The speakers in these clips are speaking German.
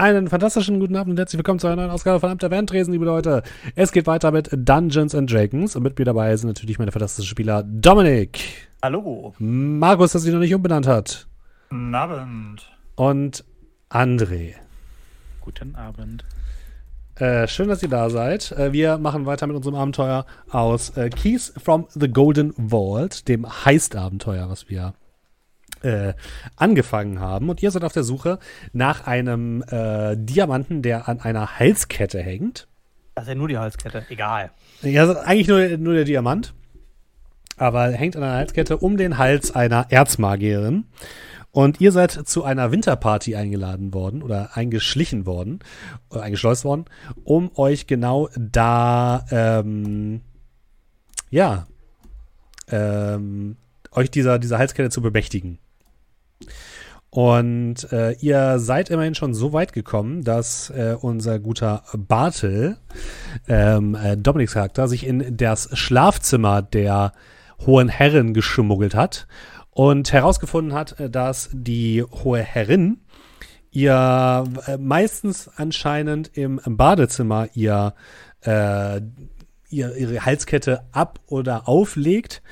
Einen fantastischen guten Abend und herzlich willkommen zu einer neuen Ausgabe von Amt der Wandresen, liebe Leute. Es geht weiter mit Dungeons and Dragons und mit mir dabei sind natürlich meine fantastischen Spieler Dominik. Hallo. Markus, der sich noch nicht umbenannt hat. Guten Abend. Und André. Guten Abend. Äh, schön, dass ihr da seid. Äh, wir machen weiter mit unserem Abenteuer aus äh, Keys from the Golden Vault, dem Heist-Abenteuer, was wir äh, angefangen haben. Und ihr seid auf der Suche nach einem äh, Diamanten, der an einer Halskette hängt. Das ist ja nur die Halskette. Egal. Ja, ist eigentlich nur, nur der Diamant. Aber hängt an einer Halskette um den Hals einer Erzmagierin. Und ihr seid zu einer Winterparty eingeladen worden oder eingeschlichen worden oder eingeschleust worden, um euch genau da, ähm, ja, ähm, euch dieser, dieser Halskette zu bemächtigen. Und äh, ihr seid immerhin schon so weit gekommen, dass äh, unser guter Bartel, ähm, äh, Dominiks Charakter, sich in das Schlafzimmer der hohen Herrin geschmuggelt hat und herausgefunden hat, äh, dass die hohe Herrin ihr äh, meistens anscheinend im Badezimmer ihr, äh, ihr ihre Halskette ab oder auflegt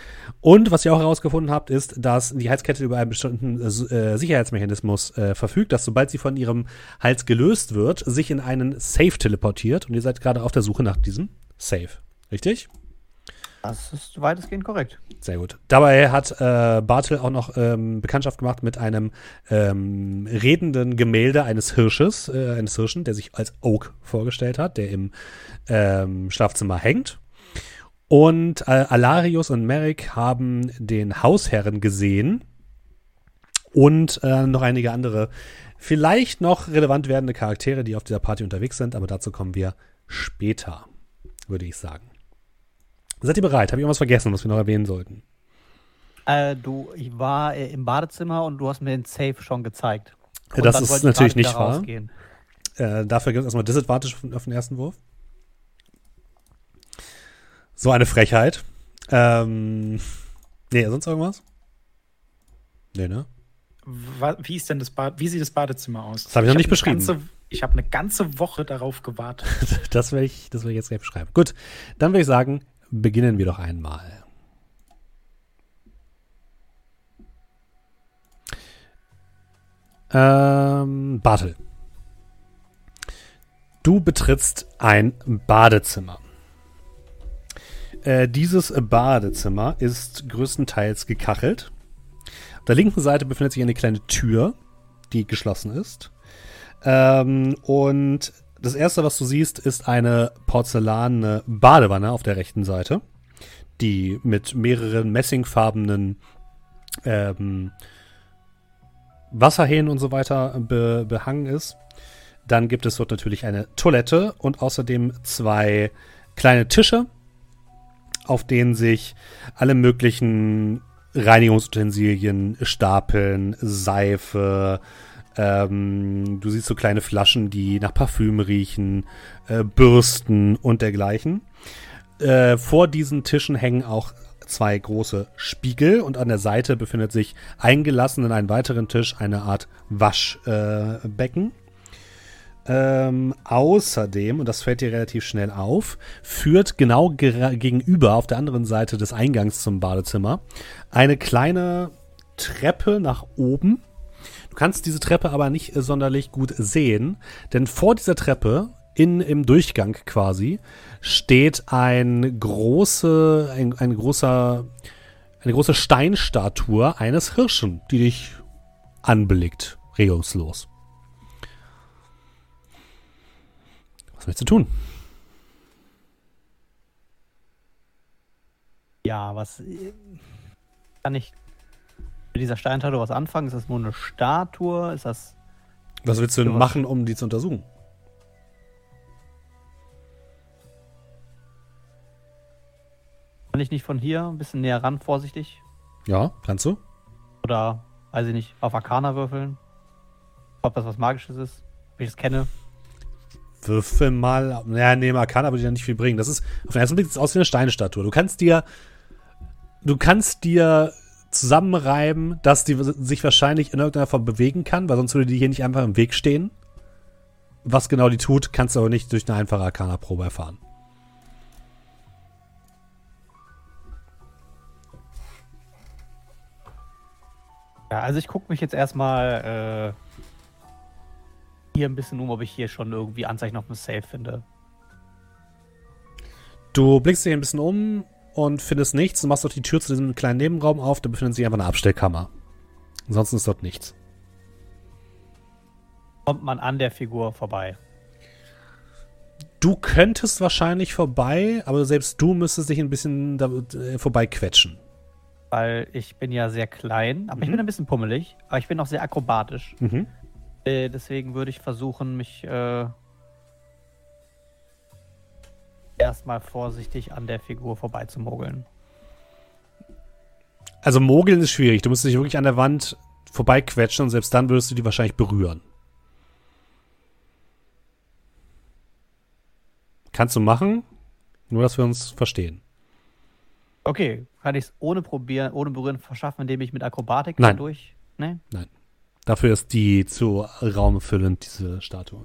und was ihr auch herausgefunden habt, ist, dass die Halskette über einen bestimmten äh, Sicherheitsmechanismus äh, verfügt, dass sobald sie von ihrem Hals gelöst wird, sich in einen Safe teleportiert. Und ihr seid gerade auf der Suche nach diesem Safe. Richtig? Das ist weitestgehend korrekt. Sehr gut. Dabei hat äh, Bartel auch noch ähm, Bekanntschaft gemacht mit einem ähm, redenden Gemälde eines Hirsches, äh, eines Hirschen, der sich als Oak vorgestellt hat, der im ähm, Schlafzimmer hängt. Und äh, Alarius und Merrick haben den Hausherren gesehen und äh, noch einige andere, vielleicht noch relevant werdende Charaktere, die auf dieser Party unterwegs sind, aber dazu kommen wir später, würde ich sagen. Seid ihr bereit? Habe ich irgendwas vergessen, was wir noch erwähnen sollten? Äh, du, ich war äh, im Badezimmer und du hast mir den Safe schon gezeigt. Und das ist natürlich nicht wahr. Äh, dafür gibt es erstmal Disadvantage auf den ersten Wurf. So eine Frechheit. Ähm, nee, sonst irgendwas? Nee, ne? Wie ist denn das Bad, wie sieht das Badezimmer aus? Das habe ich, ich noch nicht beschrieben. Ganze, ich habe eine ganze Woche darauf gewartet. das werde ich, das ich jetzt gleich beschreiben. Gut, dann würde ich sagen, beginnen wir doch einmal. Ähm, Bartel. Du betrittst ein Badezimmer. Äh, dieses Badezimmer ist größtenteils gekachelt. Auf der linken Seite befindet sich eine kleine Tür, die geschlossen ist. Ähm, und das erste, was du siehst, ist eine porzellanene Badewanne auf der rechten Seite, die mit mehreren messingfarbenen ähm, Wasserhähnen und so weiter be behangen ist. Dann gibt es dort natürlich eine Toilette und außerdem zwei kleine Tische, auf denen sich alle möglichen Reinigungsutensilien stapeln, Seife, ähm, du siehst so kleine Flaschen, die nach Parfüm riechen, äh, Bürsten und dergleichen. Äh, vor diesen Tischen hängen auch zwei große Spiegel und an der Seite befindet sich eingelassen in einen weiteren Tisch eine Art Waschbecken. Äh, ähm, außerdem, und das fällt dir relativ schnell auf, führt genau gegenüber auf der anderen Seite des Eingangs zum Badezimmer eine kleine Treppe nach oben. Kannst diese Treppe aber nicht äh, sonderlich gut sehen, denn vor dieser Treppe, in, im Durchgang quasi, steht ein große, ein, ein großer, eine große Steinstatue eines Hirschen, die dich anblickt, regungslos. möchtest du tun? Ja, was kann ich mit dieser Steinstatue was anfangen? Ist das nur eine Statue? Ist das. Was willst du denn machen, um die zu untersuchen? Kann ich nicht von hier ein bisschen näher ran, vorsichtig? Ja, kannst du. Oder, weiß ich nicht, auf Arcana würfeln? Ob das was Magisches ist? Ob ich das kenne? Würfel mal. Naja, nee, kann aber dir nicht viel bringen. Das ist, auf den ersten Blick sieht es aus wie eine Steinstatue. Du kannst dir, du kannst dir zusammenreiben, dass die sich wahrscheinlich in irgendeiner Form bewegen kann, weil sonst würde die hier nicht einfach im Weg stehen. Was genau die tut, kannst du aber nicht durch eine einfache Arcana-Probe erfahren. Ja, also ich gucke mich jetzt erstmal äh, hier ein bisschen um, ob ich hier schon irgendwie Anzeichen auf dem Safe finde. Du blickst dich ein bisschen um und findest nichts. Du machst doch die Tür zu diesem kleinen Nebenraum auf. Da befindet sich einfach eine Abstellkammer. Ansonsten ist dort nichts. Kommt man an der Figur vorbei? Du könntest wahrscheinlich vorbei, aber selbst du müsstest dich ein bisschen da, äh, vorbei quetschen. Weil ich bin ja sehr klein, aber ich Mhm. bin ein bisschen pummelig, aber ich bin auch sehr akrobatisch. Mhm. Äh, deswegen würde ich versuchen, mich äh, erstmal vorsichtig an der Figur vorbeizumogeln. Also mogeln ist schwierig. Du musst dich wirklich an der Wand vorbeiquetschen und selbst dann würdest du die wahrscheinlich berühren. Kannst du machen, nur dass wir uns verstehen. Okay, kann ich es ohne probieren, ohne berühren verschaffen, indem ich mit Akrobatik Nein. durch? Ne? Dafür ist die zu raumfüllend, diese Statue.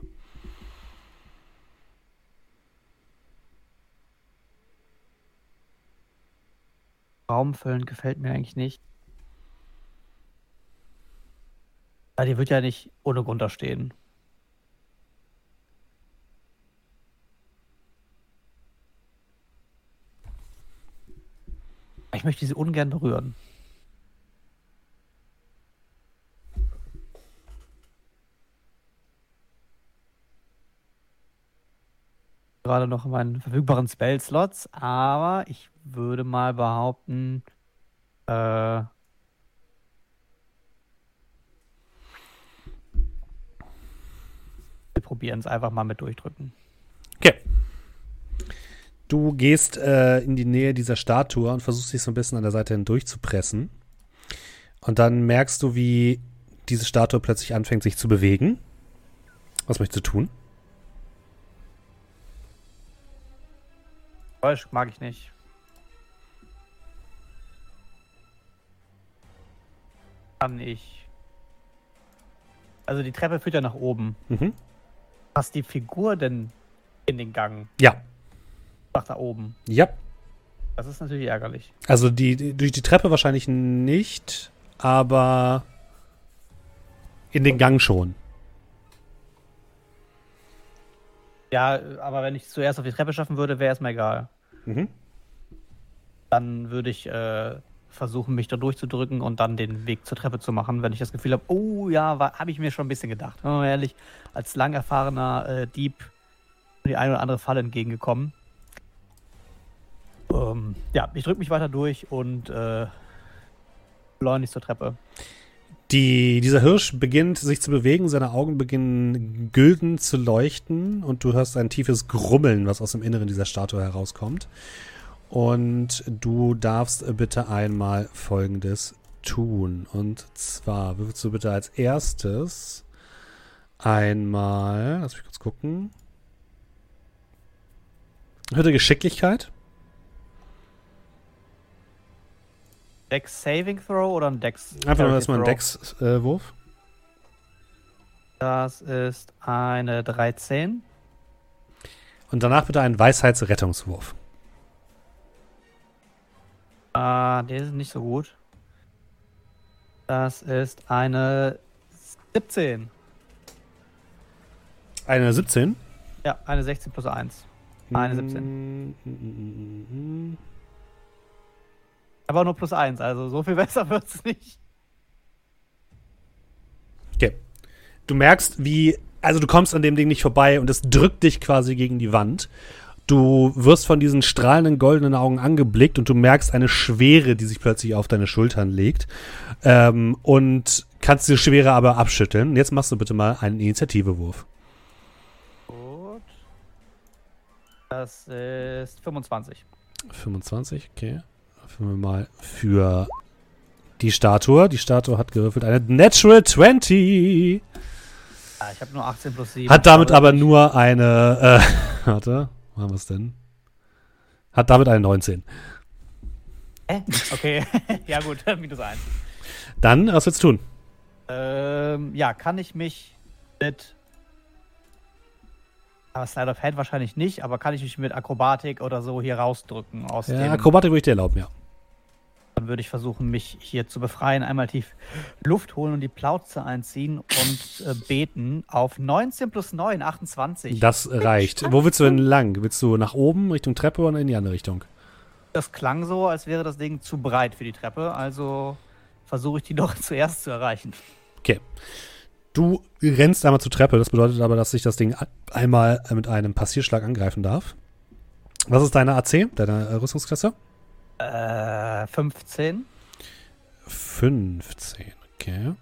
Raumfüllen gefällt mir eigentlich nicht. Ja, die wird ja nicht ohne Grund da stehen. Ich möchte sie ungern berühren. Gerade noch in meinen verfügbaren Spell-Slots, aber ich würde mal behaupten, äh, wir probieren es einfach mal mit durchdrücken. Okay. Du gehst äh, in die Nähe dieser Statue und versuchst dich so ein bisschen an der Seite hindurch zu pressen. Und dann merkst du, wie diese Statue plötzlich anfängt, sich zu bewegen. Was möchtest du tun? Geräusch mag ich nicht. Kann ich. Also die Treppe führt ja nach oben. Mhm. Passt die Figur denn in den Gang Ja. nach da oben? Ja. Das ist natürlich ärgerlich. Also die, die, durch die Treppe wahrscheinlich nicht, aber in den Gang schon. Ja, aber wenn ich zuerst auf die Treppe schaffen würde, wäre erstmal egal. Mhm. Dann würde ich äh, versuchen, mich da durchzudrücken und dann den Weg zur Treppe zu machen, wenn ich das Gefühl habe, oh ja, habe ich mir schon ein bisschen gedacht. Wenn man ehrlich, als lang erfahrener äh, Dieb die eine oder andere Falle entgegengekommen. Ähm, ja, ich drücke mich weiter durch und äh, beschleunigt zur Treppe. Die, dieser Hirsch beginnt sich zu bewegen, seine Augen beginnen gülden zu leuchten und du hörst ein tiefes Grummeln, was aus dem Inneren dieser Statue herauskommt. Und du darfst bitte einmal Folgendes tun. Und zwar würdest du bitte als erstes einmal, lass mich kurz gucken. Hörte Geschicklichkeit. Dex Saving Throw oder ein Dex? Einfach nur erstmal ein? Dex-Wurf. Das ist eine 13. Und danach bitte einen Weisheitsrettungswurf. Ah, der ist nicht so gut. Das ist eine 17. Eine 17. Ja, eine 16 plus 1. Eine 17. Aber nur plus 1, also so viel besser wird es nicht. Okay. Du merkst, wie. Also, du kommst an dem Ding nicht vorbei und es drückt dich quasi gegen die Wand. Du wirst von diesen strahlenden goldenen Augen angeblickt und du merkst eine Schwere, die sich plötzlich auf deine Schultern legt. Ähm, und kannst diese Schwere aber abschütteln. Jetzt machst du bitte mal einen Initiativewurf. Gut. Das ist 25. 25, okay. Öffnen wir mal für die Statue. Die Statue hat gewürfelt eine Natural 20. Ja, ich habe nur 18 plus 7. Hat damit aber nur eine, äh, warte, wo haben wir es denn? Hat damit eine 19. Äh? Okay, ja gut, minus 1. Dann, was willst du tun? Ähm, ja, kann ich mich mit Aber Slide of Hand wahrscheinlich nicht, aber kann ich mich mit Akrobatik oder so hier rausdrücken aus Ja. Akrobatik würde ich dir erlauben, ja. Dann würde ich versuchen, mich hier zu befreien, einmal tief Luft holen und die Plauze einziehen und äh, beten auf 19 plus 9, 28. Das reicht. Wo willst du denn lang? Willst du nach oben, Richtung Treppe oder in die andere Richtung? Das klang so, als wäre das Ding zu breit für die Treppe, also versuche ich die doch zuerst zu erreichen. Okay. Du rennst einmal zur Treppe, das bedeutet aber, dass sich das Ding einmal mit einem Passierschlag angreifen darf. Was ist deine AC, deine äh, Rüstungsklasse? Äh, 15. 15, okay.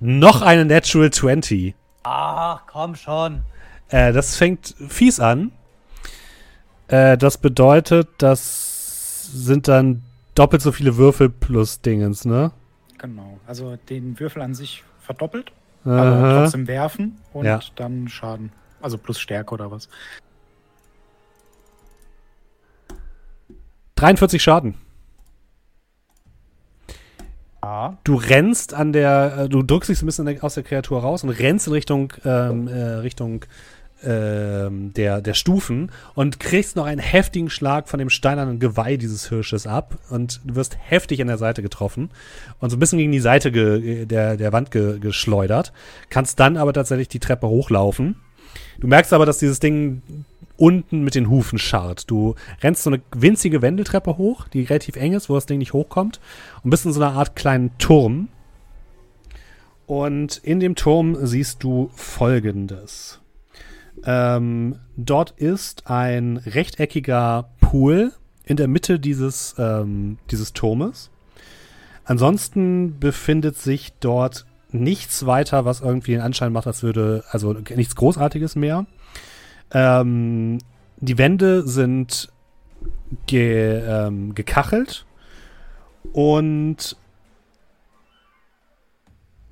Noch eine Natural 20. Ach, komm schon. Äh, das fängt fies an. Äh, das bedeutet, das sind dann doppelt so viele Würfel plus Dingens, ne? Genau. Also den Würfel an sich verdoppelt, aber trotzdem werfen und Ja. dann Schaden. Also plus Stärke oder was. 43 Schaden. Ja. Du rennst an der, äh, du drückst dich so ein bisschen aus der Kreatur raus und rennst in Richtung, ähm, äh, Richtung ähm, der, der Stufen und kriegst noch einen heftigen Schlag von dem steinernen Geweih dieses Hirsches ab und du wirst heftig an der Seite getroffen und so ein bisschen gegen die Seite der, der Wand ge, geschleudert, kannst dann aber tatsächlich die Treppe hochlaufen. Du merkst aber, dass dieses Ding unten mit den Hufen scharrt. Du rennst so eine winzige Wendeltreppe hoch, die relativ eng ist, wo das Ding nicht hochkommt und bist in so einer Art kleinen Turm. Und in dem Turm siehst du Folgendes. Ähm, dort ist ein rechteckiger Pool in der Mitte dieses, ähm, dieses Turmes. Ansonsten befindet sich dort nichts weiter, was irgendwie den Anschein macht, als würde, also nichts Großartiges mehr. Ähm, die Wände sind ge, ähm, gekachelt und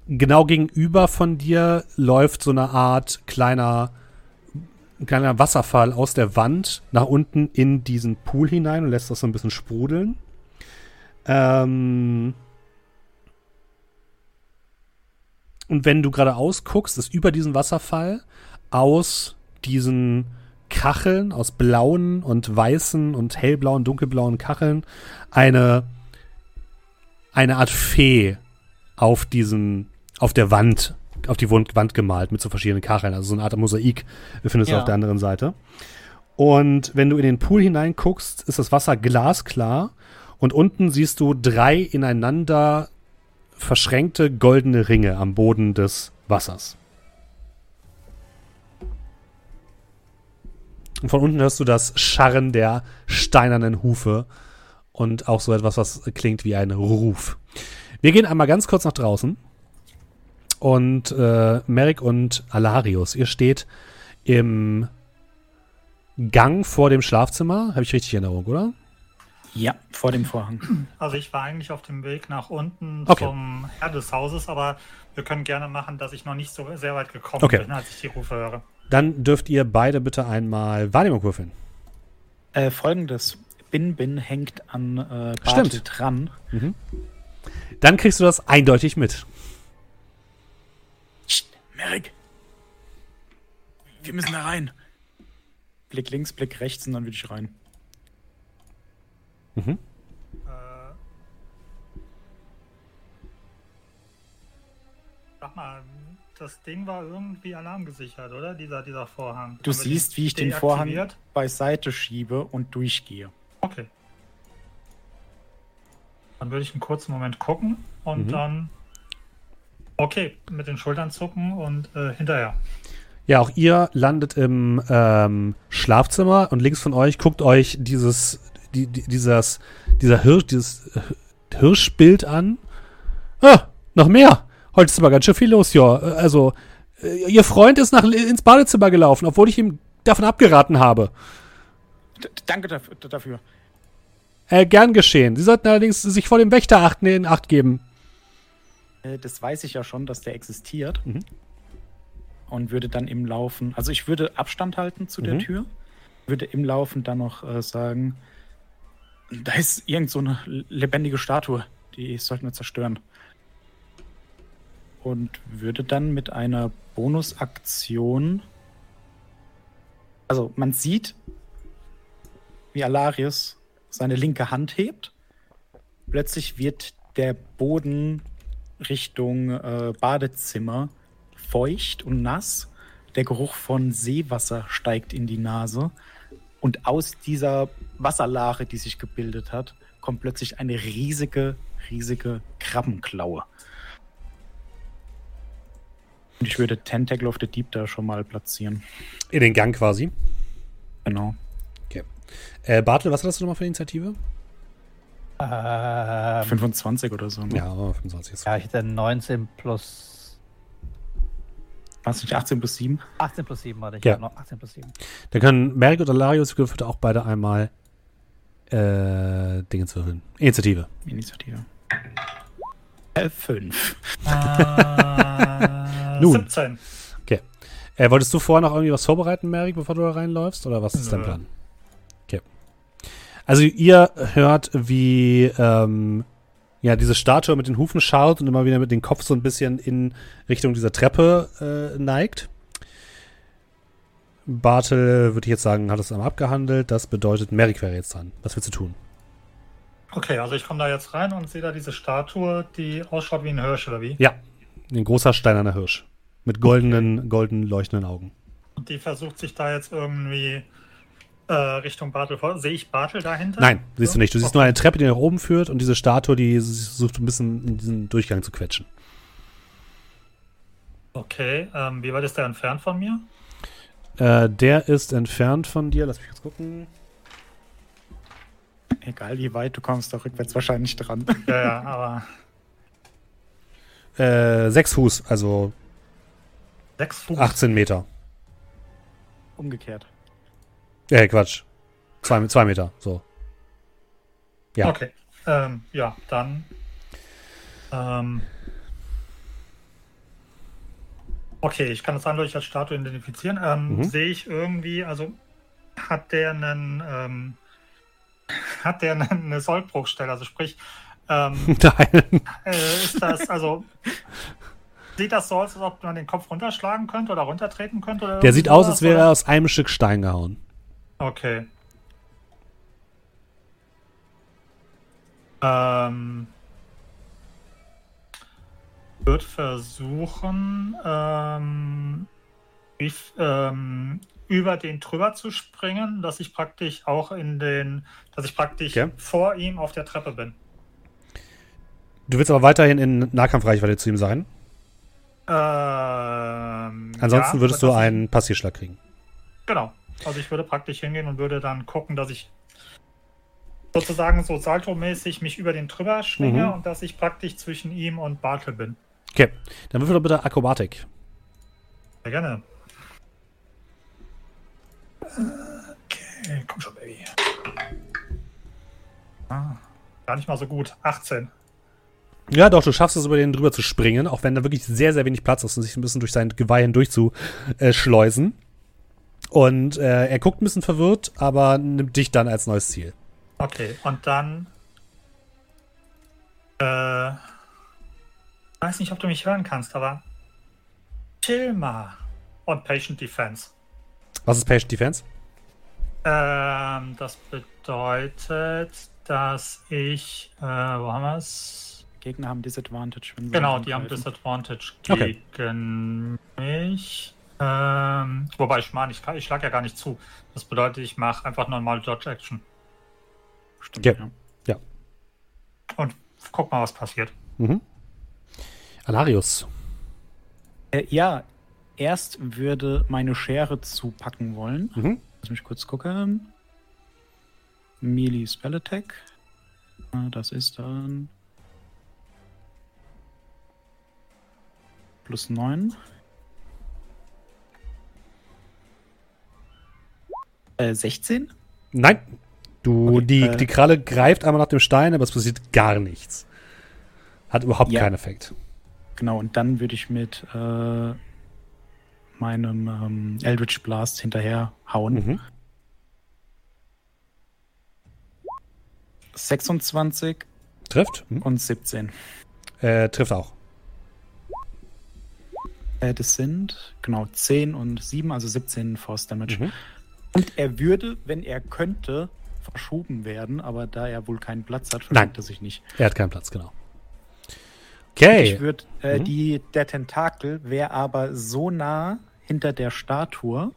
genau gegenüber von dir läuft so eine Art kleiner, kleiner Wasserfall aus der Wand nach unten in diesen Pool hinein und lässt das so ein bisschen sprudeln. Ähm und wenn du geradeaus guckst, ist über diesen Wasserfall aus diesen Kacheln, aus blauen und weißen und hellblauen, dunkelblauen Kacheln, eine, eine Art Fee auf diesen, auf der Wand, auf die Wand gemalt mit so verschiedenen Kacheln. Also so eine Art Mosaik findest du Ja. auf der anderen Seite. Und wenn du in den Pool hineinguckst, ist das Wasser glasklar und unten siehst du drei ineinander verschränkte goldene Ringe am Boden des Wassers. Und von unten hörst du das Scharren der steinernen Hufe und auch so etwas, was klingt wie ein Ruf. Wir gehen einmal ganz kurz nach draußen. Und äh, Merrick und Alarius, ihr steht im Gang vor dem Schlafzimmer. Habe ich richtig in Erinnerung, oder? Ja, vor dem Vorhang. Also ich war eigentlich auf dem Weg nach unten Okay. zum Herr des Hauses, aber wir können gerne machen, dass ich noch nicht so sehr weit gekommen Okay. bin, als ich die Rufe höre. Dann dürft ihr beide bitte einmal Wahrnehmung würfeln. Äh, Folgendes. Bin Bin hängt an äh, Bartel Stimmt. dran. Dann kriegst du das eindeutig mit. Psst, Merrick. Wir müssen da rein. Blick links, Blick rechts und dann will ich rein. Mhm. Äh, sag mal, das Ding war irgendwie alarmgesichert, oder? Dieser, dieser Vorhang. Du Haben siehst, wie ich den Vorhang beiseite schiebe und durchgehe. Okay. Dann würde ich einen kurzen Moment gucken und Mhm. dann. Okay, mit den Schultern zucken und äh, hinterher. Ja, auch ihr landet im ähm, Schlafzimmer und links von euch guckt euch dieses, die, die, dieses, dieser Hirsch, dieses Hirschbild an. Ah, noch mehr. Heute ist aber ganz schön viel los, ja. Also, äh, ihr Freund ist nach, ins Badezimmer gelaufen, obwohl ich ihm davon abgeraten habe. D danke dafür. Äh, gern geschehen. Sie sollten allerdings sich vor dem Wächter achten, in Acht geben. Äh, das weiß ich ja schon, dass der existiert. Mhm. Und würde dann im Laufen, also ich würde Abstand halten zu der Mhm. Tür, würde im Laufen dann noch äh, sagen, da ist irgend so eine lebendige Statue, die sollten wir zerstören. Und würde dann mit einer Bonusaktion. Also man sieht, wie Alarius seine linke Hand hebt. Plötzlich wird der Boden Richtung äh, Badezimmer feucht und nass. Der Geruch von Seewasser steigt in die Nase. Und aus dieser Wasserlache, die sich gebildet hat, kommt plötzlich eine riesige, riesige Krabbenklaue. Und ich würde Tentacle of the Deep da schon mal platzieren. In den Gang quasi. Genau. Äh, Bartel, was hast du nochmal für Initiative? Ähm, 25 oder so. Ne? Ja, aber 25 ist. ja, ich hätte 19 plus. War es nicht 18 plus 7? 18 plus 7 hatte ich. Ja. Noch 18 plus 7. Dann können Merrick und Alarius bitte auch beide einmal äh, Dinge zu würfeln. Initiative. Initiative. Äh, 5. Äh, Nun. 17. Äh, wolltest du vorher noch irgendwie was vorbereiten, Merrick, bevor du da reinläufst? Oder was ist dein. Plan? Okay. Also ihr hört, wie ähm, ja, diese Statue mit den Hufen schaut und immer wieder mit dem Kopf so ein bisschen in Richtung dieser Treppe äh, neigt. Bartel, würde ich jetzt sagen, hat es einmal abgehandelt. Das bedeutet, Merrick wäre jetzt dran. Was willst du tun? Okay, also ich komme da jetzt rein und sehe da diese Statue, die ausschaut wie ein Hirsch oder wie? Ja, ein großer steinerner Hirsch. Mit goldenen, golden leuchtenden Augen. Und die versucht sich da jetzt irgendwie äh, Richtung Bartel vor. Sehe ich Bartel dahinter? Nein, siehst du nicht. Du siehst okay. nur eine Treppe, die nach oben führt und diese Statue, die sucht ein bisschen in diesen Durchgang zu quetschen. Okay, ähm, wie weit ist der entfernt von mir? Äh, der ist entfernt von dir. Lass mich kurz gucken. Egal wie weit, du kommst da rückwärts wahrscheinlich dran. Ja, ja, aber Äh, sechs Fuß, also sechs Fuß. 18 Meter. Umgekehrt. Äh, Quatsch. Zwei, zwei Meter, so. Ja. Okay, ähm, ja, dann. Ähm, okay, ich kann das eindeutig als Statue identifizieren. Ähm, Mhm. Sehe ich irgendwie, also hat der einen, ähm, hat der eine, Sollbruchstelle, also sprich, ähm, Nein. äh, ist das, also sieht das so aus, als ob man den Kopf runterschlagen könnte oder runtertreten könnte? Oder Der sieht aus, als wäre er aus einem Stück Stein gehauen. Okay. Ähm, wird versuchen, ähm, wie, f- ähm, über den drüber zu springen, dass ich praktisch auch in den, dass ich praktisch Okay. vor ihm auf der Treppe bin. Du willst aber weiterhin in Nahkampfreichweite zu ihm sein. Ähm, Ansonsten ja, würdest du einen Passierschlag kriegen. Genau. Also ich würde praktisch hingehen und würde dann gucken, dass ich sozusagen so Salto-mäßig mich über den drüber schwinge Mhm. und dass ich praktisch zwischen ihm und Bartel bin. Okay, dann würfel doch bitte Akrobatik. Sehr gerne. Okay, komm schon, Baby. Ah, gar nicht mal so gut. 18. Ja, doch, du schaffst es, über den drüber zu springen, auch wenn da wirklich sehr, sehr wenig Platz ist und sich ein bisschen durch sein Geweih hindurch zu äh, schleusen. Und äh, er guckt ein bisschen verwirrt, aber nimmt dich dann als neues Ziel. Okay, und dann. Äh. Weiß nicht, ob du mich hören kannst, aber. Chill mal. Und Patient Defense. Was ist Patient Defense? Ähm, das bedeutet, dass ich. Äh, wo haben wir es? Gegner haben Disadvantage. Wenn sie Genau, die haben. Disadvantage Okay. gegen mich. Ähm, wobei ich meine, ich, ich schlag ja gar nicht zu. Das bedeutet, ich mache einfach normal Dodge Action. Stimmt, Ja. ja. Und guck mal, was passiert. Mhm. Alarius. Äh, ja, erst würde meine Schere zupacken wollen. Mhm. Lass mich kurz gucken. Melee Spell Attack. Ah, Das ist dann. Plus 9. Äh, 16? Nein. Du, Okay, die, äh. die Kralle greift einmal nach dem Stein, aber es passiert gar nichts. Hat überhaupt Ja. keinen Effekt. Genau, und dann würde ich mit äh, meinem ähm, Eldritch Blast hinterher hauen. Mhm. 26 Trifft. Mhm. und 17. Äh, trifft auch. Äh, das sind genau 10 und 7, also 17 Force Damage. Mhm. Und er würde, wenn er könnte, verschoben werden, aber da er wohl keinen Platz hat, verschiebt er sich nicht. Er hat keinen Platz, genau. Okay. Ich würde, äh, Mhm. die, der Tentakel wäre aber so nah hinter der Statue,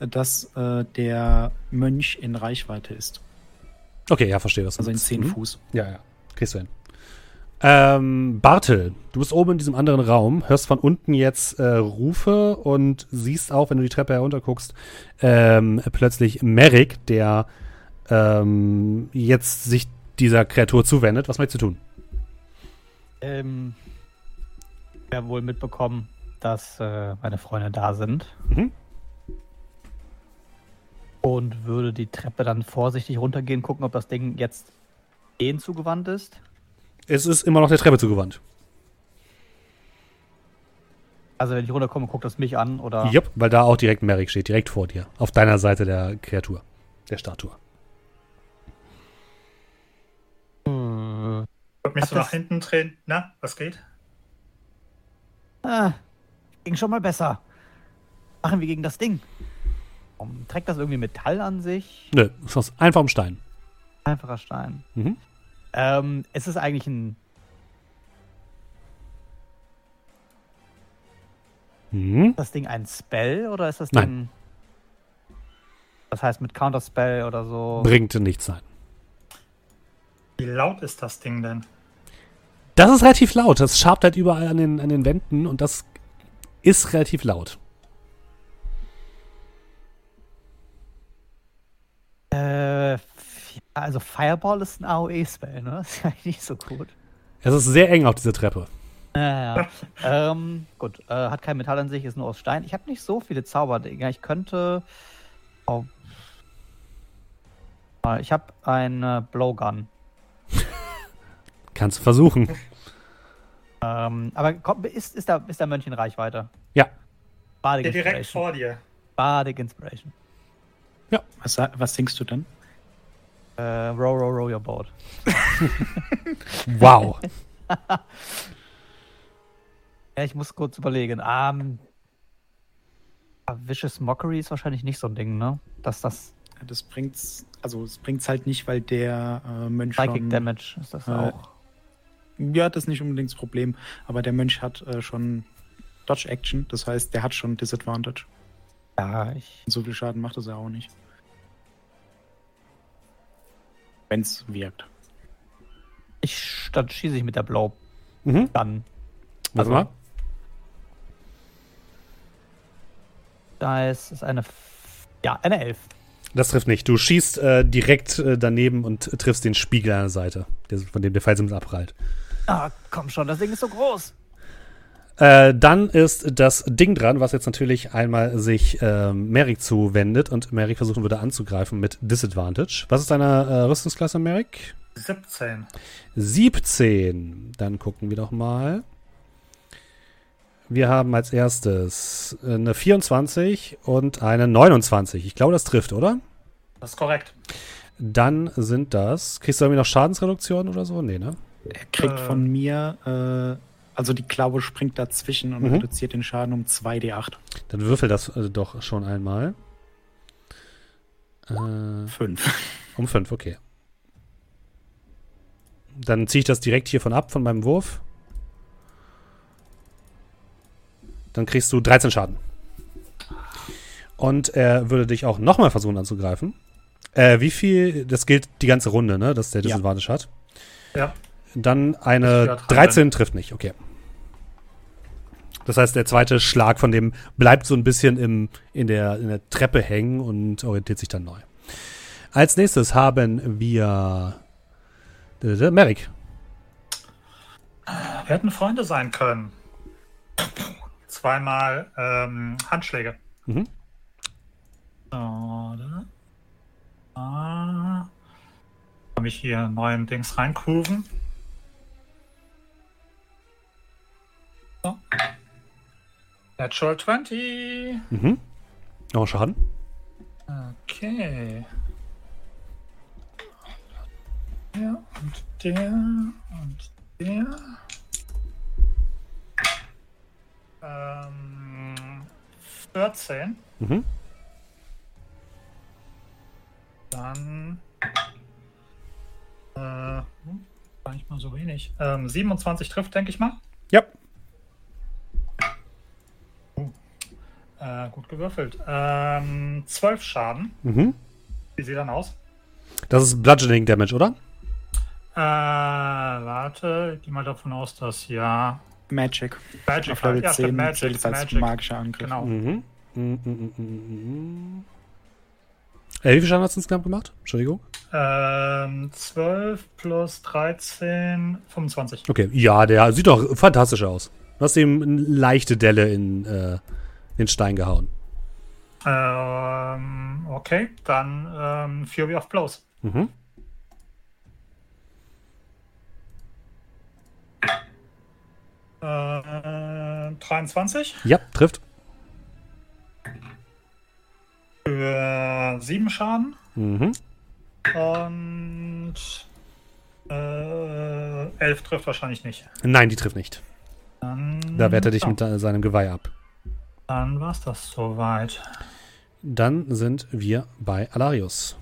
dass äh, der Mönch in Reichweite ist. Okay, ja, verstehe, was du Also in. 10 Mhm. Fuß. Ja, ja. Kriegst du hin. Ähm, Bartel, du bist oben in diesem anderen Raum, hörst von unten jetzt äh, Rufe und siehst auch, wenn du die Treppe herunterguckst, ähm, plötzlich Merrick, der ähm, jetzt sich dieser Kreatur zuwendet. Was möchtest du tun? Ähm, ich habe wohl mitbekommen, dass äh, meine Freunde da sind. Mhm. Und würde die Treppe dann vorsichtig runtergehen, gucken, ob das Ding jetzt denen zugewandt ist. Es ist immer noch der Treppe zugewandt. Also wenn ich runterkomme, guckt das mich an oder. Jupp, weil da auch direkt Merrick steht, direkt vor dir. Auf deiner Seite der Kreatur, der Statue. Würde mich Hat so nach hinten drehen. Na, was geht? Ah, ging schon mal besser. Machen wir gegen das Ding. Um, trägt das irgendwie Metall an sich? Nö, ist aus einfachem Stein. Einfacher Stein. Mhm. Ähm, ist es eigentlich ein. Mhm. Ist das Ding ein Spell oder ist das Nein. Ding. Das heißt mit Counterspell oder so. Bringt nichts sein. Wie laut ist das Ding denn? Das ist relativ laut. Das schabt halt überall an den, an den Wänden und das ist relativ laut. Äh, also Fireball ist ein AOE-Spell, ne? Das ist eigentlich nicht so gut. Es ist sehr eng auf dieser Treppe. Ja, ja. ähm, gut, äh, hat kein Metall an sich, ist nur aus Stein. Ich habe nicht so viele Zauberdinger. Ich könnte. Oh. Ich habe eine Blowgun. Kannst du versuchen. Ähm, aber komm, ist, ist, der, ist der Mönch in Reichweite? Ja. Bardic Der direkt vor dir. Bardic Inspiration. Was, sa- was singst du dann? Äh, row, row, row your boat. Wow. Ja, ich muss kurz überlegen. Ähm, Vicious Mockery ist wahrscheinlich nicht so ein Ding, ne? Dass das Das bringt's, also es bringt's halt nicht, weil der äh, Mönch Psychic schon, Damage ist das äh, auch. Ja, das ist nicht unbedingt das Problem, aber der Mönch hat äh, schon Dodge Action, das heißt, der hat schon Disadvantage. Ja, ich. Und so viel Schaden macht es ja auch nicht. Wenn's wirkt. ich dann schieße ich mit der Blowgun. Mhm. Warte mal. Da ist, ist eine. F- Ja, eine Elf. Das trifft nicht. Du schießt äh, direkt äh, daneben und triffst den Spiegel an der Seite, der, von dem der Pfeilsims abprallt. Ah, komm schon, das Ding ist so groß. Äh, dann ist das Ding dran, was jetzt natürlich einmal sich ähm, Merrick zuwendet und Merrick versuchen würde anzugreifen mit Disadvantage. Was ist deine äh, Rüstungsklasse, Merrick? 17. 17. Dann gucken wir doch mal. Wir haben als erstes eine 24 und eine 29. Ich glaube, das trifft, oder? Das ist korrekt. Dann sind das. Kriegst du irgendwie noch Schadensreduktion oder so? Nee, ne? Er kriegt Äh. von mir, äh, also die Klaue springt dazwischen und Mhm. reduziert den Schaden um 2d8. Dann würfel das äh, doch schon einmal. Äh, 5. um 5, okay. Dann ziehe ich das direkt hiervon ab, von meinem Wurf. Dann kriegst du 13 Schaden. Und er würde dich auch nochmal versuchen anzugreifen. Äh, wie viel? Das gilt die ganze Runde, ne? Dass der Ja. Disadvantage hat. Ja. Dann eine wieder dran 13 trifft nicht, okay. Das heißt, der zweite Schlag von dem bleibt so ein bisschen im, in, der, in der Treppe hängen und orientiert sich dann neu. Als nächstes haben wir äh, Merrick. Wir hätten Freunde sein können. Zweimal ähm, Handschläge. Mhm. So, da. Kann ich hier neuen Dings reingrooven. So. Natural 20. Mhm. Noch Schaden. Okay. Der und der und der. Ähm, 14. Mhm. Dann. Äh, hm, gar nicht mal so wenig. Ähm, 27 trifft, denke ich mal. Ja. Äh, gut gewürfelt. Ähm, 12 Schaden. Mhm. Wie sieht dann aus? Das ist Bludgeoning Damage, oder? Äh, warte, ich gehe mal davon aus, dass ja. Magic. Magic Auf Level halt. Ja, 10 stimmt, Magic, zählt es als Magic. magischer Angriff. Genau. Mhm. Mhm, mhm, mhm, mhm. Äh, wie viel Schaden hast du insgesamt gemacht? Entschuldigung. Ähm, 12 plus 13, 25. Okay, ja, der sieht doch fantastisch aus. Du hast ihm eine leichte Delle in äh, den Stein gehauen. Ähm, okay, dann ähm, Fury of Blows. Mhm. Äh, 23 Ja, trifft. für 7 Schaden Mhm. und äh, 11 trifft wahrscheinlich nicht. Nein, die trifft nicht. Dann, Da wehrt er dich ja, mit äh, seinem Geweih ab. Dann war's das soweit. Dann sind wir bei Alarius.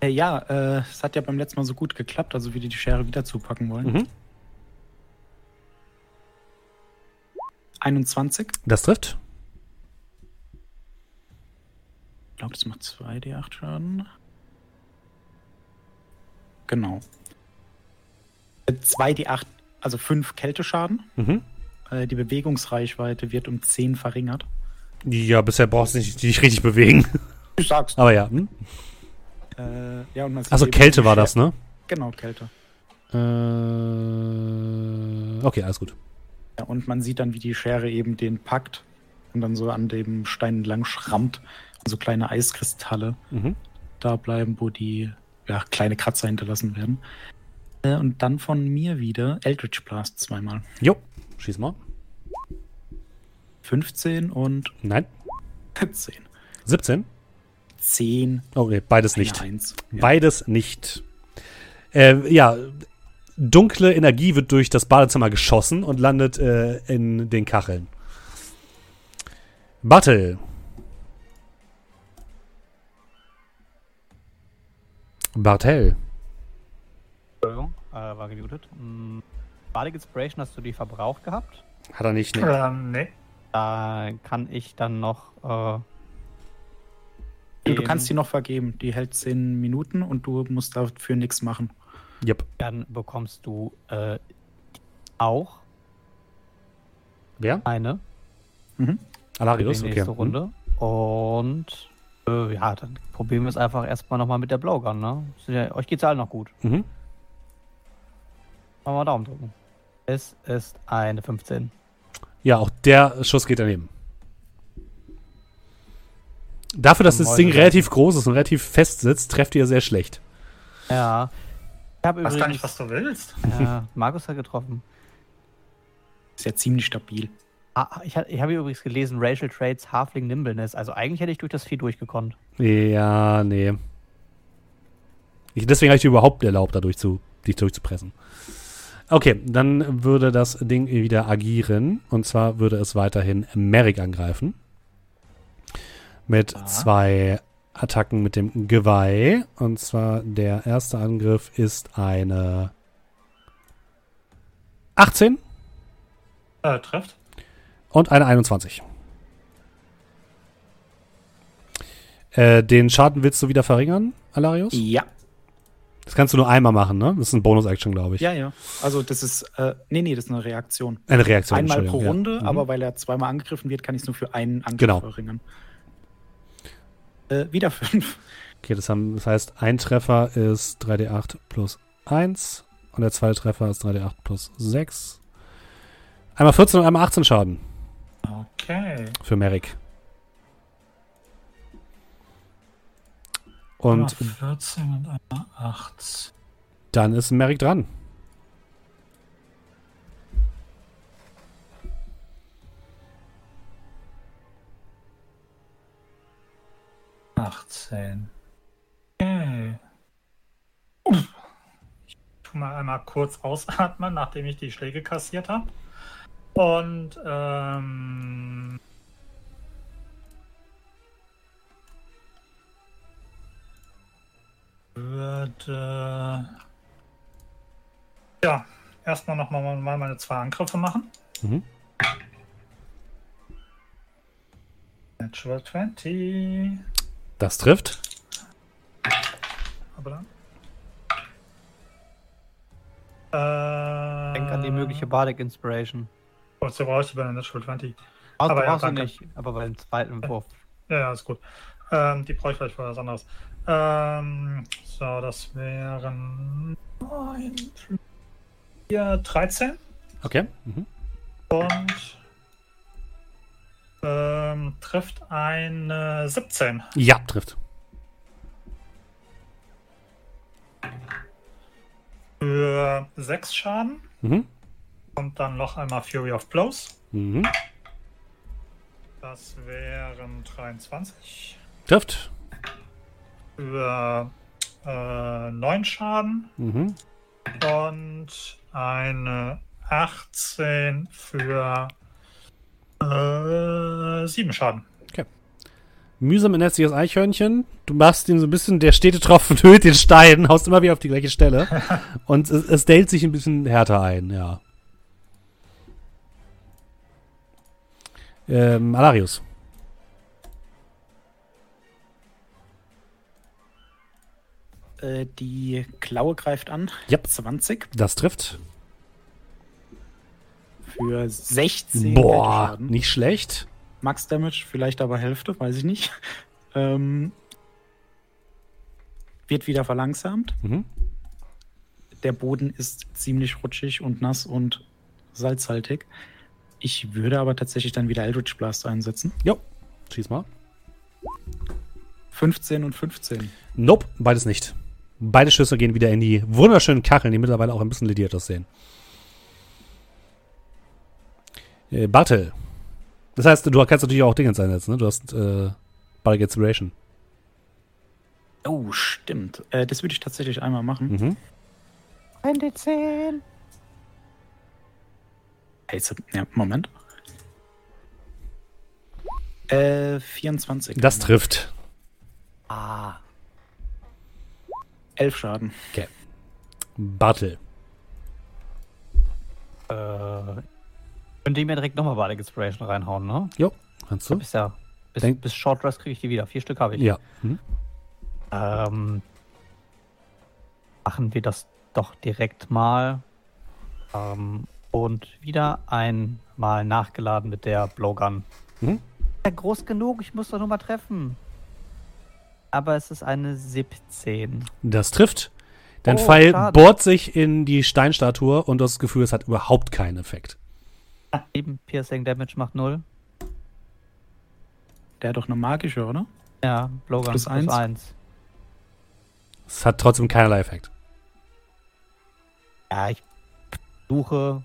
Äh, ja, äh, es hat ja beim letzten Mal so gut geklappt, also wie die die Schere wieder zupacken wollen. Mhm. 21. Das trifft. Ich glaube, das macht 2d8 Schaden. Genau. Äh, 2d8, also 5 Kälteschaden. Mhm. Äh, die Bewegungsreichweite wird um 10 verringert. Ja, bisher brauchst du nicht, dich richtig bewegen. Du sagst. Aber ja. Hm? Äh, ja, Also Kälte war das, ne? Genau, Kälte. Äh, okay, alles gut. Und man sieht dann, wie die Schere eben den packt und dann so an dem Stein entlang schrammt und so kleine Eiskristalle Mhm. da bleiben, wo die ja, kleine Kratzer hinterlassen werden. Äh, und dann von mir wieder Eldritch Blast zweimal. Jo, schieß mal. 15 und Nein. 10. 17. 10, Oh, nee, beides nicht. 1. Ja. Beides nicht. Äh, ja, dunkle Energie wird durch das Badezimmer geschossen und landet äh, in den Kacheln. Battle. Bartel. Entschuldigung, äh, war gemutet. Hm, Bardic Inspiration hast du die verbraucht gehabt? Hat er nicht. Nee. Ähm, nee. Da kann ich dann noch. Äh, Du, kannst die noch vergeben. Die hält 10 Minuten und du musst dafür nichts machen. Yep. Dann bekommst du äh, auch Wer? eine Mhm. Alarius? nächste Okay. Runde. Und äh, ja, dann probieren wir es einfach erstmal nochmal mit der Blowgun, ne? Ja, euch geht's ja allen noch gut. Mhm. Mhm. Mal mal Daumen drücken. Es ist eine 15. Ja, auch der Schuss geht daneben. Dafür, dass das Ding relativ groß ist und relativ fest sitzt, trefft ihr sehr schlecht. Ja. Ich habe Ich weiß übrigens. gar nicht, was du willst. ja, Markus hat getroffen. Ist ja ziemlich stabil. Ah, ich, ha- ich habe übrigens gelesen, Racial Traits, Halfling Nimbleness. Also eigentlich hätte ich durch das Vieh durchgekonnt. Ja, nee. Ich, deswegen habe ich dir überhaupt erlaubt, dadurch zu, dich durchzupressen. Okay, dann würde das Ding wieder agieren. Und zwar würde es weiterhin Merrick angreifen. Mit Ah. zwei Attacken mit dem Geweih. Und zwar der erste Angriff ist eine 18 Äh, trifft. und eine 21. Äh, den Schaden willst du wieder verringern, Alarius? Ja. Das kannst du nur einmal machen, ne? Das ist ein Bonus-Action, glaube ich. Ja, ja. Also das ist, äh, nee, nee, das ist eine Reaktion. Eine Reaktion. Einmal pro Runde, ja. Mhm. aber weil er zweimal angegriffen wird, kann ich es nur für einen Angriff Genau. verringern. Äh, wieder fünf. Okay, das, haben, das heißt, ein Treffer ist 3d8 plus 1 und der zweite Treffer ist 3d8 plus 6. Einmal 14 und einmal 18 Schaden Okay. für Merrick. Und Einmal 14 und einmal 8. dann ist Merrick dran. 18. Okay. Äh. Ich tu mal einmal kurz ausatmen, nachdem ich die Schläge kassiert habe. Und ähm, würde ja erstmal noch mal, mal meine zwei Angriffe machen. Mhm. Natural 20. Das trifft. Aber dann. Äh, Denk an die mögliche Bardic Inspiration. So brauche ich bei der Natural 20. Also Aber ja, brauchst du danke. nicht, aber beim zweiten Wurf. Ja, ja, ist gut. Ähm, die brauche ich vielleicht für was anderes. Ähm, so, das wären 9, 4, 13 Okay. Mhm. und ähm, trifft eine 17. Ja, trifft. Für 6 Schaden Mhm. und dann noch einmal Fury of Blows. Mhm. Das wären 23. Trifft. Für äh, 9 Schaden Mhm. und eine 18 für äh, 7 Schaden. Mühsam ernährt sich das Eichhörnchen. Du machst ihn so ein bisschen, der stete Tropfen höht den Stein, haust immer wieder auf die gleiche Stelle. Und es, es dellt sich ein bisschen härter ein, ja. Ähm, Alarius. Äh, die Klaue greift an. Yep. 20 Das trifft. Für 16 Boah, nicht schlecht. Max Damage, vielleicht aber Hälfte, weiß ich nicht. Ähm, wird wieder verlangsamt. Mhm. Der Boden ist ziemlich rutschig und nass und salzhaltig. Ich würde aber tatsächlich dann wieder Eldritch Blast einsetzen. Jo, schieß mal. 15 und 15. Nope, beides nicht. Beide Schüsse gehen wieder in die wunderschönen Kacheln, die mittlerweile auch ein bisschen lediert aussehen. Äh, Bartel. Das heißt, du kannst natürlich auch Dingens einsetzen, ne? Du hast äh, Bardic Inspiration. Oh, stimmt. Äh, das würde ich tatsächlich einmal machen. Mhm. 1d10. Also, ja, Moment. Äh, 24. Das trifft. Ah. 11 Schaden. Bartel. Äh, könnt ihr mir direkt nochmal Bardic Inspiration reinhauen, ne? Jo, kannst du? Bis ja. Bis, Denk- bis Short Rest kriege ich die wieder. Vier Stück habe ich. Ja. Mhm. Ähm, machen wir das doch direkt mal. Ähm, und wieder einmal nachgeladen mit der Blowgun. Mhm. Ja, groß genug, ich muss doch nur mal treffen. Aber es ist eine 17. Das trifft. Dein Oh, Pfeil schade. bohrt sich in die Steinstatue und du hast das Gefühl, es hat überhaupt keinen Effekt. 7 Piercing Damage macht 0. Der hat doch eine magische, oder? Ja, Blowgun Plus plus eins. 1. Es hat trotzdem keinerlei Effekt. Ja, ich suche,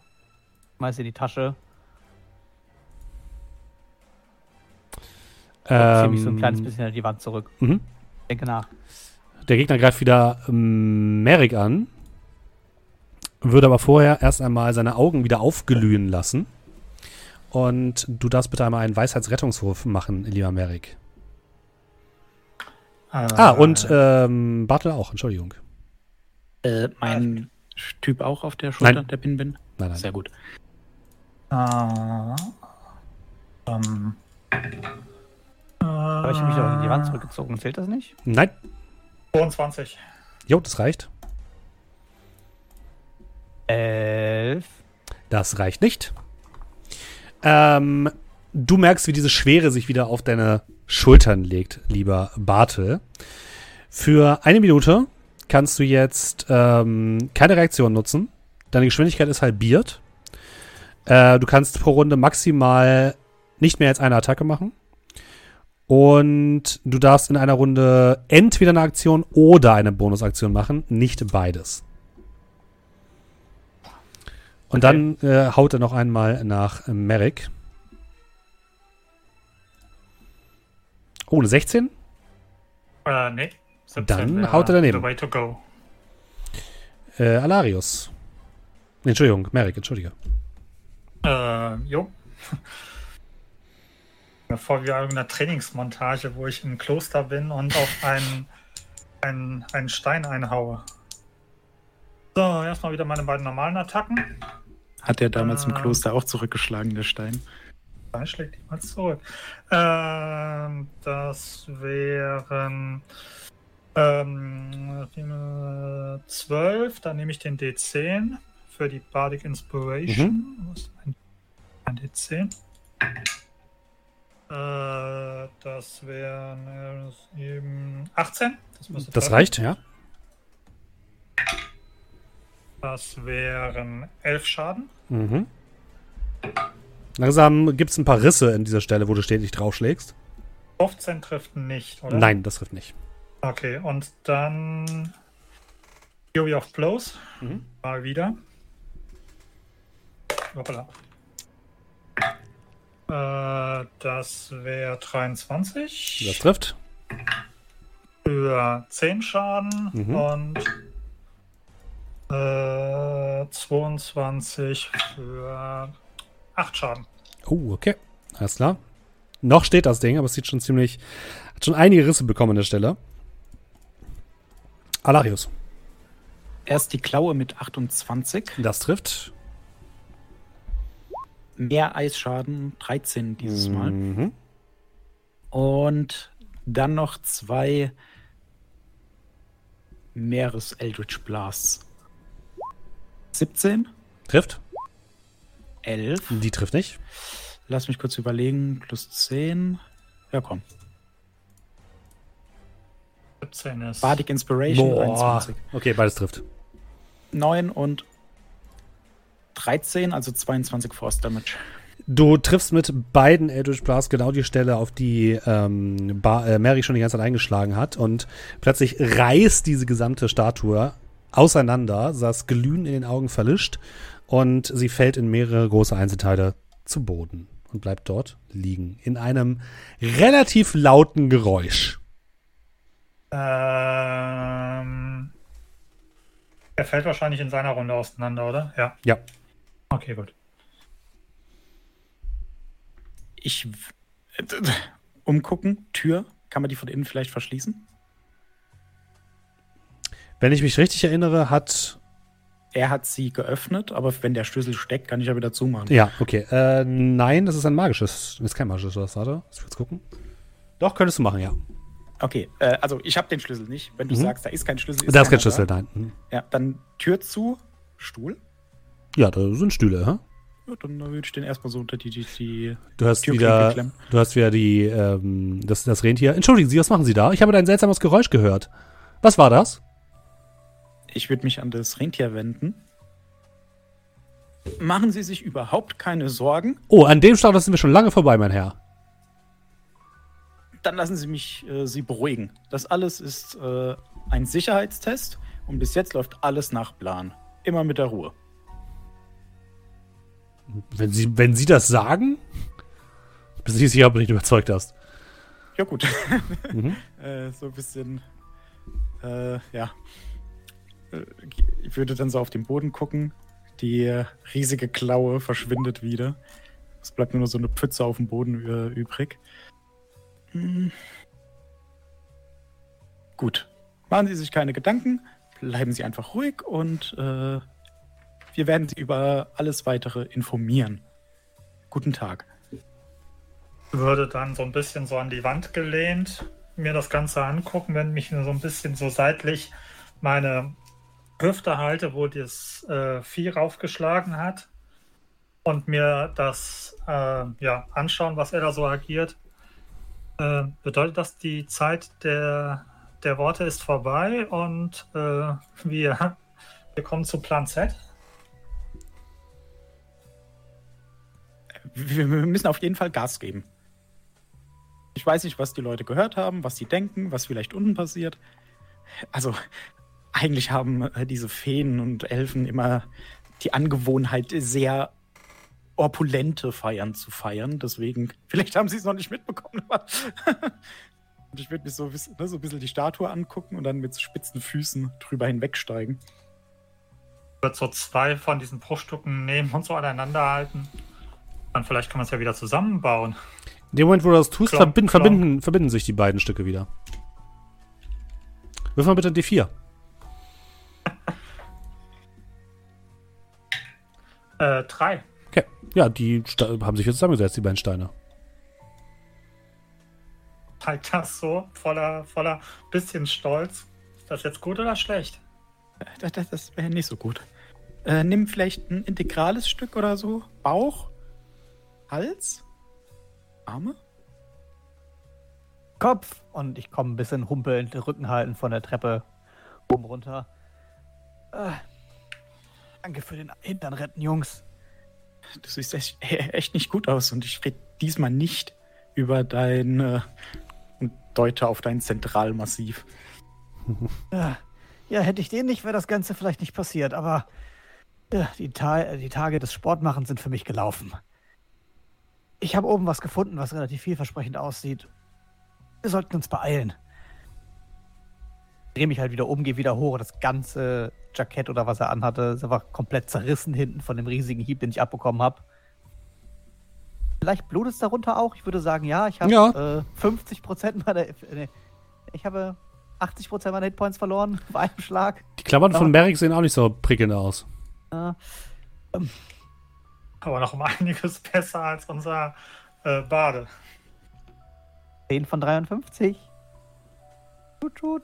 schmeiße in die Tasche, ziehe mich so ein kleines Ähm, bisschen an die Wand zurück. mhm. Denke nach. Der Gegner greift wieder ähm, Merrick an, würde aber vorher erst einmal seine Augen wieder aufglühen lassen. Und du darfst bitte einmal einen Weisheitsrettungswurf machen, lieber Merrick. Äh, Ah, und ähm, Bartel auch, Entschuldigung. Äh, mein Typ auch auf der Schulter, Nein. der Pin bin. Nein, nein. Sehr gut. Ah, ähm, Habe ich mich doch in die Wand zurückgezogen. Zählt das nicht? Nein. 22. Jo, das reicht. 11. Das reicht nicht. Ähm, du merkst, wie diese Schwere sich wieder auf deine Schultern legt, lieber Bartel. Für eine Minute kannst du jetzt ähm, keine Reaktion nutzen. Deine Geschwindigkeit ist halbiert. Äh, du kannst pro Runde maximal nicht mehr als eine Attacke machen. Und du darfst in einer Runde entweder eine Aktion oder eine Bonusaktion machen, nicht beides. Und Okay. dann äh, haut er noch einmal nach Merrick. Oh, eine 16? Äh, nee. 17 Dann haut er daneben. The way to go. Äh, Alarius. Entschuldigung, Merrick, entschuldige. Äh, jo. Vor wie in einer Trainingsmontage, wo ich im Kloster bin und auf einen einen, einen Stein einhaue. So, erstmal wieder meine beiden normalen Attacken. Hat er damals im Ah. Kloster auch zurückgeschlagen, der Stein? Stein schlägt ihn mal zurück. Ähm, das wären ähm, äh, 12. Dann nehme ich den D10 für die Bardic Inspiration. Wo ist mein, mein D10? Äh, das wären äh, eben 18. Das, Das reicht, ja. Das wären 11 Schaden. Mhm. Langsam gibt es ein paar Risse in dieser Stelle, wo du stetig draufschlägst. 15 trifft nicht, oder? Nein, das trifft nicht. Okay, und dann Fury of Blows. Mhm. Mal wieder. Hoppala. Äh, das wäre 23 Das trifft. für 10 Schaden Mhm. und äh, 22 für 8 Schaden. Oh, okay. Alles klar. Noch steht das Ding, aber es sieht schon ziemlich. Hat schon einige Risse bekommen an der Stelle. Alarius. Erst die Klaue mit 28. Das trifft. Mehr Eisschaden, 13 dieses Mal. Mhm. Und dann noch zwei Meeres-Eldritch Blasts. 17, Trifft. 11. Die trifft nicht. Lass mich kurz überlegen. Plus 10. Ja, komm. 17 ist. Bardic Inspiration, Boah. 21. Okay, beides trifft. 9 und 13, also 22 Force Damage. Du triffst mit beiden Eldritch Blast genau die Stelle, auf die ähm, ba äh, Mary schon die ganze Zeit eingeschlagen hat. Und plötzlich reißt diese gesamte Statue auseinander, das Glühen in den Augen verlischt und sie fällt in mehrere große Einzelteile zu Boden und bleibt dort liegen. In einem relativ lauten Geräusch. Ähm, er fällt wahrscheinlich in seiner Runde auseinander, oder? Ja. Ja. Okay, gut. Ich. w- Umgucken, Tür. Kann man die von innen vielleicht verschließen? Wenn ich mich richtig erinnere, hat. Er hat sie geöffnet, aber wenn der Schlüssel steckt, kann ich ja wieder zumachen. Ja, okay. Äh, nein, das ist ein magisches. Das ist kein magisches, was? Warte, mich kurz gucken. Doch, könntest du machen, ja. Okay, äh, also ich habe den Schlüssel nicht. Wenn du Mhm. sagst, da ist kein Schlüssel, Da ist kein Schlüssel, da. nein. Mhm. Ja, dann Tür zu, Stuhl. Ja, da sind Stühle, hä? Ja, dann würde ich den erstmal so unter die, die, die Du hast Türklinke wieder, klemmen. du hast wieder die, ähm, das, das Rentier. Entschuldigen Sie, was machen Sie da? Ich habe da ein seltsames Geräusch gehört. Was war das? Ich würde mich an das Rentier wenden. Machen Sie sich überhaupt keine Sorgen. Oh, an dem Status sind wir schon lange vorbei, mein Herr. Dann lassen Sie mich äh, Sie beruhigen. Das alles ist äh, ein Sicherheitstest und bis jetzt läuft alles nach Plan. Immer mit der Ruhe. Wenn Sie, wenn Sie das sagen, bist du sicher, ob du nicht überzeugt hast. Ja, gut. Mhm. äh, so ein bisschen. Äh, ja. Äh, Ich würde dann so auf den Boden gucken. Die riesige Klaue verschwindet wieder. Es bleibt nur noch so eine Pfütze auf dem Boden äh, übrig. Hm. Gut. Machen Sie sich keine Gedanken. Bleiben Sie einfach ruhig und äh, wir werden Sie über alles weitere informieren. Guten Tag. würde dann so ein bisschen so an die Wand gelehnt mir das Ganze angucken, wenn mich nur so ein bisschen so seitlich meine Hüfte halte, wo das äh, Vieh raufgeschlagen hat und mir das äh, ja, anschauen, was er da so agiert. Äh, bedeutet das, die Zeit der, der Worte ist vorbei und äh, wir, wir kommen zu Plan Z? wir wir müssen auf jeden Fall Gas geben. Ich weiß nicht, was die Leute gehört haben, was sie denken, was vielleicht unten passiert. Also, eigentlich haben äh, diese Feen und Elfen immer die Angewohnheit, sehr opulente Feiern zu feiern. Deswegen, vielleicht haben sie es noch nicht mitbekommen. Aber und ich würde mich so, ne, so ein bisschen die Statue angucken und dann mit spitzen Füßen drüber hinwegsteigen. Ich würde so zwei von diesen Bruchstücken nehmen und so aneinander halten. Dann vielleicht kann man es ja wieder zusammenbauen. In dem Moment, wo du das tust, Klonk, verbinden, klonk. verbinden, verbinden sich die beiden Stücke wieder. Wirf mal bitte ein D4. Äh, drei. Okay. Ja, die haben sich jetzt zusammengesetzt, die beiden Steine. Halt das so, voller, voller bisschen Stolz. Ist das jetzt gut oder schlecht? Das, das, das wäre nicht so gut. Äh, nimm vielleicht ein integrales Stück oder so. Bauch, Hals, Arme. Kopf. Und ich komme ein bisschen humpelnd, Rücken halten von der Treppe oben runter. Äh, danke für den Hintern retten, Jungs. Du siehst echt, echt nicht gut aus und ich rede diesmal nicht über dein äh, und deute auf dein Zentralmassiv. Ja, ja, hätte ich den nicht, wäre das Ganze vielleicht nicht passiert, aber ja, die, Ta äh, die Tage des Sportmachens sind für mich gelaufen. Ich habe oben was gefunden, was relativ vielversprechend aussieht. Wir sollten uns beeilen. Ich drehe mich halt wieder um, gehe wieder hoch das ganze Jackett oder was er anhatte ist einfach komplett zerrissen hinten von dem riesigen Hieb, den ich abbekommen habe. Vielleicht blutet es darunter auch. Ich würde sagen, ja. Ich habe Ja. äh, 50% meiner. Nee, ich habe 80% meiner Hitpoints verloren bei einem Schlag. Die Klammern von. Merrick sehen auch nicht so prickelnd aus. Äh, Aber noch um einiges besser als unser äh, Bade. 10 von 53. Tut, tut.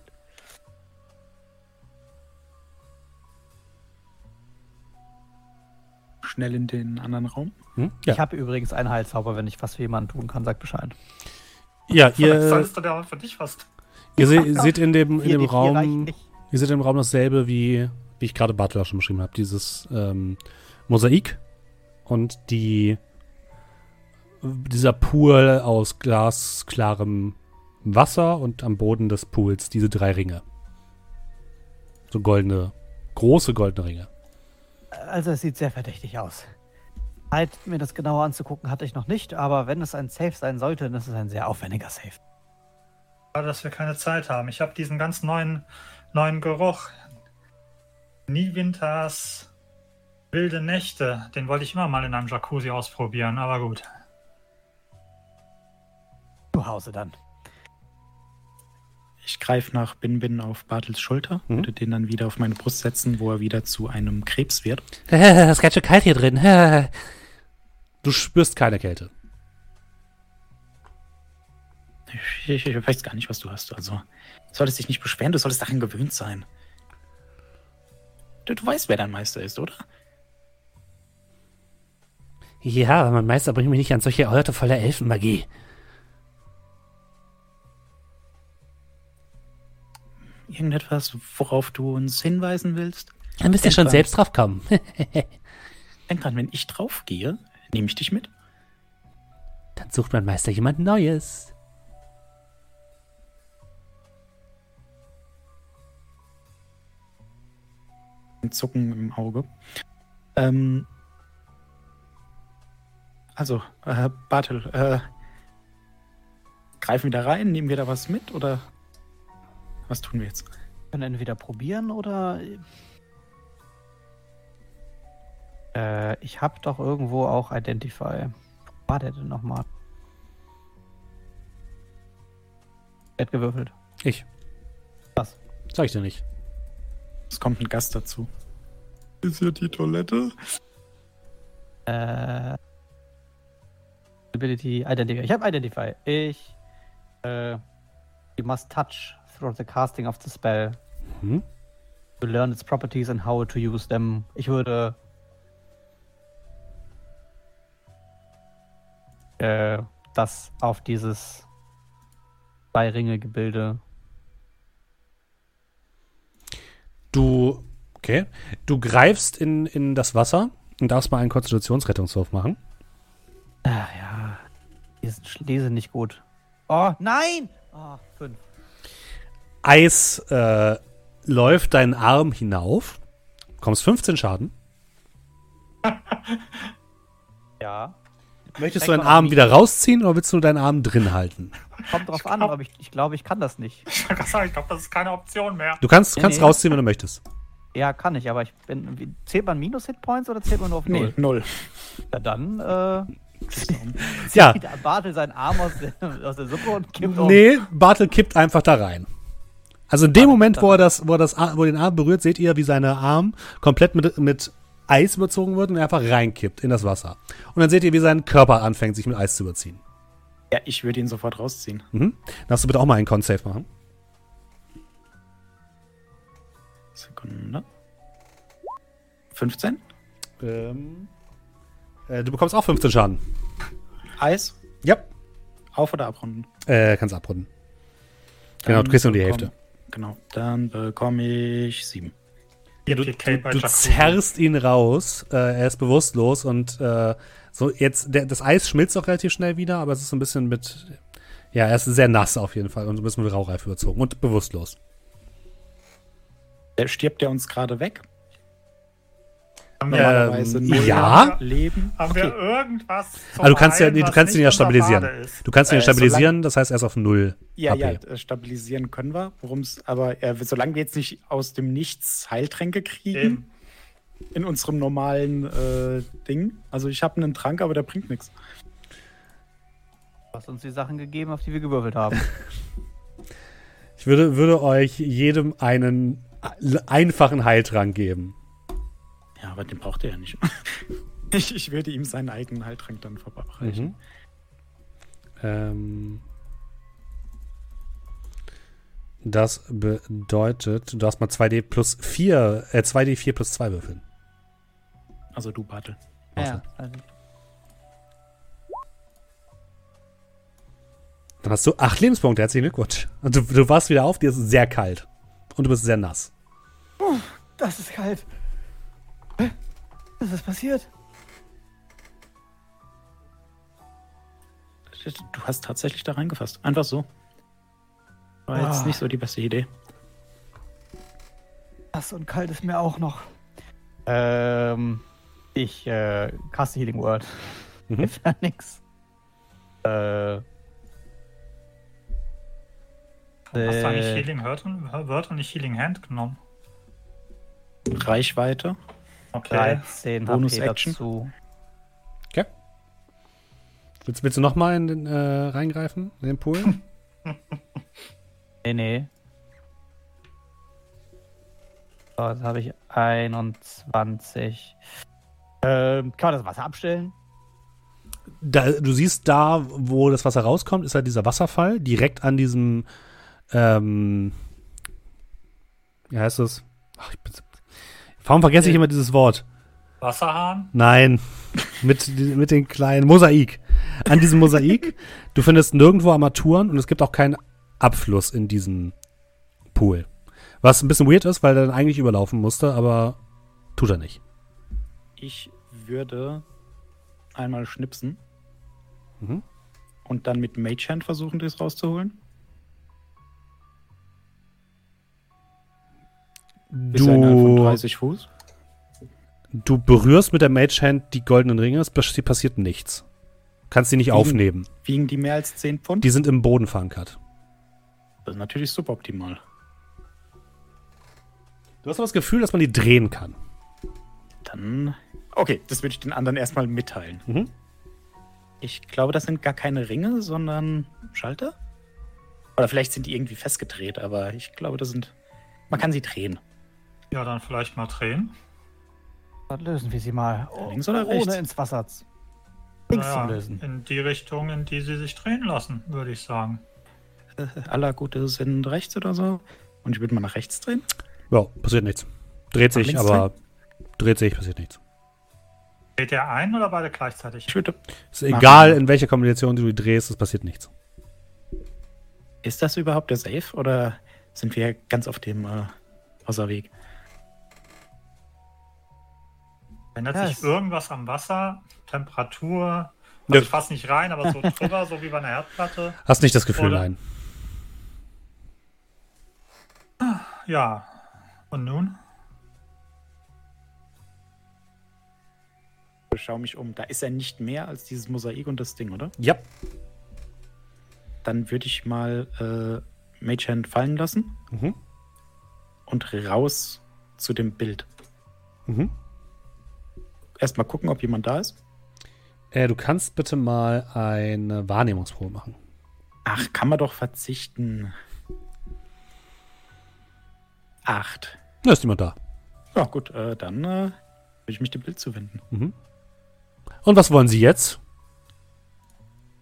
Schnell in den anderen Raum. Hm? Ja, Ich habe übrigens einen Heilzauber, wenn ich was für jemanden tun kann, sag Bescheid. ja ihr, solltest du dir für dich was ihr se seht in dem, in dem D4 reichen Raum, ihr seht im Raum dasselbe, wie, wie ich gerade auch schon beschrieben habe. Dieses ähm, Mosaik und die dieser Pool aus glasklarem Wasser und am Boden des Pools diese drei Ringe. So goldene, große goldene Ringe. Also es sieht sehr verdächtig aus. Zeit, mir das genauer anzugucken, hatte ich noch nicht, aber wenn es ein Safe sein sollte, dann ist es ein sehr aufwendiger Safe. Schade, dass wir keine Zeit haben. Ich habe diesen ganz neuen, neuen Geruch. Nie Winters wilde Nächte. Den wollte ich immer mal in einem Jacuzzi ausprobieren, aber gut. Zu Hause dann. Greife nach Bin Bin auf Bartels Schulter, Mhm. würde den dann wieder auf meine Brust setzen, wo er wieder zu einem Krebs wird. Es ist ganz schön kalt hier drin. Du spürst keine Kälte. Ich, ich, ich weiß gar nicht, was du hast. Also, du solltest dich nicht beschweren, du solltest daran gewöhnt sein. Du, du weißt, wer dein Meister ist, oder? Ja, aber mein Meister bringt mich nicht an solche Orte voller Elfenmagie. Irgendetwas, worauf du uns hinweisen willst? Dann müsst ihr schon Etwa. selbst drauf kommen. Denk dran, wenn ich drauf gehe, nehme ich dich mit. Dann sucht mein Meister jemand Neues. Ein Zucken im Auge. Ähm, also, äh, Bartel, äh, greifen wir da rein, nehmen wir da was mit oder was tun wir jetzt? Wir können entweder probieren oder. Äh, ich habe doch irgendwo auch Identify. Wo war der denn nochmal? Er hat gewürfelt. Ich. Was? Sag ich dir nicht. Es kommt ein Gast dazu. Ist hier die Toilette? Äh. Ability, Identify. Ich habe Identify. Ich. Äh. You must touch through the casting of the spell Hm? to learn its properties and how to use them. Ich würde. Äh, das auf dieses zwei Ringe-Gebilde. Du, okay. Du greifst in, in das Wasser und darfst mal einen Konstitutionsrettungswurf machen. Ah, ja. Die die sind nicht gut. Oh, nein! Oh, fünf. Eis äh, läuft deinen Arm hinauf. Kommst 15 Schaden. Ja. Möchtest du deinen Arm wie- wieder rausziehen oder willst du deinen Arm drin halten? Kommt drauf an, aber ich, ich glaube, ich kann das nicht. Ich glaube, das ist keine Option mehr. Du kannst, kannst nee. rausziehen, wenn du möchtest. Ja, kann ich, aber ich bin. wie- Zählt man Minus-Hitpoints oder zählt man nur auf Null? null. Ja, dann, äh. Ja. zieht Bartel seinen Arm aus der, aus der Suppe und kippt um. Nee, Bartel kippt einfach da rein. Also in dem Moment, wo er das, wo er das, wo er den Arm berührt, seht ihr, wie seine Arm komplett mit, mit Eis überzogen wird und er einfach reinkippt in das Wasser. Und dann seht ihr, wie sein Körper anfängt, sich mit Eis zu überziehen. Ja, ich würde ihn sofort rausziehen. Mhm. Darfst du bitte auch mal einen Con-Save machen? Sekunde. 15? Ähm, äh, du bekommst auch 15 Schaden. Eis? Ja. Auf- oder abrunden? Äh, kannst abrunden. Genau, du kriegst nur die Hälfte. Genau, dann bekomme ich 7. Du, du, du Jacuzzi. zerrst ihn raus, äh, er ist bewusstlos und äh, so jetzt, der, das Eis schmilzt auch relativ schnell wieder, aber es ist so ein bisschen mit, ja, er ist sehr nass auf jeden Fall und so ein bisschen mit Raureif überzogen und bewusstlos. Der stirbt der uns gerade weg? Wir, Normalerweise Ähm, null ja. Leben. haben Okay. wir irgendwas Also du kannst ja, nee, du kannst ihn ja unser stabilisieren. Du kannst ihn ja Äh, stabilisieren, das heißt, er ist auf null Ja, HP. ja, äh, stabilisieren können wir. Worum's, aber äh, solange wir jetzt nicht aus dem Nichts Heiltränke kriegen, Eben. in unserem normalen äh, Ding. Also ich habe einen Trank, aber der bringt nichts. Du hast uns die Sachen gegeben, auf die wir gewürfelt haben. Ich würde, würde euch jedem einen einfachen Heiltrank geben. Ja, aber den braucht er ja nicht. ich, ich würde ihm seinen eigenen Heiltrank dann verabreichen. Mhm. Ähm, das bedeutet, du darfst mal 2D plus 4, äh, 2D4 plus 2 würfeln. Also du, Bartel. ja, also, Dann hast du 8 Lebenspunkte, herzlichen Glückwunsch. Und du, du warst wieder auf, dir ist sehr kalt. Und du bist sehr nass. das ist kalt. Hä? Was ist passiert? Du hast tatsächlich da reingefasst. Einfach so. War jetzt Ah. nicht so die beste Idee. Das und kalt ist mir auch noch. Ähm, ich äh, caste Healing Word. Mhm. Hilft ja nix. Äh, Hast du eigentlich Äh. Healing Word und, Word und nicht Healing Hand genommen? Reichweite. Okay. 13 Bonus HP Action. dazu. Okay. Willst, willst du nochmal in den, äh, reingreifen, in den Pool? Nee, nee. So, jetzt habe ich 21. Ähm, kann man das Wasser abstellen? da, du siehst da, wo das Wasser rauskommt, ist halt dieser Wasserfall direkt an diesem, ähm, wie heißt das? Ach, ich bin, warum vergesse ich immer dieses Wort? Wasserhahn? Nein, mit, mit den kleinen Mosaik. An diesem Mosaik, du findest nirgendwo Armaturen und es gibt auch keinen Abfluss in diesen Pool. Was ein bisschen weird ist, weil er dann eigentlich überlaufen musste, aber tut er nicht. Ich würde einmal schnipsen Mhm. und dann mit Mage Hand versuchen, das rauszuholen. Du, 30 Fuß. du berührst mit der Mage Hand die goldenen Ringe, es passi- passiert nichts. Kannst die nicht Liegen- aufnehmen. Wiegen die mehr als 10 Pfund? Die sind im Boden verankert. Das ist natürlich suboptimal. Du hast aber das Gefühl, dass man die drehen kann. Dann. Okay, das würde ich den anderen erstmal mitteilen. Mhm. Ich glaube, das sind gar keine Ringe, sondern Schalter? Oder vielleicht sind die irgendwie festgedreht, aber ich glaube, das sind. Man kann sie drehen. Ja, dann vielleicht mal drehen. Dann lösen wir sie mal. Oh, Links oder ohne rechts? ins Wasser. Links Naja, zum Lösen. In die Richtung, in die sie sich drehen lassen, würde ich sagen. Äh, aller Gute sind rechts oder so. Und ich würde mal nach rechts drehen. Ja, passiert nichts. Dreht sich, aber dreht sich, passiert nichts. Dreht der ein oder beide gleichzeitig? Ich würde. Ist egal, in welcher Kombination du die drehst, es passiert nichts. Ist das überhaupt der Safe oder sind wir ganz auf dem äh, Außerweg? Ändert Ja, sich irgendwas am Wasser? Temperatur? Ja. Also ich fasse nicht rein, aber so drüber, so wie bei einer Herdplatte. Hast nicht das Gefühl, Oder- nein. Ja. Und nun? Ich schaue mich um. Da ist ja nicht mehr als dieses Mosaik und das Ding, oder? Ja. Dann würde ich mal äh, Mage Hand fallen lassen Mhm. und raus zu dem Bild. Mhm. Erstmal gucken, ob jemand da ist. Äh, du kannst bitte mal eine Wahrnehmungsprobe machen. Ach, kann man doch verzichten. Acht. Da ist niemand da. Ja, gut, äh, dann äh, will ich mich dem Bild zuwenden. Mhm. Und was wollen Sie jetzt?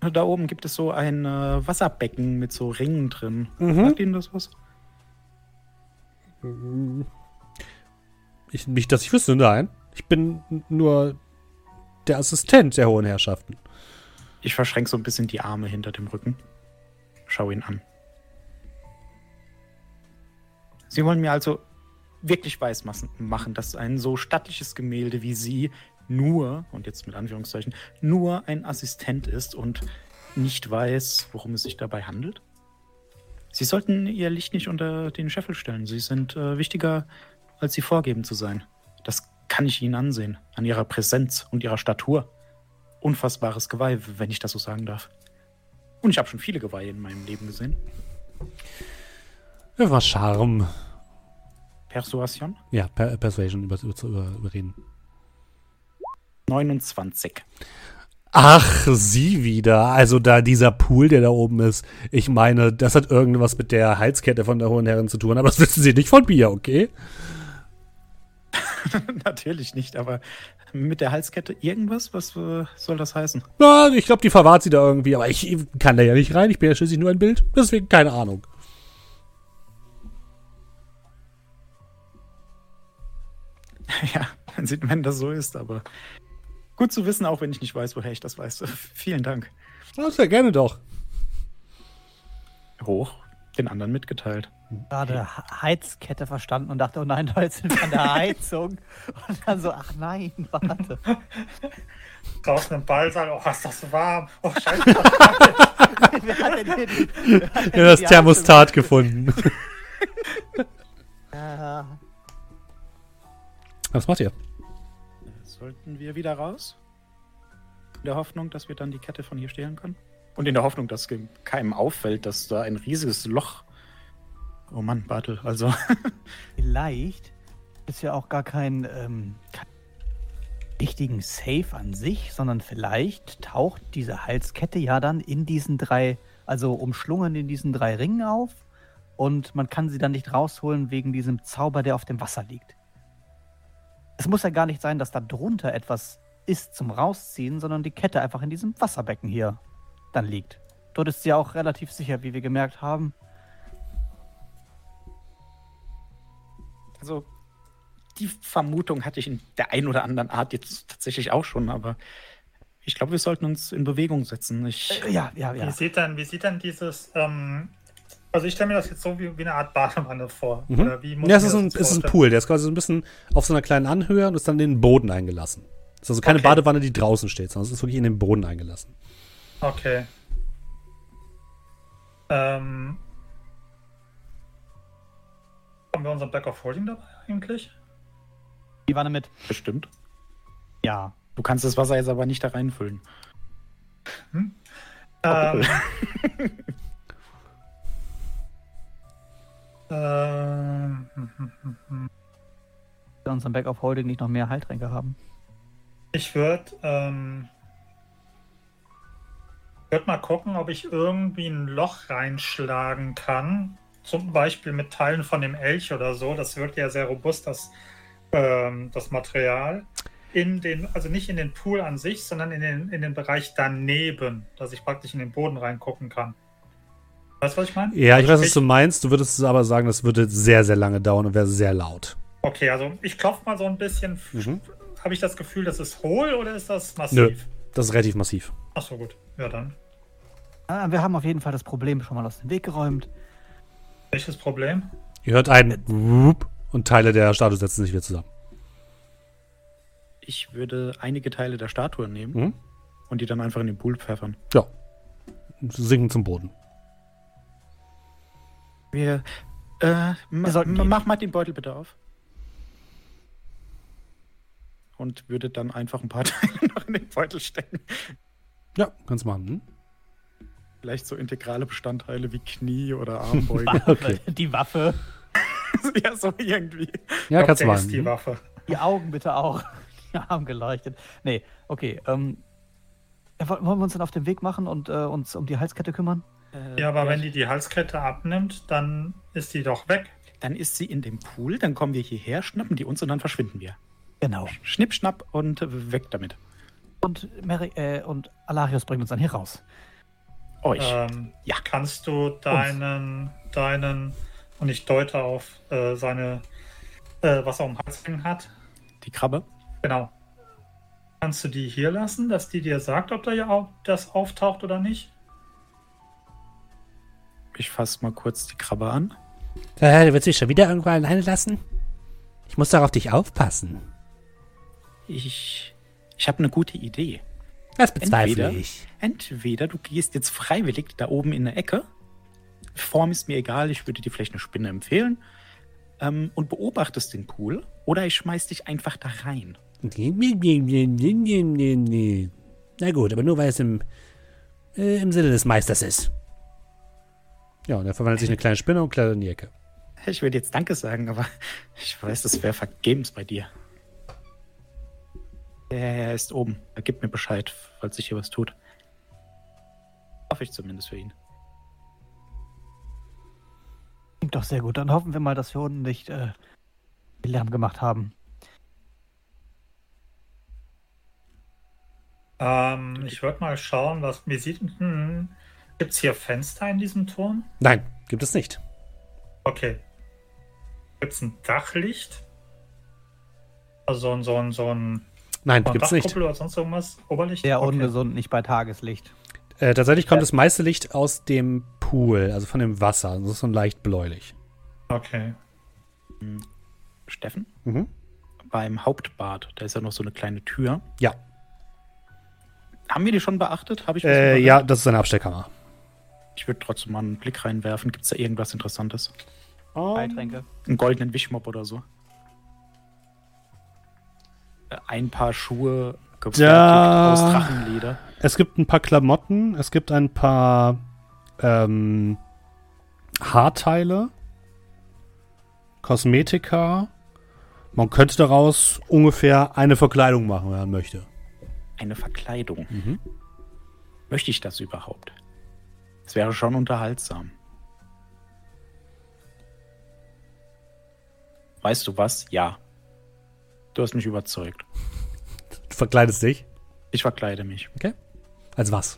Da oben gibt es so ein äh, Wasserbecken mit so Ringen drin. Mhm. Sagt Ihnen das was? Ich, nicht, dass ich wüsste, nein. Ich bin nur der Assistent der hohen Herrschaften. Ich verschränke so ein bisschen die Arme hinter dem Rücken. Schau ihn an. Sie wollen mir also wirklich weiß machen, dass ein so stattliches Gemälde wie Sie nur, und jetzt mit Anführungszeichen, nur ein Assistent ist und nicht weiß, worum es sich dabei handelt? Sie sollten Ihr Licht nicht unter den Scheffel stellen. Sie sind äh, wichtiger, als Sie vorgeben zu sein. Das kann ich Ihnen ansehen, an Ihrer Präsenz und Ihrer Statur. Unfassbares Geweih, wenn ich das so sagen darf. Und ich habe schon viele Geweihe in meinem Leben gesehen. War Charme. Persuasion? Ja, per Persuasion über, über, über, überreden. 29. Ach, sie wieder. Also da dieser Pool, der da oben ist. Ich meine, das hat irgendwas mit der Halskette von der Hohen Herren zu tun, aber das wissen Sie nicht von mir, okay? Natürlich nicht, aber mit der Halskette irgendwas? Was äh, soll das heißen? Na, ich glaube, die verwahrt sie da irgendwie, aber ich kann da ja nicht rein. Ich bin ja schließlich nur ein Bild. Deswegen keine Ahnung. ja, wenn das so ist, aber gut zu wissen, auch wenn ich nicht weiß, woher ich das weiß. Vielen Dank. Ja, sehr gerne doch. Hoch, den anderen mitgeteilt. Gerade Heizkette verstanden und dachte, oh nein, heute sind wir an der Heizung. Und dann so, ach nein, warte. Draußen im Ballsaal, oh, ist das warm. Oh, scheiße. Wer hat denn hier die, wer hat denn Ja, das die Thermostat gefunden. Heizung? Ja. Was macht ihr? Sollten wir wieder raus? In der Hoffnung, dass wir dann die Kette von hier stehlen können? Und in der Hoffnung, dass keinem auffällt, dass da ein riesiges Loch. Oh Mann, Bartel, also. Vielleicht ist ja auch gar kein, ähm, kein richtigen Safe an sich, sondern vielleicht taucht diese Halskette ja dann in diesen drei, also umschlungen in diesen drei Ringen auf und man kann sie dann nicht rausholen wegen diesem Zauber, der auf dem Wasser liegt. Es muss ja gar nicht sein, dass da drunter etwas ist zum Rausziehen, sondern die Kette einfach in diesem Wasserbecken hier dann liegt. Dort ist sie ja auch relativ sicher, wie wir gemerkt haben. Also, die Vermutung hatte ich in der einen oder anderen Art jetzt tatsächlich auch schon, aber ich glaube, wir sollten uns in Bewegung setzen. Ich, Äh, ja, ja, ja. Wie sieht denn, wie sieht denn dieses, ähm, also ich stelle mir das jetzt so wie, wie eine Art Badewanne vor. Mhm. Oder wie muss Ja, es ist ein, es ist ein? Pool. Der ist quasi so ein bisschen auf so einer kleinen Anhöhe und ist dann in den Boden eingelassen. Es ist also keine Okay. Badewanne, die draußen steht, sondern es ist wirklich in den Boden eingelassen. Okay. Ähm, haben wir unseren Back of Holding dabei eigentlich? Die Wanne mit. bestimmt. Ja. Du kannst das Wasser jetzt aber nicht da reinfüllen. Ähm, ähm, hm, hm, hm, hm. Wir unseren Back of Holding nicht noch mehr Heiltränke haben. Ich würde ähm, würd mal gucken, ob ich irgendwie ein Loch reinschlagen kann. Zum Beispiel mit Teilen von dem Elch oder so. Das wirkt ja sehr robust, das, ähm, das Material. In den, also nicht in den Pool an sich, sondern in den, in den Bereich daneben, dass ich praktisch in den Boden reingucken kann. Weißt du, was ich meine? Ja, ich weiß, was du meinst. Du würdest aber sagen, das würde sehr, sehr lange dauern und wäre sehr laut. Okay, also ich klopfe mal so ein bisschen. Mhm. Habe ich das Gefühl, das ist hohl oder ist das massiv? Nö. Das ist relativ massiv. Ach so, gut. Ja, dann. Ah, wir haben auf jeden Fall das Problem schon mal aus dem Weg geräumt. Welches Problem? Ihr hört einen Wup und Teile der Statue setzen sich wieder zusammen. Ich würde einige Teile der Statue nehmen Mhm. und die dann einfach in den Pool pfeffern. Ja. Sie sinken zum Boden. Wir, äh, ma, mach mal den Beutel bitte auf. Und würde dann einfach ein paar Teile noch in den Beutel stecken. Ja, kannst machen. Hm? Vielleicht so integrale Bestandteile wie Knie oder Armbeuge. Okay. Die Waffe. ja, so irgendwie. Ja, Ich glaub, kannst du ist die machen. Waffe. Die Augen bitte auch. Die haben geleuchtet. Nee, okay. Ähm, ja, wollen wir uns dann auf den Weg machen und äh, uns um die Halskette kümmern? Äh, Ja, aber wenn die die Halskette abnimmt, dann ist die doch weg. Dann ist sie in dem Pool, dann kommen wir hierher, schnappen die uns und dann verschwinden wir. Genau. Schnipp, schnapp und weg damit. Und, Mary, äh, und Alarius bringt uns dann hier raus. Euch. Ähm, Ja. Kannst du deinen, deinen, und ich deute auf äh, seine, äh, was er um den Hals hängen hat, Die Krabbe. genau. Kannst du die hier lassen, dass die dir sagt, ob da ja au- das auftaucht oder nicht? Ich fasse mal kurz die Krabbe an. Äh, du willst mich schon wieder irgendwo alleine lassen? Ich muss doch auf dich aufpassen. Ich, ich habe eine gute Idee. Das bezweifle Entweder, ich. entweder du gehst jetzt freiwillig da oben in der Ecke. Form ist mir egal, ich würde dir vielleicht eine Spinne empfehlen. Ähm, und beobachtest den Pool. Oder ich schmeiß dich einfach da rein. Nee, nee, nee, nee, nee, nee, nee, nee. Na gut, aber nur weil es im, äh, im Sinne des Meisters ist. Ja, und er verwandelt sich in eine kleine Spinne und klettert in die Ecke. Ich würde jetzt Danke sagen, aber ich weiß, das wäre vergebens bei dir. Der Herr ist oben. Er gibt mir Bescheid, falls sich hier was tut. Hoffe ich zumindest für ihn. Klingt doch sehr gut. Dann hoffen wir mal, dass wir unten nicht äh, Lärm gemacht haben. Ähm, ich würde mal schauen, was mir sieht. Hm, Gibt es hier Fenster in diesem Turm? Nein, gibt es nicht. Okay. Gibt es ein Dachlicht? Also so ein, so ein, so ein, Nein, so ein gibt es nicht. Oder sonst irgendwas? Oberlicht? Sehr Okay. ungesund, nicht bei Tageslicht. Äh, tatsächlich kommt das meiste Licht aus dem Pool, also von dem Wasser. Das ist so leicht bläulich. Okay. Steffen? Mhm. Beim Hauptbad, da ist ja noch so eine kleine Tür. Ja, Haben wir die schon beachtet? Habe ich äh, ja, das ist eine Abstellkammer. Ich würde trotzdem mal einen Blick reinwerfen. Gibt es da irgendwas Interessantes? Beitränke. Einen goldenen Wischmopp oder so? Ein paar Schuhe gefertigt Da- aus Drachenleder. Es gibt ein paar Klamotten, es gibt ein paar ähm, Haarteile, Kosmetika. Man könnte daraus ungefähr eine Verkleidung machen, wenn man möchte. Eine Verkleidung. Mhm. Möchte ich das überhaupt? Es wäre schon unterhaltsam. Weißt du was? Ja. Du hast mich überzeugt. Du verkleidest dich. Ich verkleide mich. Als was?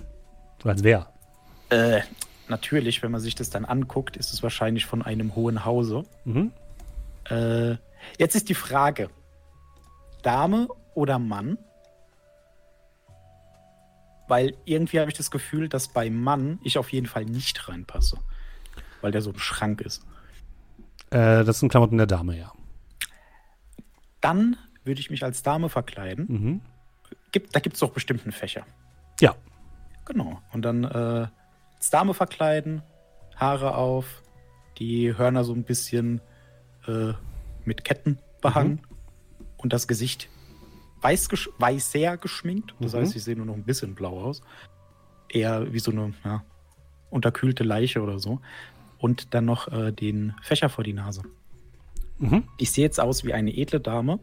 Als wer? Äh, natürlich, wenn man sich das dann anguckt, ist es wahrscheinlich von einem hohen Hause. Mhm. Äh, jetzt ist die Frage: Dame oder Mann? Weil irgendwie habe ich das Gefühl, dass bei Mann ich auf jeden Fall nicht reinpasse. Weil der so ein Schrank ist. Äh, das sind Klamotten der Dame, ja. Dann würde ich mich als Dame verkleiden. Mhm. Gibt, da gibt es doch bestimmt einen Fächer. Ja. Genau. Und dann äh, als Dame verkleiden, Haare auf, die Hörner so ein bisschen äh, mit Ketten behangen und das Gesicht weiß, gesch weiß sehr geschminkt. Das Mhm. heißt, ich sehe nur noch ein bisschen blau aus. Eher wie so eine ja, unterkühlte Leiche oder so. Und dann noch äh, den Fächer vor die Nase. Mhm. Ich sehe jetzt aus wie eine edle Dame.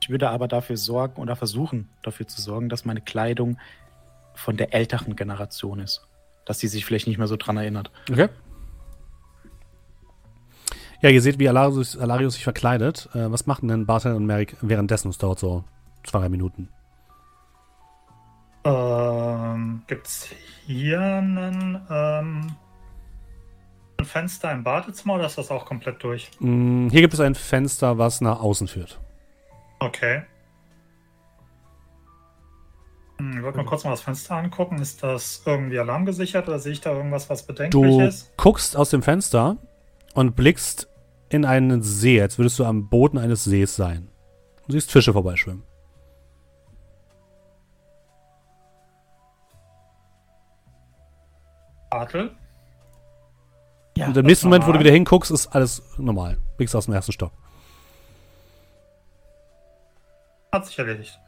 Ich würde aber dafür sorgen oder versuchen dafür zu sorgen, dass meine Kleidung von der älteren Generation ist. Dass sie sich vielleicht nicht mehr so dran erinnert. Okay. Ja, ihr seht, wie Alarius, Alarius sich verkleidet. Äh, was machen denn Bartel und Merrick währenddessen? Es dauert so zwei, drei Minuten. Ähm, Gibt es hier einen, ähm, ein Fenster im Badezimmer oder ist das auch komplett durch? Mm, hier gibt es ein Fenster, was nach außen führt. Okay. Hm, Ich wollte mal kurz mal das Fenster angucken. Ist das irgendwie alarmgesichert oder sehe ich da irgendwas, was bedenklich Du ist? guckst aus dem Fenster und blickst in einen See, als würdest du am Boden eines Sees sein. Du siehst Fische vorbeischwimmen. Bartel? Ja, und im nächsten Moment, wo du wieder hinguckst, ist alles normal. Blickst aus dem ersten Stock. Hat sich erledigt.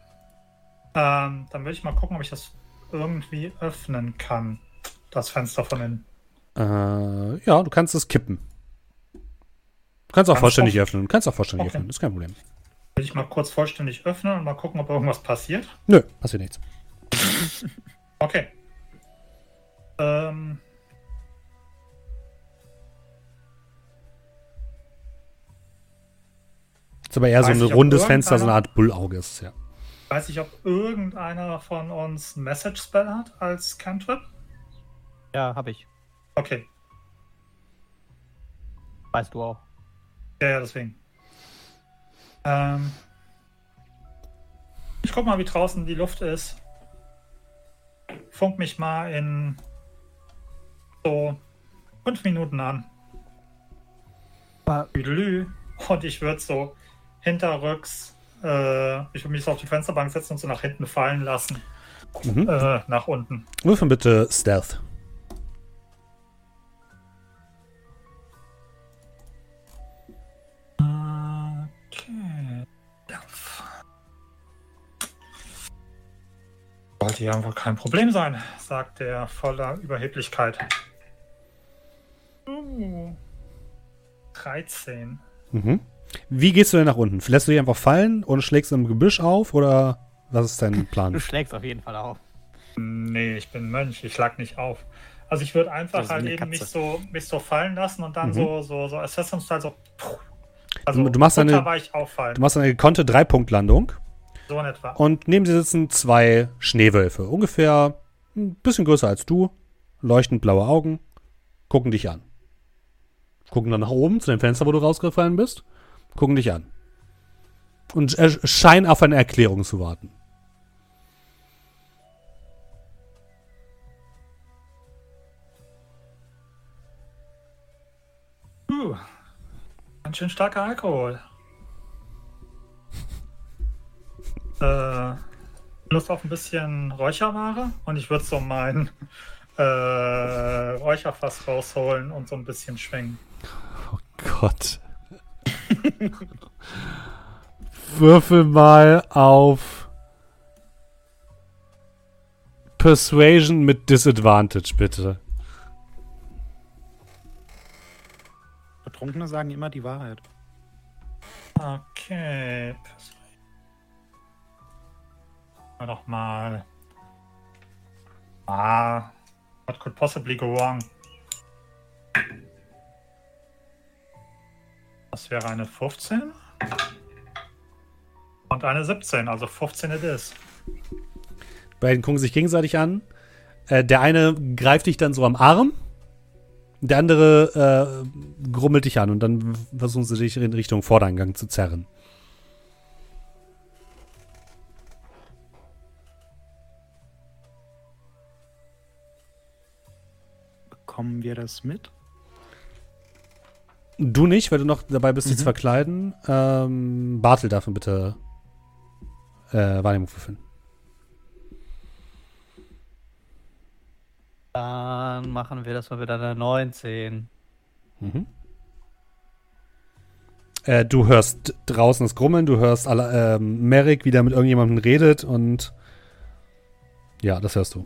Ähm, dann will ich mal gucken, ob ich das irgendwie öffnen kann. Das Fenster von innen. Äh, ja, du kannst es kippen. Du kannst auch Ganz vollständig öffnen. Du kannst auch vollständig Okay. öffnen, ist kein Problem. Will ich mal kurz vollständig öffnen und mal gucken, ob irgendwas passiert. Nö, passiert nichts. Okay. Ähm. Ist aber eher so ein rundes Fenster, so eine Art Bullauge ist, ja. Weiß ich, ob irgendeiner von uns ein Message Spell hat als Cantrip? Ja, habe ich. Okay. Weißt du auch. Ja, ja, deswegen. Ähm, ich guck mal, wie draußen die Luft ist. Funk mich mal in so fünf Minuten an. Und ich würde so hinterrücks, äh, ich würde mich so auf die Fensterbank setzen und so nach hinten fallen lassen. Mhm. Äh, nach unten. Würfeln bitte Stealth. Okay. Sollte ja wohl kein Problem sein, sagt er voller Überheblichkeit. Uh, 13. Mhm. Wie gehst du denn nach unten? Lässt du dich einfach fallen und schlägst im Gebüsch auf oder was ist dein Du Plan? schlägst auf jeden Fall auf. Nee, ich bin Mönch, ich schlag nicht auf. Also ich würde einfach ist halt eben mich so, mich so fallen lassen und dann Mhm. so, so, so Assassin's-Style so. puh. Also Du- du machst eine-. Du machst eine gekonnte Dreipunktlandung so in etwa. und neben dir sitzen zwei Schneewölfe. Ungefähr ein bisschen größer als du, leuchtend blaue Augen, gucken dich an. Gucken dann nach oben zu dem Fenster, wo du rausgefallen bist, gucken dich an. Und scheinen auf eine Erklärung zu warten. Uh, ganz schön starker Alkohol. äh, Lust auf ein bisschen Räucherware und ich würde so mein äh, Räucherfass rausholen und so ein bisschen schwingen. Gott. Würfel mal auf Persuasion mit Disadvantage, bitte. Betrunkene sagen immer die Wahrheit. Okay. Mal doch mal. Ah. What could possibly go wrong? Das wäre eine 15. Und eine 17, also 15 it is. Beiden gucken sich gegenseitig an. Äh, der eine greift dich dann so am Arm. Der andere äh, grummelt dich an und dann versuchen sie dich in Richtung Vordereingang zu zerren. Bekommen wir das mit? Du nicht, weil du noch dabei bist, dich Mhm. zu verkleiden. Ähm, Bartel darf mir bitte äh, Wahrnehmung würfeln. Dann machen wir das mal wieder eine 19. Mhm. Äh, du hörst draußen das Grummeln, du hörst alle, ähm, Merrick wieder mit irgendjemandem redet und ja, das hörst du.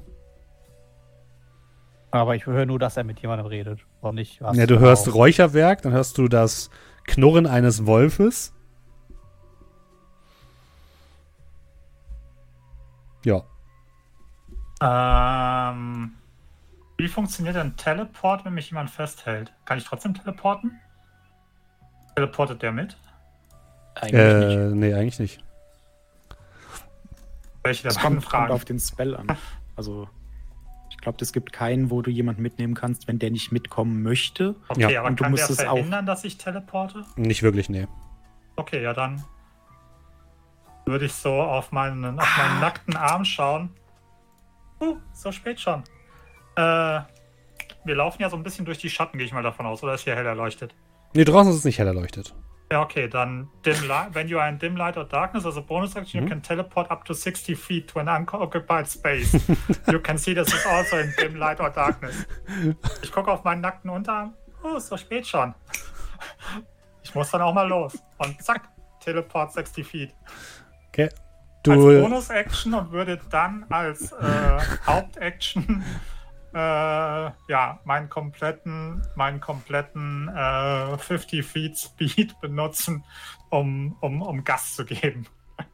Aber ich höre nur, dass er mit jemandem redet. Und nicht was. Ja, du hörst Räucherwerk, dann hörst du das Knurren eines Wolfes. Ja. Ähm, wie funktioniert denn Teleport, wenn mich jemand festhält? Kann ich trotzdem teleporten? Teleportet der mit? Eigentlich Äh, nee, eigentlich nicht. Welche der Das kommt, kommt Fragen? auf den Spell an. Also, glaube, es gibt keinen, wo du jemanden mitnehmen kannst, wenn der nicht mitkommen möchte. Okay, Ja, aber und du kann der musst es auch- verhindern, dass ich teleporte? Nicht wirklich, nee. Okay, ja dann würde ich so auf meinen, auf meinen nackten Arm schauen. Uh, so spät schon. Äh, wir laufen ja so ein bisschen durch die Schatten, gehe ich mal davon aus, oder ist hier hell erleuchtet? Nee, draußen ist es nicht hell erleuchtet. Ja, okay, dann dim light. When you are in dim light or darkness as a bonus action, Mhm. you can teleport up to 60 feet to an unoccupied space. you can see this is also in dim light or darkness. Ich gucke auf meinen nackten Unterarm. Oh, ist so spät schon. Ich muss dann auch mal los. Und zack, teleport 60 feet. Okay. als Du, Bonus-Action und würde dann als äh, Haupt-Action äh, ja, meinen kompletten, meinen kompletten äh, 50 Feet Speed benutzen, um, um, um Gas zu geben.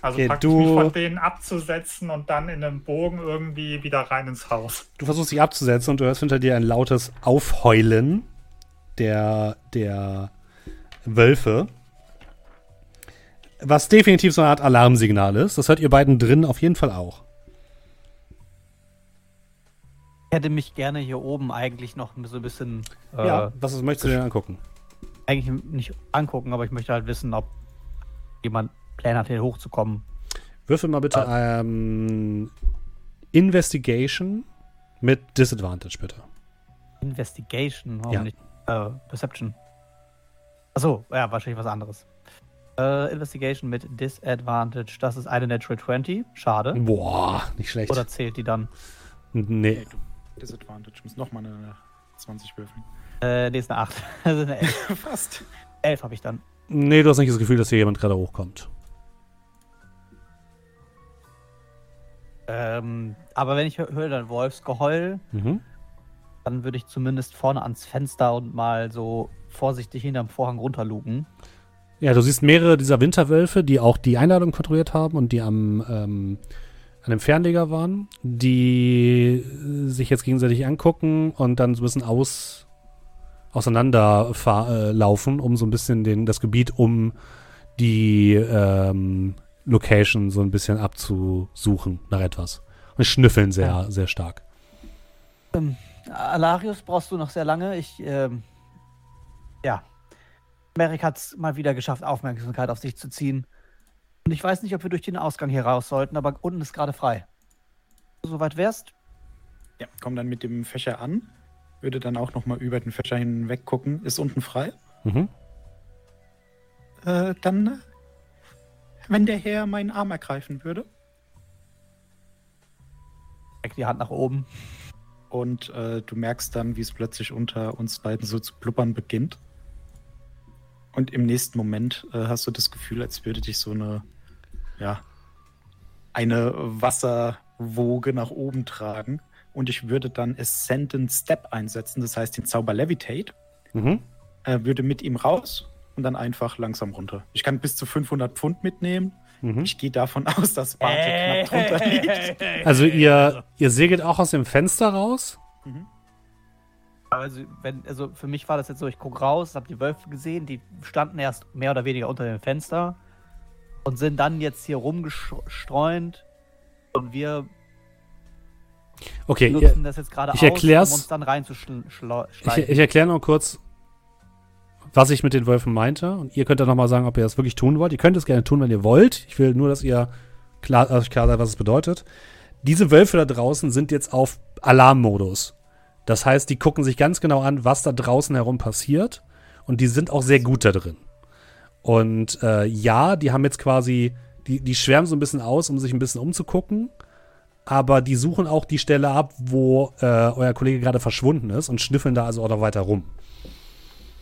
Also Okay, praktisch du- mich von denen abzusetzen und dann in einem Bogen irgendwie wieder rein ins Haus. du versuchst dich abzusetzen und du hörst hinter dir ein lautes Aufheulen der, der Wölfe. Was definitiv so eine Art Alarmsignal ist. Das hört ihr beiden drin auf jeden Fall auch. Hätte mich gerne hier oben eigentlich noch so ein bisschen. Äh, Ja, was ist- möchtest du dir angucken? Eigentlich nicht angucken, aber ich möchte halt wissen, ob jemand Pläne hat, hier hochzukommen. Würfel mal bitte ähm, Investigation mit Disadvantage, bitte. Investigation, warum Ja. nicht? Äh, Perception. Achso, ja, wahrscheinlich was anderes. Äh, Investigation mit Disadvantage, das ist eine Natural 20. Schade. Boah, nicht schlecht. Oder zählt die dann? nee. Disadvantage. Muss nochmal eine 20 würfeln. Äh, nee, ist eine 8. Also eine 11. Fast. 11 habe ich dann. Nee, du hast nicht das Gefühl, dass hier jemand gerade hochkommt. Ähm, aber wenn ich hö- höre dann Wolfsgeheul, Mhm. dann würde ich zumindest vorne ans Fenster und mal so vorsichtig hinterm Vorhang runterlugen. Ja, du siehst mehrere dieser Winterwölfe, die auch die Einladung kontrolliert haben und die am ähm, an dem Fernleger waren, die sich jetzt gegenseitig angucken und dann so ein bisschen aus auseinander fahr- äh, laufen, um so ein bisschen den, das Gebiet um die ähm, Location so ein bisschen abzusuchen nach etwas. Und schnüffeln sehr, Ja. sehr stark. Alarius brauchst du noch sehr lange. Ich, ähm, ja. Merrick hat es mal wieder geschafft, Aufmerksamkeit auf sich zu ziehen. Und ich weiß nicht, ob wir durch den Ausgang hier raus sollten, aber unten ist gerade frei. Soweit wärst? Ja, komm dann mit dem Fächer an. Würde dann auch nochmal über den Fächer hinweg gucken. Ist unten frei. Mhm. Äh, dann, äh, wenn der Herr meinen Arm ergreifen würde Steck die Hand nach oben. und äh, du merkst dann, wie es plötzlich unter uns beiden so zu blubbern beginnt. Und im nächsten Moment äh, hast du das Gefühl, als würde dich so eine, ja, eine Wasserwoge nach oben tragen. Und ich würde dann Ascendant Step einsetzen, das heißt den Zauber Levitate. Mhm. äh, würde mit ihm raus und dann einfach langsam runter. Ich kann bis zu 500 Pfund mitnehmen. Mhm. Ich gehe davon aus, dass Barte knapp drunter liegt. Also ihr, ihr segelt auch aus dem Fenster raus? Also, wenn, also für mich war das jetzt so, ich gucke raus, habe die Wölfe gesehen, die standen erst mehr oder weniger unter dem Fenster und sind dann jetzt hier rumgestreunt und wir Okay, nutzen das jetzt gerade ich aus, erklär's. um uns dann reinzuschleichen. Ich, ich erkläre noch kurz, was ich mit den Wölfen meinte. Und ihr könnt dann nochmal sagen, ob ihr das wirklich tun wollt. Ihr könnt es gerne tun, wenn ihr wollt. Ich will nur, dass ihr klar, euch klar seid, was es bedeutet. Diese Wölfe da draußen sind jetzt auf Alarmmodus. Das heißt, die gucken sich ganz genau an, was da draußen herum passiert. Und die sind auch sehr gut da drin. Und äh, ja, die haben jetzt quasi, die, die schwärmen so ein bisschen aus, um sich ein bisschen umzugucken. Aber die suchen auch die Stelle ab, wo äh, euer Kollege gerade verschwunden ist und schnüffeln da also auch noch weiter rum.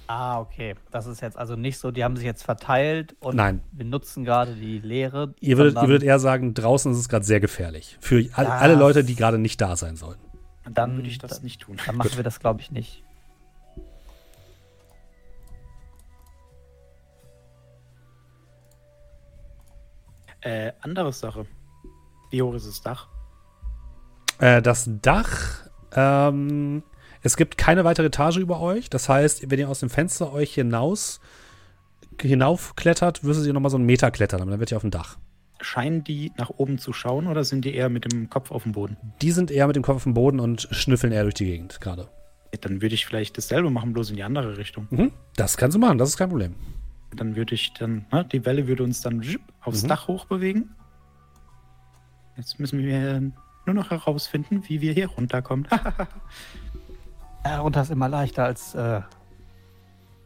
Ah, okay. Das ist jetzt also nicht so, die haben sich jetzt verteilt und Nein. wir nutzen gerade die Leere. Ihr würdet, ihr würdet eher sagen, draußen ist es gerade sehr gefährlich. Für all, alle Leute, die gerade nicht da sein sollten. Und dann Dann- würde ich das nicht tun. dann machen wir das, glaube ich, nicht. Äh, andere Sache. Wie hoch ist das Dach? Äh, das Dach, ähm, es gibt keine weitere Etage über euch. Das heißt, wenn ihr aus dem Fenster euch hinaus hinaufklettert, müsstet ihr nochmal so einen Meter klettern, aber dann wird ihr auf dem Dach. Scheinen die nach oben zu schauen oder sind die eher mit dem Kopf auf dem Boden? Die sind eher mit dem Kopf auf dem Boden und schnüffeln eher durch die Gegend gerade. Dann würde ich vielleicht dasselbe machen, bloß in die andere Richtung. Mhm. Das kannst du machen, das ist kein Problem. Dann würde ich dann, ne, die Welle würde uns dann aufs Mhm. Dach hochbewegen. Jetzt müssen wir nur noch herausfinden, wie wir hier runterkommen. Ja, runter ist immer leichter als äh,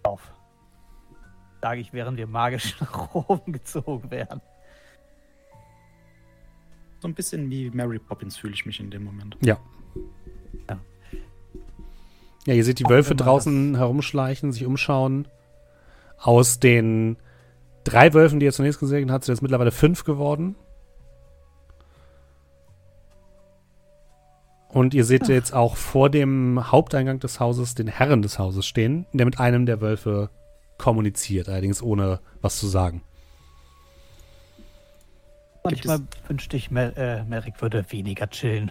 auf. Sage ich, während wir magisch nach oben gezogen werden. so ein bisschen wie Mary Poppins fühle ich mich in dem Moment. Ja. Ja. Ja, ihr seht die Auch Wölfe draußen herumschleichen, sich umschauen. Aus den drei Wölfen, die ihr zunächst gesehen habt, sind jetzt mittlerweile fünf geworden. Und ihr seht jetzt auch vor dem Haupteingang des Hauses den Herren des Hauses stehen, der mit einem der Wölfe kommuniziert, allerdings ohne was zu sagen. Manchmal wünschte ich, Mer äh, Merrick würde weniger chillen.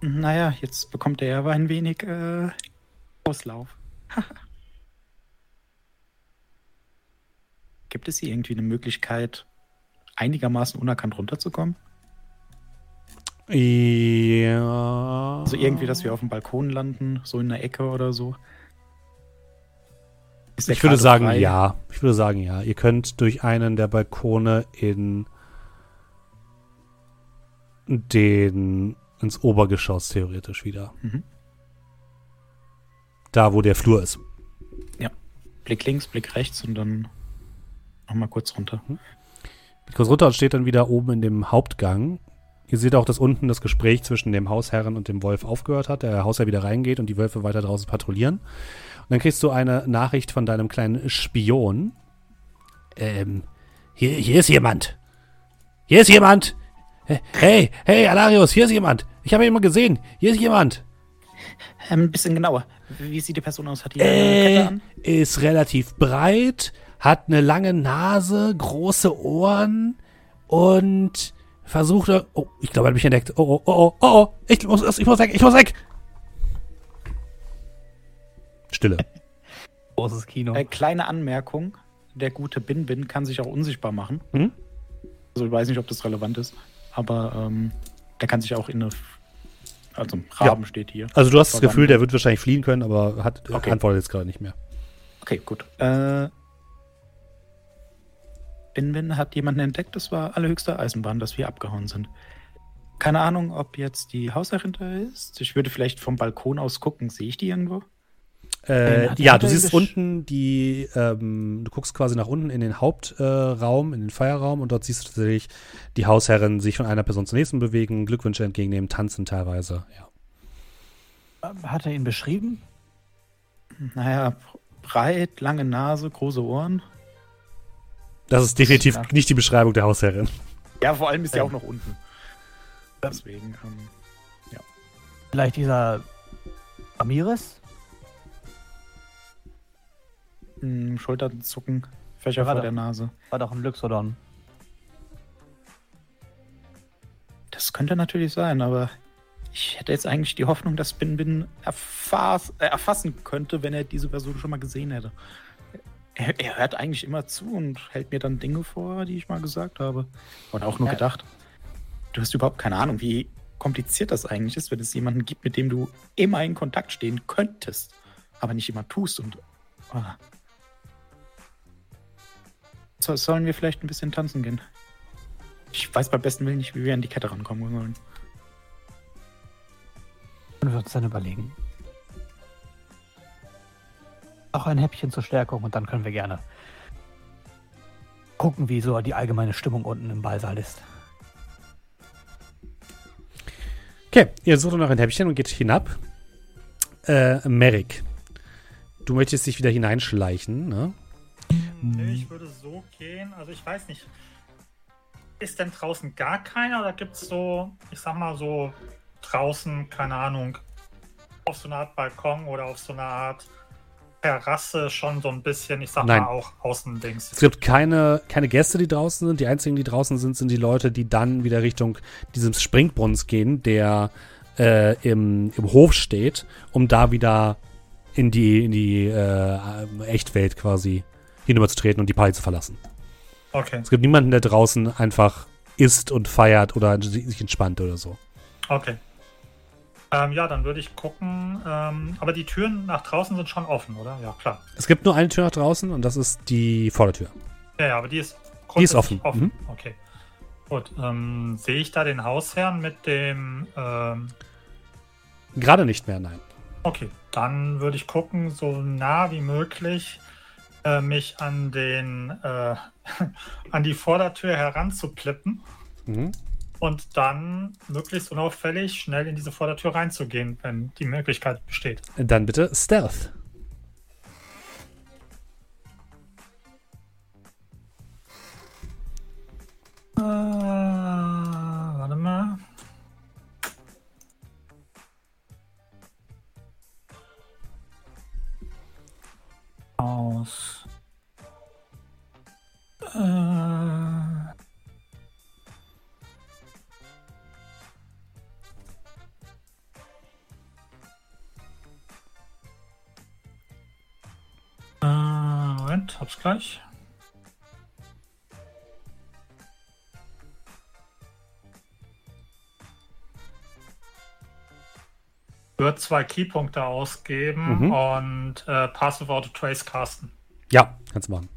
Naja, jetzt bekommt er aber ein wenig äh, Auslauf. Gibt es hier irgendwie eine Möglichkeit, einigermaßen unerkannt runterzukommen? Ja. Also irgendwie, dass wir auf dem Balkon landen, so in der Ecke oder so? Ist Ich würde sagen, frei? ja. Ich würde sagen, ja. Ihr könnt durch einen der Balkone in den ins Obergeschoss theoretisch wieder. Mhm. Da, wo der Flur ist. Blick links, Blick rechts und dann nochmal kurz runter. Geht kurz runter und steht dann wieder oben in dem Hauptgang. Ihr seht auch, dass unten das Gespräch zwischen dem Hausherren und dem Wolf aufgehört hat. Der Hausherr wieder reingeht und die Wölfe weiter draußen patrouillieren. Und dann kriegst du eine Nachricht von deinem kleinen Spion. Ähm, hier, hier ist jemand. Hier ist jemand. Hey, hey, Alarius, hier ist jemand. Ich habe jemanden gesehen. Hier ist jemand. Ähm, ein bisschen genauer. Wie sieht die Person aus? Hat die eine Äh, Kette an? ist relativ breit, hat eine lange Nase, große Ohren und versucht. Oh, ich glaube, er hat mich entdeckt. Oh, oh, oh, oh, oh, oh. Ich muss, ich muss weg, ich muss weg. Stille. Großes Kino. Äh, kleine Anmerkung. Der gute Bin-Bin kann sich auch unsichtbar machen. Mhm. Also ich weiß nicht, ob das relevant ist. Aber ähm, der kann sich auch in eine... Also Raben steht hier. Also du hast das. Gefühl, der wird wahrscheinlich fliehen können, aber hat Okay. antwortet jetzt gerade nicht mehr. Okay, gut. Äh, Bin-Bin hat jemanden entdeckt. Das war allerhöchste Eisenbahn, dass wir abgehauen sind. Keine Ahnung, ob jetzt die Hausherrin da ist. Ich würde vielleicht vom Balkon aus gucken. Sehe ich die irgendwo? Äh, hat ja, du siehst unten die, ähm, du guckst quasi nach unten in den Hauptraum, äh, in den Feierraum und dort siehst du tatsächlich die Hausherrin sich von einer Person zur nächsten bewegen, Glückwünsche entgegennehmen, tanzen teilweise. Ja. Hat er ihn beschrieben? Naja, breit, lange Nase, große Ohren. Das ist definitiv Ja. nicht die Beschreibung der Hausherrin. Ja, vor allem ist sie Ja. auch noch unten. Deswegen, ähm, Vielleicht dieser mh, hm, Schultern zucken, Fächer War vor da- der Nase. War doch ein Luxodon. Das könnte natürlich sein, aber ich hätte jetzt eigentlich die Hoffnung, dass Bin Bin erfass, äh, erfassen könnte, wenn er diese Person schon mal gesehen hätte. Er, er hört eigentlich immer zu und hält mir dann Dinge vor, die ich mal gesagt habe. Oder auch nur Ja. gedacht. Du hast überhaupt keine Ahnung, wie kompliziert das eigentlich ist, wenn es jemanden gibt, mit dem du immer in Kontakt stehen könntest, aber nicht immer tust und. ah. So, sollen wir vielleicht ein bisschen tanzen gehen? Ich weiß beim besten Willen nicht, wie wir an die Kette rankommen sollen. Können wir uns dann überlegen. Auch ein Häppchen zur Stärkung und dann können wir gerne gucken, wie so die allgemeine Stimmung unten im Ballsaal ist. Okay, ihr sucht noch ein Häppchen und geht hinab. Äh, Merrick, du möchtest dich wieder hineinschleichen, ne? Nee, ich würde so gehen. Also ich weiß nicht. Ist denn draußen gar keiner oder gibt es so, ich sag mal so, draußen, keine Ahnung, auf so eine Art Balkon oder auf so eine Art Terrasse schon so ein bisschen, ich sag Nein. mal auch Außendings. Es gibt keine, keine Gäste, die draußen sind. Die einzigen, die draußen sind, sind die Leute, die dann wieder Richtung dieses Springbrunnens gehen, der äh, im, im Hof steht, um da wieder in die, in die äh, Echtwelt quasi hinüberzutreten und die Party zu verlassen. Okay, Es gibt niemanden, der draußen einfach isst und feiert oder sich entspannt oder so. okay. Ähm, ja, dann würde ich gucken. Ähm, aber die Türen nach draußen sind schon offen, oder? Ja, klar. Es gibt nur eine Tür nach draußen und das ist die Vordertür. Ja, ja, aber die ist Die ist grundsätzlich offen. Mhm. Okay. Gut, ähm, sehe ich da den Hausherrn mit dem ähm, Gerade nicht mehr, nein. Okay, dann würde ich gucken, so nah wie möglich äh, mich an den äh, an die Vordertür heranzuklippen Mhm. Und dann möglichst unauffällig schnell in diese Vordertür reinzugehen, wenn die Möglichkeit besteht. Dann bitte Stealth. Äh, warte mal. Aus. Äh, Äh, Moment, hab's gleich. Wird zwei Keypunkte ausgeben mhm. und äh, Passive Auto Trace casten. Ja, kannst du machen.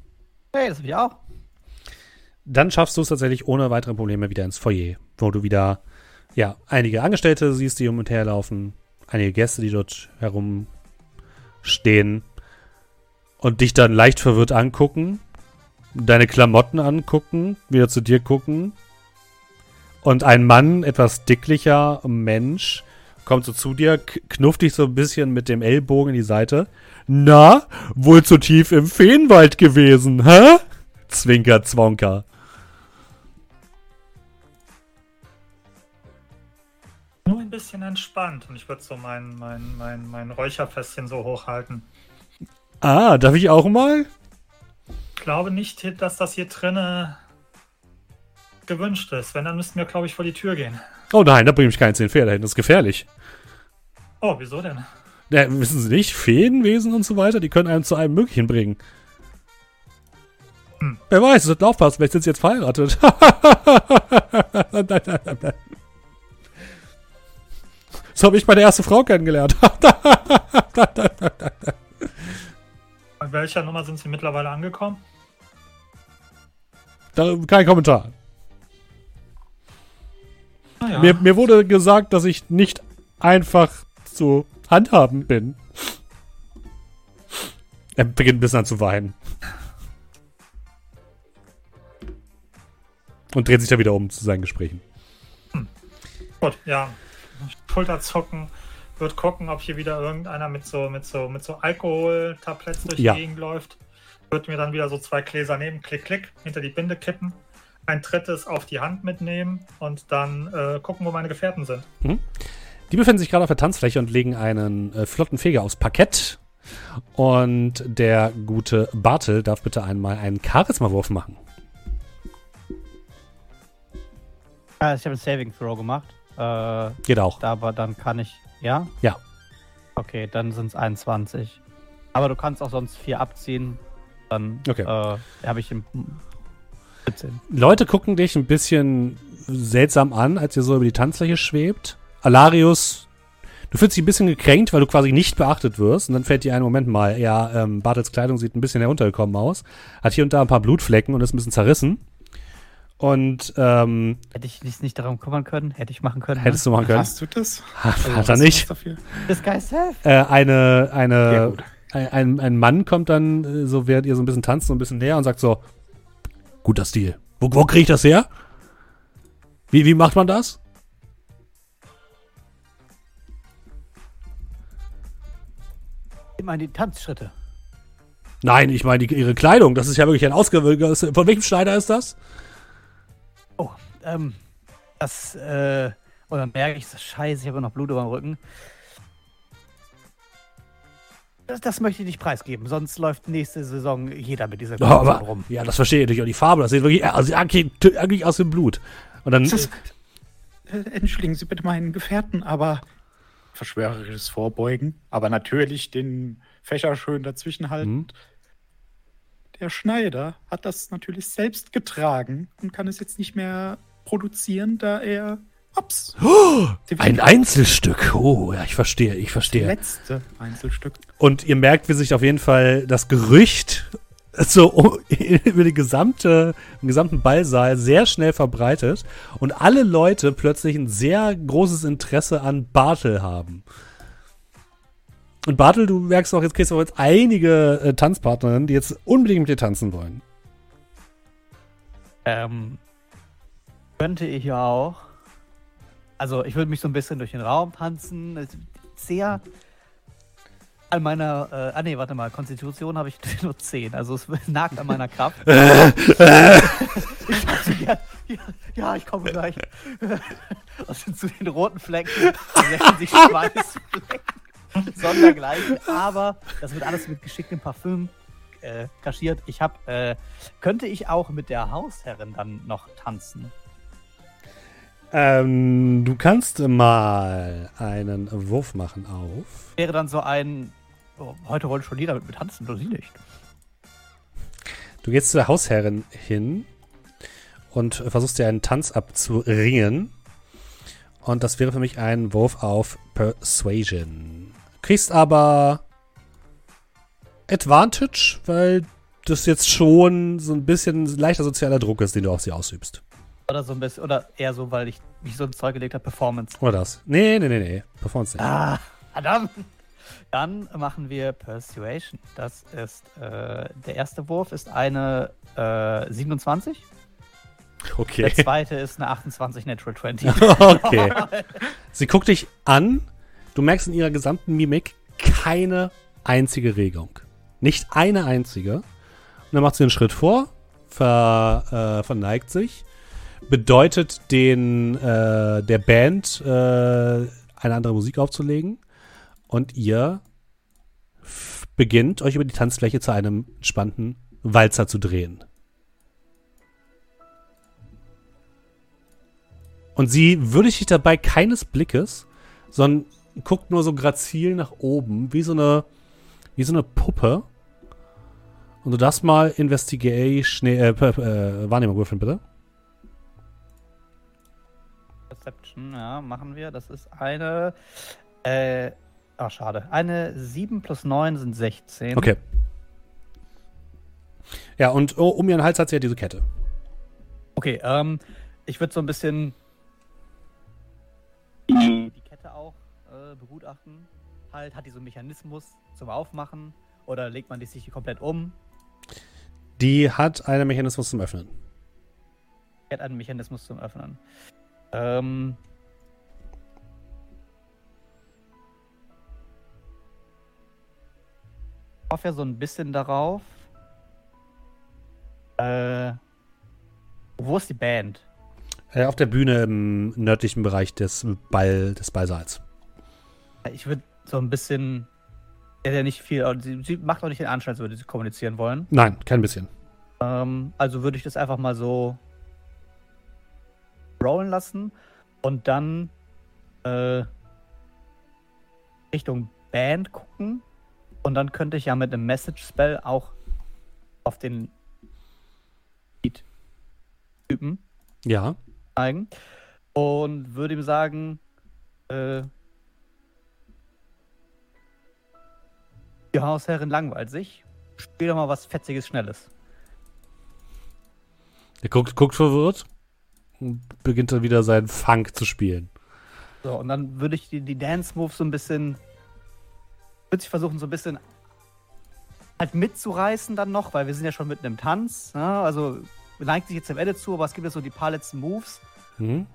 Hey, das will ich auch. Dann schaffst du es tatsächlich ohne weitere Probleme wieder ins Foyer, wo du wieder ja, einige Angestellte siehst, die um und her laufen, einige Gäste, die dort herumstehen und dich dann leicht verwirrt angucken, deine Klamotten angucken, wieder zu dir gucken und ein Mann, etwas dicklicher Mensch, kommt so zu dir, knufft dich so ein bisschen mit dem Ellbogen in die Seite. Na, wohl zu tief im Feenwald gewesen, hä? Zwinker, Zwonker. Nur ein bisschen entspannt und ich würde so mein, mein, mein, mein Räucherfässchen so hochhalten. Ah, darf ich auch mal? Ich glaube nicht, dass das hier drinne gewünscht ist. Wenn, dann müssten wir, glaube ich, vor die Tür gehen. Oh nein, da bringe ich keine zehn Pferde hin. Das ist gefährlich. Oh, wieso denn? Ja, wissen Sie nicht, Feenwesen und so weiter, die können einem zu allem Möglichen bringen. Hm. Wer weiß, sollten aufpassen, vielleicht sind sie jetzt verheiratet. Nein, nein, nein, nein. so habe ich meine erste Frau kennengelernt. Welcher Nummer sind Sie mittlerweile angekommen? Da- Kein Kommentar. Naja, Mir, mir wurde gesagt, dass ich nicht einfach zu handhaben bin. Er beginnt ein bisschen an zu weinen. Und dreht sich dann wieder um zu seinen Gesprächen. gut, ja. Schulterzucken. Wird gucken, ob hier wieder irgendeiner mit so, mit so, mit so Alkoholtabletts durch Ja. die Gegend läuft. Wird mir dann wieder so zwei Gläser nehmen, klick, klick, hinter die Binde kippen. Ein drittes auf die Hand mitnehmen und dann äh, gucken, wo meine Gefährten sind. Die befinden sich gerade auf der Tanzfläche und legen einen äh, flotten Feger aufs Parkett. Und der gute Bartel darf bitte einmal einen Charisma-Wurf machen. Ja, ich habe einen Saving Throw gemacht. Äh, Geht auch. aber dann kann ich. Ja? Ja. Okay, dann sind es 21. Aber du kannst auch sonst 4 abziehen. Dann Okay. äh, habe ich im 17. Leute gucken dich ein bisschen seltsam an, als ihr so über die Tanzfläche schwebt. Alarius, du fühlst dich ein bisschen gekränkt, weil du quasi nicht beachtet wirst. Und dann fällt dir ein Moment mal, ja, ähm, Bartels Kleidung sieht ein bisschen heruntergekommen aus. Hat hier und da ein paar Blutflecken und ist ein bisschen zerrissen. Und ähm, Hätte ich mich nicht darum kümmern können, hätte ich machen können. hättest du machen können. Hast du das? Hat, Also, hat er nicht. ne? Das Self. Äh, eine, eine, ein, ein, Mann kommt dann, äh, so während ihr so ein bisschen tanzt, so ein bisschen näher und sagt so, guter Stil. Wo, wo kriege ich das her? Wie, wie macht man das? Immer in die Tanzschritte. Nein, ich meine die, ihre Kleidung. Das ist ja wirklich ein ausgewähltes. Von welchem Schneider ist das? Ähm, das, äh, und dann merke ich, scheiße, ich habe noch Blut über dem Rücken. Das, das möchte ich nicht preisgeben, sonst läuft nächste Saison jeder mit dieser Ja, Kombination aber, rum. ja, das verstehe ich natürlich. Und die Farbe, das sieht wirklich also, eigentlich, eigentlich aus dem Blut. Und dann, Das ist, äh, entschuldigen Sie bitte meinen Gefährten, aber verschwörerisches Vorbeugen, aber natürlich den Fächer schön dazwischen halten. Mhm. Der Schneider hat das natürlich selbst getragen und kann es jetzt nicht mehr produzieren, da er Ups. ein Einzelstück. Oh, ja, ich verstehe, ich verstehe. letzte Einzelstück. Und ihr merkt, wie sich auf jeden Fall das Gerücht so über die gesamte, den gesamten Ballsaal sehr schnell verbreitet und alle Leute plötzlich ein sehr großes Interesse an Bartel haben. Und Bartel, du merkst auch, jetzt kriegst du auch jetzt einige äh, Tanzpartnerinnen, die jetzt unbedingt mit dir tanzen wollen. Ähm, könnte ich ja auch. Also, ich würde mich so ein bisschen durch den Raum tanzen. Sehr. An meiner, äh, ah nee, warte mal, Konstitution habe ich nur 10, also es nagt an meiner Kraft. ich dachte, ja, ja, ja, ich komme gleich. Und zu den roten Flecken setzen sich Schweißflecken. Sondergleichen. Aber das wird alles mit geschicktem Parfüm äh, kaschiert. Ich habe, äh, könnte ich auch mit der Hausherrin dann noch tanzen? Ähm, du kannst mal einen Wurf machen auf. Wäre dann so ein, oh, heute wollte schon jeder mit mir tanzen, nur sie nicht. Du gehst zur Hausherrin hin und versuchst dir einen Tanz abzuringen. Und das wäre für mich ein Wurf auf Persuasion. Kriegst aber Advantage, weil das jetzt schon so ein bisschen leichter sozialer Druck ist, den du auf sie ausübst. Oder so ein bisschen, oder eher so, weil ich mich so ins Zeug gelegt habe, Performance. Oder das? Nee, nee, nee, nee. Performance nicht. Ah, verdammt. Dann machen wir Persuasion. Das ist, äh, der erste Wurf ist eine äh, 27. Der Okay. zweite ist eine 28 Natural 20. okay. Sie guckt dich an. Du merkst in ihrer gesamten Mimik keine einzige Regung. Nicht eine einzige. Und dann macht sie einen Schritt vor, ver, äh, verneigt sich, bedeutet den äh, der Band äh, eine andere Musik aufzulegen und ihr beginnt euch über die Tanzfläche zu einem entspannten Walzer zu drehen. Und sie würdigt dich dabei keines Blickes, sondern guckt nur so grazil nach oben, wie so eine, wie so eine Puppe. Und du darfst mal Investigation, äh, P- äh, Wahrnehmung würfeln, bitte. Perception, ja, machen wir. Das ist eine, äh, ach schade, eine 7 plus 9 sind 16. Okay. Ja, und oh, um ihren Hals hat sie ja diese Kette. Okay, ähm, ich würde so ein bisschen die, die Kette auch äh, begutachten. Halt, hat die so einen Mechanismus zum Aufmachen oder legt man die sich komplett um? Die hat einen Mechanismus zum Öffnen. Die hat einen Mechanismus zum Öffnen. Ähm, ich hoffe ja so ein bisschen darauf. Äh, wo ist die Band? Äh, auf der Bühne im nördlichen Bereich des Ball, des Ballsaals. Ich würde so ein bisschen. Ja, ja nicht viel. Sie, sie macht auch nicht den Anschein, als würde sie kommunizieren wollen. Nein, kein bisschen. Ähm, also würde ich das einfach mal so rollen lassen und dann äh, Richtung Band gucken. Und dann könnte ich ja mit einem Message Spell auch auf den Typen Ja. zeigen und würde ihm sagen, äh, die Hausherrin langweilt sich. Spiel doch mal was Fetziges, Schnelles. Er guckt, guckt verwirrt und beginnt dann wieder seinen Funk zu spielen. So, und dann würde ich die, die Dance-Moves so ein bisschen. Würde ich versuchen, so ein bisschen halt mitzureißen dann noch, weil wir sind ja schon mitten im Tanz. Ne? Also neigt sich jetzt dem Ende zu, aber es gibt ja so die paar letzten Moves. Mhm.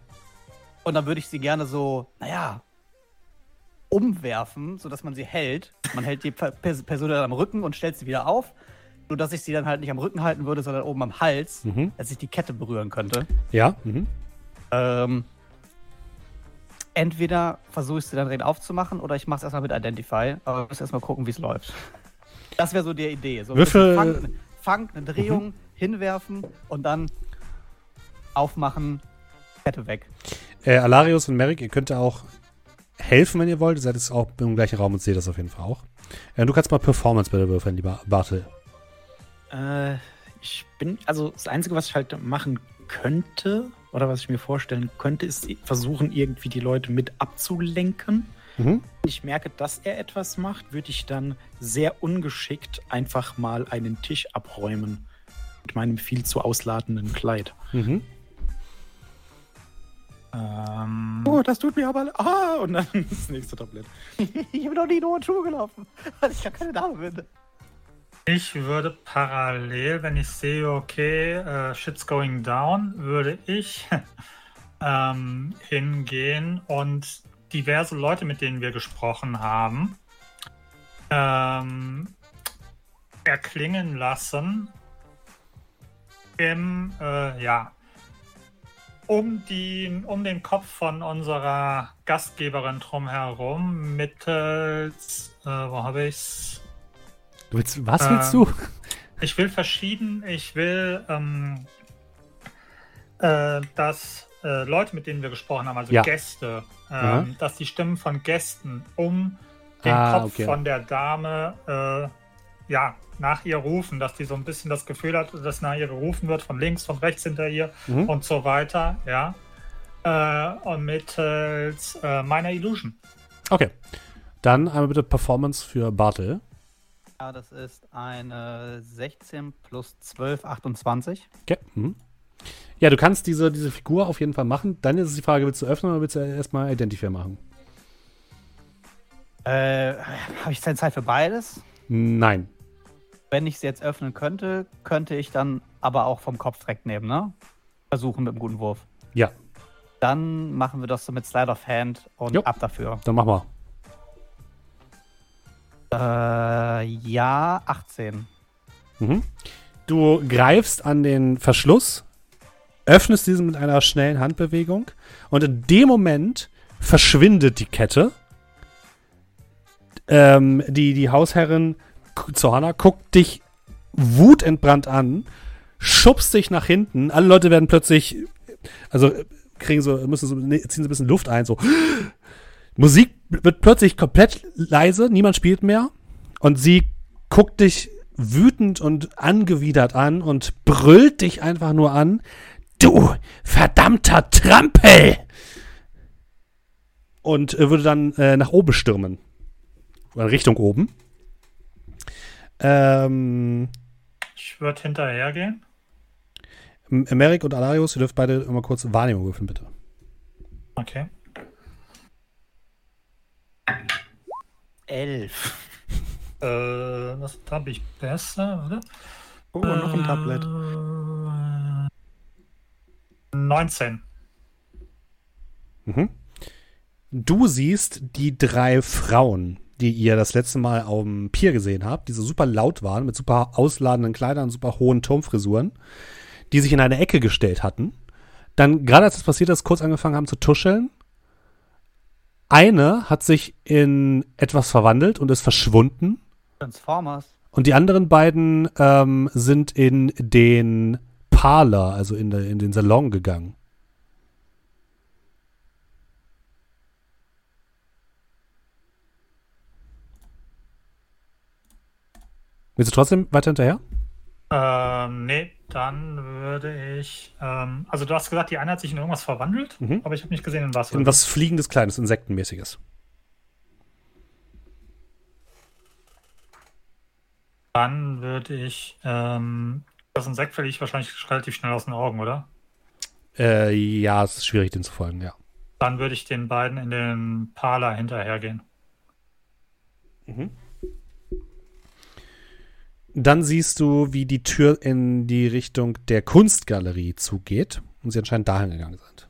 Und dann würde ich sie gerne so, naja, umwerfen, sodass man sie hält. Man hält die Per- Per- Person dann am Rücken und stellt sie wieder auf. Nur dass ich sie dann halt nicht am Rücken halten würde, sondern oben am Hals, Mhm. dass ich die Kette berühren könnte. Ja. Mhm. Ähm, entweder versuche ich sie dann direkt aufzumachen oder ich mache es erstmal mit Identify. Aber wir müssen erstmal gucken, wie es läuft. Das wäre so die Idee. So Würfel- Fang, Fang, eine Drehung, hinwerfen und dann aufmachen, Kette weg. Äh, Alarius und Merrick, ihr könnt auch helfen, wenn ihr wollt. Ihr seid jetzt auch im gleichen Raum und seht das auf jeden Fall auch. Äh, du kannst mal Performance bitte würfeln, lieber Bartel. Äh, ich bin, also das Einzige, was ich halt machen könnte, oder was ich mir vorstellen könnte, ist versuchen, irgendwie die Leute mit abzulenken. Mhm. Wenn ich merke, dass er etwas macht, würde ich dann sehr ungeschickt einfach mal einen Tisch abräumen. Mit meinem viel zu ausladenden Kleid. Mhm. Ähm, Oh, das tut mir aber. Ah, und dann das nächste Tablett. ich bin noch nie nur in Schuhe gelaufen, weil ich ja keine Dame bin. Ich würde parallel, wenn ich sehe, okay, äh, shit's going down, würde ich ähm, hingehen und diverse Leute, mit denen wir gesprochen haben, ähm, erklingen lassen im, äh, ja, um, die, um den Kopf von unserer Gastgeberin drumherum mittels, äh, wo habe ich's? Willst, was Ähm, willst du? Ich will verschieden, ich will, ähm, äh, dass äh, Leute, mit denen wir gesprochen haben, also Ja. Gäste, Aha. ähm, dass die Stimmen von Gästen um den Ah, Kopf okay. von der Dame äh, ja, nach ihr rufen, dass die so ein bisschen das Gefühl hat, dass nach ihr gerufen wird, von links, von rechts hinter ihr Mhm. und so weiter, ja. Äh, und mittels äh, meiner Illusion. Okay. Dann einmal bitte Performance für Bartel. Ja, das ist eine 16 plus 12, 28. Okay. Mhm. Ja, du kannst diese, diese Figur auf jeden Fall machen. Dann ist es die Frage, willst du öffnen oder willst du erstmal Identifier machen? Äh, habe ich Zeit für beides? Nein. Wenn ich sie jetzt öffnen könnte, könnte ich dann aber auch vom Kopf direkt nehmen, ne? Versuchen mit einem guten Wurf. Ja, Dann machen wir das so mit Slide of Hand und Jo. ab dafür. dann mach mal. Äh, ja, 18. Mhm. Du greifst an den Verschluss, öffnest diesen mit einer schnellen Handbewegung und in dem Moment verschwindet die Kette. Ähm, die, die Hausherrin Zohana guckt dich wutentbrannt an, schubst dich nach hinten. Alle Leute werden plötzlich, also äh, kriegen so, müssen so, ne, ziehen so ein bisschen Luft ein, so. Musik wird plötzlich komplett leise, niemand spielt mehr. Und sie guckt dich wütend und angewidert an und brüllt dich einfach nur an. Du verdammter Trampel! Und äh, würde dann äh, nach oben stürmen. Oder Richtung oben. Ähm, Ich würde hinterhergehen. M- Merrick und Alarius, ihr dürft beide immer kurz Wahrnehmung würfeln, bitte. Okay. 11. Äh, das habe ich besser, oder? Oh, noch ein Tablet. Äh, 19. Mhm. Du siehst die drei Frauen, die ihr das letzte Mal auf dem Pier gesehen habt, die so super laut waren, mit super ausladenden Kleidern, super hohen Turmfrisuren, die sich in eine Ecke gestellt hatten. Dann, gerade als das passiert ist, kurz angefangen haben zu tuscheln. Eine hat sich in etwas verwandelt und ist verschwunden. Transformers. Und die anderen beiden ähm, sind in den Parlor, also in, der, in den Salon gegangen. Willst du trotzdem weiter hinterher? Ähm, nee, dann würde ich. Ähm, also, du hast gesagt, die eine hat sich in irgendwas verwandelt, Mhm. aber ich habe nicht gesehen, in was. In was fliegendes, kleines, insektenmäßiges. Dann würde ich. Ähm, das Insekt verliere ich wahrscheinlich relativ schnell aus den Augen, oder? Äh, ja, es ist schwierig, den zu folgen, ja. Dann würde ich den beiden in den Parler hinterhergehen. Dann siehst du, wie die Tür in die Richtung der Kunstgalerie zugeht und sie anscheinend dahin gegangen sind.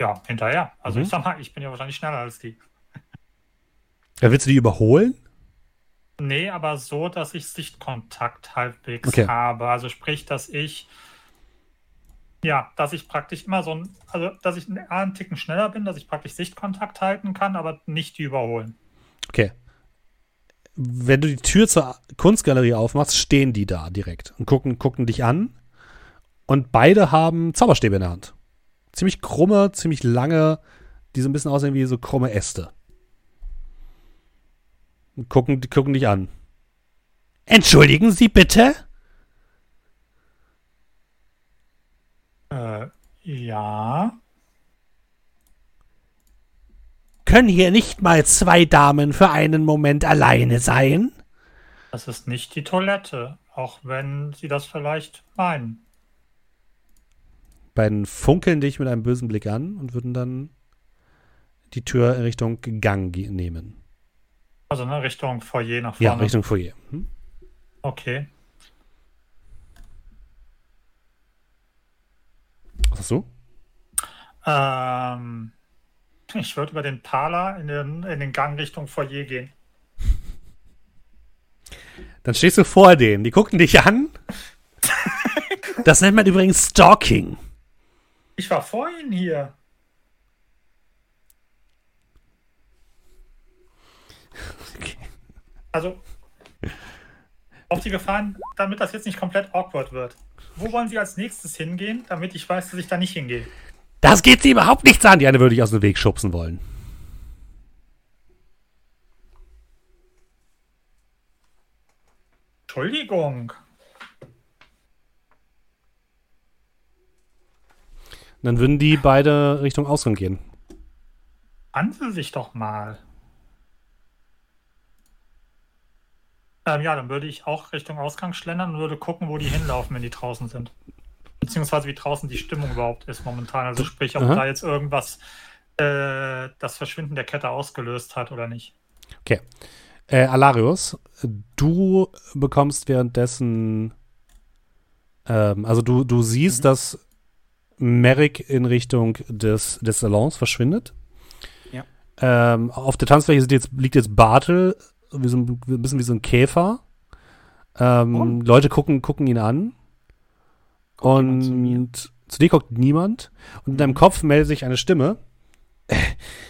Ja, hinterher. Also, Mhm. ich sag mal, ich bin ja wahrscheinlich schneller als die. Ja, willst du die überholen? Nee, aber so, dass ich Sichtkontakt halbwegs Okay. habe. Also sprich, dass ich ja, dass ich praktisch immer so ein, also dass ich einen, einen Ticken schneller bin, dass ich praktisch Sichtkontakt halten kann, aber nicht die überholen. Okay. Wenn du die Tür zur Kunstgalerie aufmachst, stehen die da direkt und gucken, gucken dich an. Und beide haben Zauberstäbe in der Hand. Ziemlich krumme, ziemlich lange, die so ein bisschen aussehen wie so krumme Äste. Und gucken, gucken dich an. Entschuldigen Sie bitte? Äh, ja. Können hier nicht mal zwei Damen für einen Moment alleine sein? Das ist nicht die Toilette, auch wenn sie das vielleicht meinen. Beiden funkeln dich mit einem bösen Blick an und würden dann die Tür in Richtung Gang nehmen. Also ne, Richtung Foyer nach Ja, vorne. Richtung Foyer. Hm? Okay. Was hast du? Ähm, ich würde über den Parler in den, in den Gang Richtung Foyer gehen. Dann stehst du vor denen, die gucken dich an. Das nennt man übrigens Stalking. Ich war vorhin hier. Also, auf die Gefahren, damit das jetzt nicht komplett awkward wird. Wo wollen Sie als nächstes hingehen, damit ich weiß, dass ich da nicht hingehe? Das geht sie überhaupt nichts an. Die eine würde ich aus dem Weg schubsen wollen. Entschuldigung. Dann würden die beide Richtung Ausgang gehen. Wandel sich doch mal. Ähm, ja, dann würde ich auch Richtung Ausgang schlendern und würde gucken, wo die hinlaufen, wenn die draußen sind. Beziehungsweise wie draußen die Stimmung überhaupt ist momentan. Also sprich, ob Aha. da jetzt irgendwas äh, das Verschwinden der Kette ausgelöst hat oder nicht. Äh, Alarius, du bekommst währenddessen, ähm, also du, du siehst, dass Merrick in Richtung des, des Salons verschwindet. Ja. Ähm, auf der Tanzfläche jetzt, liegt jetzt Bartel, wie so ein, ein bisschen wie so ein Käfer. Ähm, Leute gucken, gucken ihn an. Und zu dir guckt niemand. Und in deinem Kopf meldet sich eine Stimme.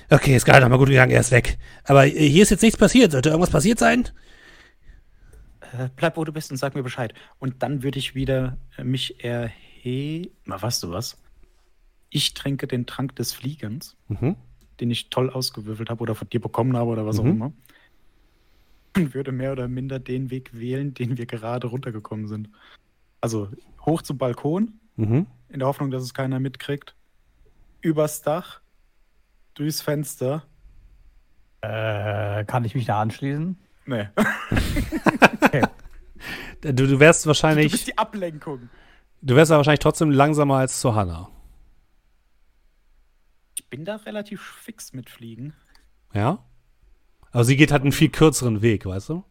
Okay, ist gerade noch mal gut gegangen, er ist weg. Aber hier ist jetzt nichts passiert. Sollte irgendwas passiert sein? Äh, bleib, wo du bist und sag mir Bescheid. Und dann würde ich wieder äh, mich erheben. Na, weißt du was? Ich trinke den Trank des Fliegens, Mhm. den ich toll ausgewürfelt habe oder von dir bekommen habe oder was auch Mhm. immer. Und würde mehr oder minder den Weg wählen, den wir gerade runtergekommen sind. Also hoch zum Balkon, Mhm. in der Hoffnung, dass es keiner mitkriegt. Übers Dach, durchs Fenster. Äh, kann ich mich da anschließen? Nee. Du, du wärst Du wahrscheinlich, bist die Ablenkung. du wärst aber wahrscheinlich trotzdem langsamer als zu Hannah. Ich bin da relativ fix mit Fliegen. Ja? Aber sie geht halt einen viel kürzeren Weg, weißt du?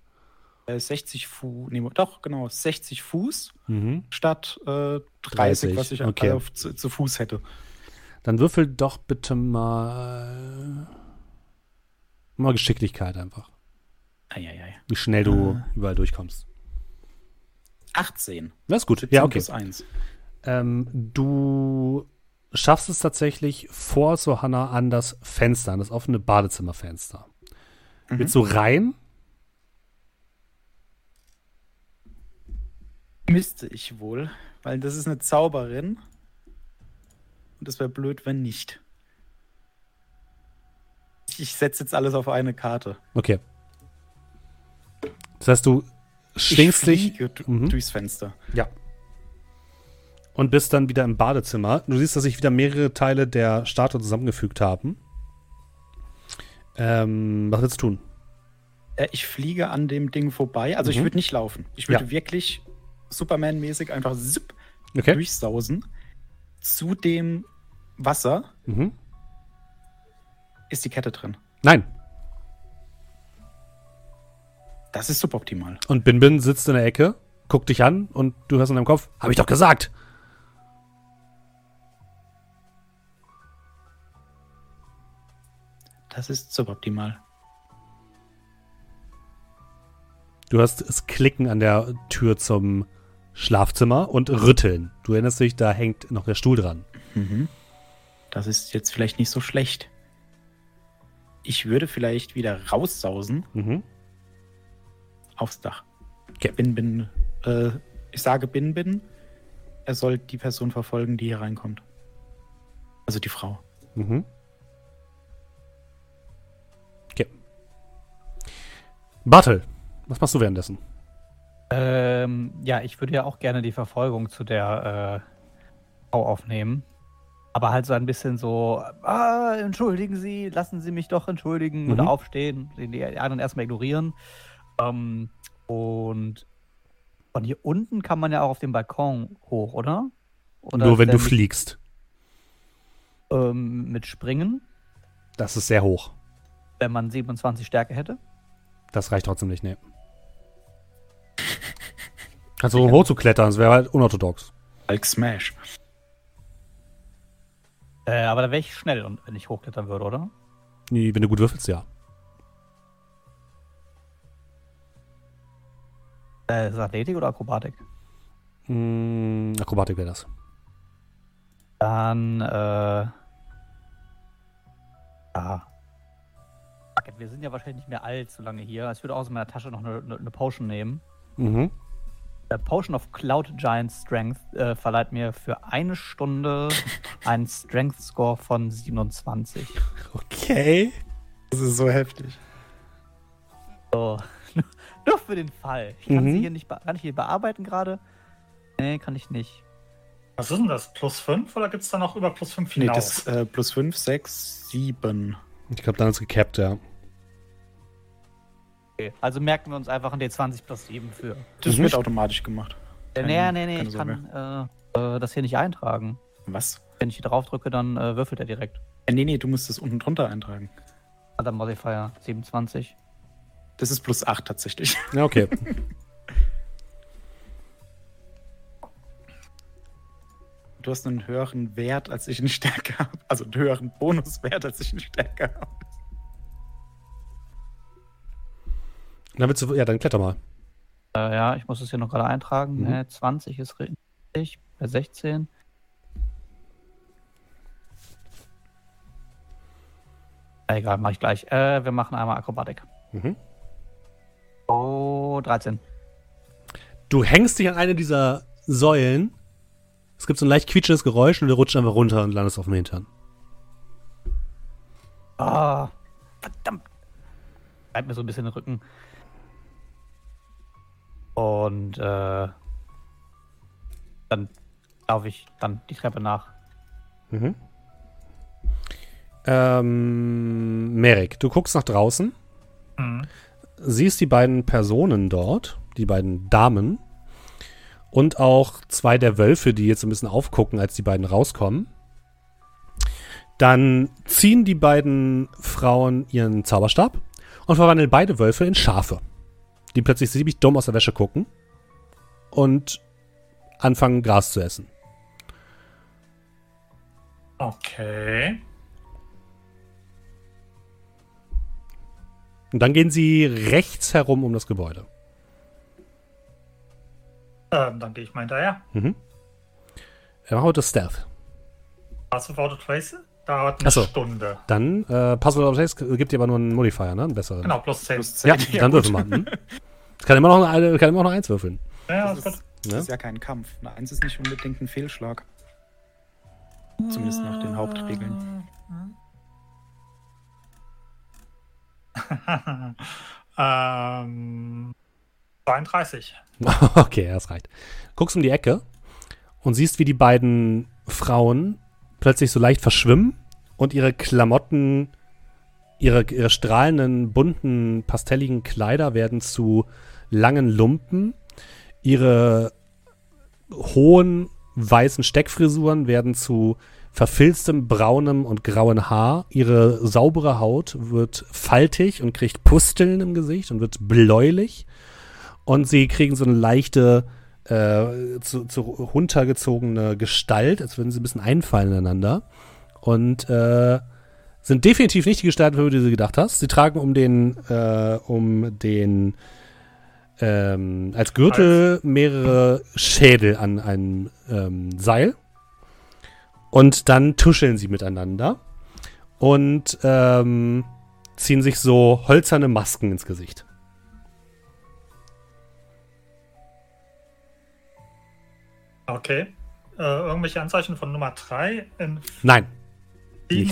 Äh, 60 Fuß, nee, doch, genau, 60 Fuß Mhm. statt äh, 30, 30, was ich okay. auf, zu, zu Fuß hätte. Dann würfel doch bitte mal mal Geschicklichkeit einfach. Eieiei. Wie schnell du Ah. überall durchkommst. 18. Das ist gut. Ja, okay. Plus 1. Ähm, du schaffst es tatsächlich vor so Hannah an das Fenster, an das offene Badezimmerfenster. Mhm. Willst du rein? Müsste ich wohl, weil das ist eine Zauberin. Und es wäre blöd, wenn nicht. Ich setze jetzt alles auf eine Karte. Okay. Das heißt, du schwingst ich dich Mhm. durchs Fenster. Ja. Und bist dann wieder im Badezimmer. Du siehst, dass sich wieder mehrere Teile der Statue zusammengefügt haben. Ähm, was willst du tun? Äh, ich fliege an dem Ding vorbei. Also ich Mhm. würde nicht laufen. Ich würde Ja. wirklich Superman-mäßig einfach zipp Okay. durchsausen. Zu dem Wasser Mhm. ist die Kette drin. Nein. Das ist suboptimal. Und Bin Bin sitzt in der Ecke, guckt dich an und du hörst in deinem Kopf, hab ich doch gesagt. Das ist suboptimal. Du hörst es klicken an der Tür zum Schlafzimmer und rütteln. Du erinnerst dich, da hängt noch der Stuhl dran. Mhm. Das ist jetzt vielleicht nicht so schlecht. Ich würde vielleicht wieder raussausen Mhm. aufs Dach. Okay. Bin, bin, äh, ich sage Bin, Bin. Er soll die Person verfolgen, die hier reinkommt. Also die Frau. Mhm. Okay. Bartel, was machst du währenddessen? Ähm, ja, ich würde ja auch gerne die Verfolgung zu der äh, Frau aufnehmen. Aber halt so ein bisschen so, ah, entschuldigen Sie, lassen Sie mich doch entschuldigen Mhm. oder aufstehen, den die anderen erstmal ignorieren. Ähm, und von hier unten kann man ja auch auf den Balkon hoch, oder? oder Nur wenn du fliegst. mit, ähm, mit Springen, Das ist sehr hoch. wenn man 27 Stärke hätte. Das reicht trotzdem nicht, nee. Kannst du hoch zu klettern, das wäre halt unorthodox. Hulk Smash. Äh, aber da wäre ich schnell, und wenn ich hochklettern würde, oder? Nee, Wenn du gut würfelst, ja. Äh, ist das Athletik oder Akrobatik? Mm, Akrobatik wäre das. Dann, äh. Ja. Fuck it, Wir sind ja wahrscheinlich nicht mehr allzu lange hier. Ich würde aus meiner Tasche noch eine, eine, eine Potion nehmen. Mhm. Der Potion of Cloud Giant Strength äh, verleiht mir für eine Stunde einen Strength Score von 27. Okay. Das ist so heftig. So. Nur für den Fall. Ich kann Mhm. sie hier nicht, kann ich hier bearbeiten gerade? Nee, kann ich nicht. Was ist denn das? Plus 5 oder gibt es da noch über plus 5 Nee, hinaus? das äh, plus 5, 6, 7. Ich glaube, dann ist gecappt, ja. Okay. Also merken wir uns einfach ein D20 plus 7 für. Das Mhm. wird automatisch gemacht. Äh, Keine- nee, nee, nee, ich kann äh, äh, das hier nicht eintragen. Was? Wenn ich hier drauf drücke, dann äh, würfelt er direkt. Äh, nee, nee, du musst es unten drunter eintragen. Other Modifier 27. Das ist plus 8 tatsächlich. Ja, okay. Du hast einen höheren Wert, als ich in Stärke habe. Also einen höheren Bonuswert, als ich in Stärke habe. Dann willst du, ja, dann kletter mal. Äh, ja, ich muss es hier noch gerade eintragen. Mhm. Äh, 20 ist richtig. Bei 16. Äh, Egal, mach ich gleich. Äh, wir machen einmal Akrobatik. Mhm. Oh, 13. Du hängst dich an eine dieser Säulen. Es gibt so ein leicht quietschendes Geräusch und du rutscht einfach runter und landest auf dem Hintern. Ah, verdammt. Bleibt mir so ein bisschen den Rücken. Und äh, dann laufe ich dann die Treppe nach. Mhm. Ähm, Merrick, du guckst nach draußen, Mhm. siehst die beiden Personen dort, die beiden Damen und auch zwei der Wölfe, die jetzt ein bisschen aufgucken, als die beiden rauskommen. Dann ziehen die beiden Frauen ihren Zauberstab und verwandeln beide Wölfe in Schafe, die plötzlich ziemlich dumm aus der Wäsche gucken und anfangen Gras zu essen. Okay. Und dann gehen sie rechts herum um das Gebäude. Ähm, dann gehe ich mal hinterher. Mhm. Er macht Stealth. Passive Auto Trace dauert eine Ach so. Stunde. Dann, äh, Passwort of Taste gibt dir aber nur einen Modifier, ne? Einen besseren. Genau, plus 10. Plus Ja, 10. dann würfel mal. Hm? Kann immer noch eine, kann immer noch eins würfeln. Ja, Das ist gut. ist, das Ja. ist ja kein Kampf. Eine 1 ist nicht unbedingt ein Fehlschlag. Zumindest nach den Hauptregeln. ähm, 32. okay, das reicht. Guckst um die Ecke und siehst, wie die beiden Frauen plötzlich so leicht verschwimmen und ihre Klamotten, ihre, ihre strahlenden, bunten, pastelligen Kleider werden zu langen Lumpen. Ihre hohen, weißen Steckfrisuren werden zu verfilztem, braunem und grauen Haar. Ihre saubere Haut wird faltig und kriegt Pusteln im Gesicht und wird bläulich. Und sie kriegen so eine leichte, äh, zu, zu runtergezogene Gestalt, als würden sie ein bisschen einfallen ineinander. Und äh, sind definitiv nicht die Gestalten, für die du gedacht hast. Sie tragen um den, äh, um den, ähm, als Gürtel mehrere Schädel an einem ähm, Seil. Und dann tuscheln sie miteinander und ähm, ziehen sich so hölzerne Masken ins Gesicht. Okay. Äh, irgendwelche Anzeichen von Nummer 3 in Nein.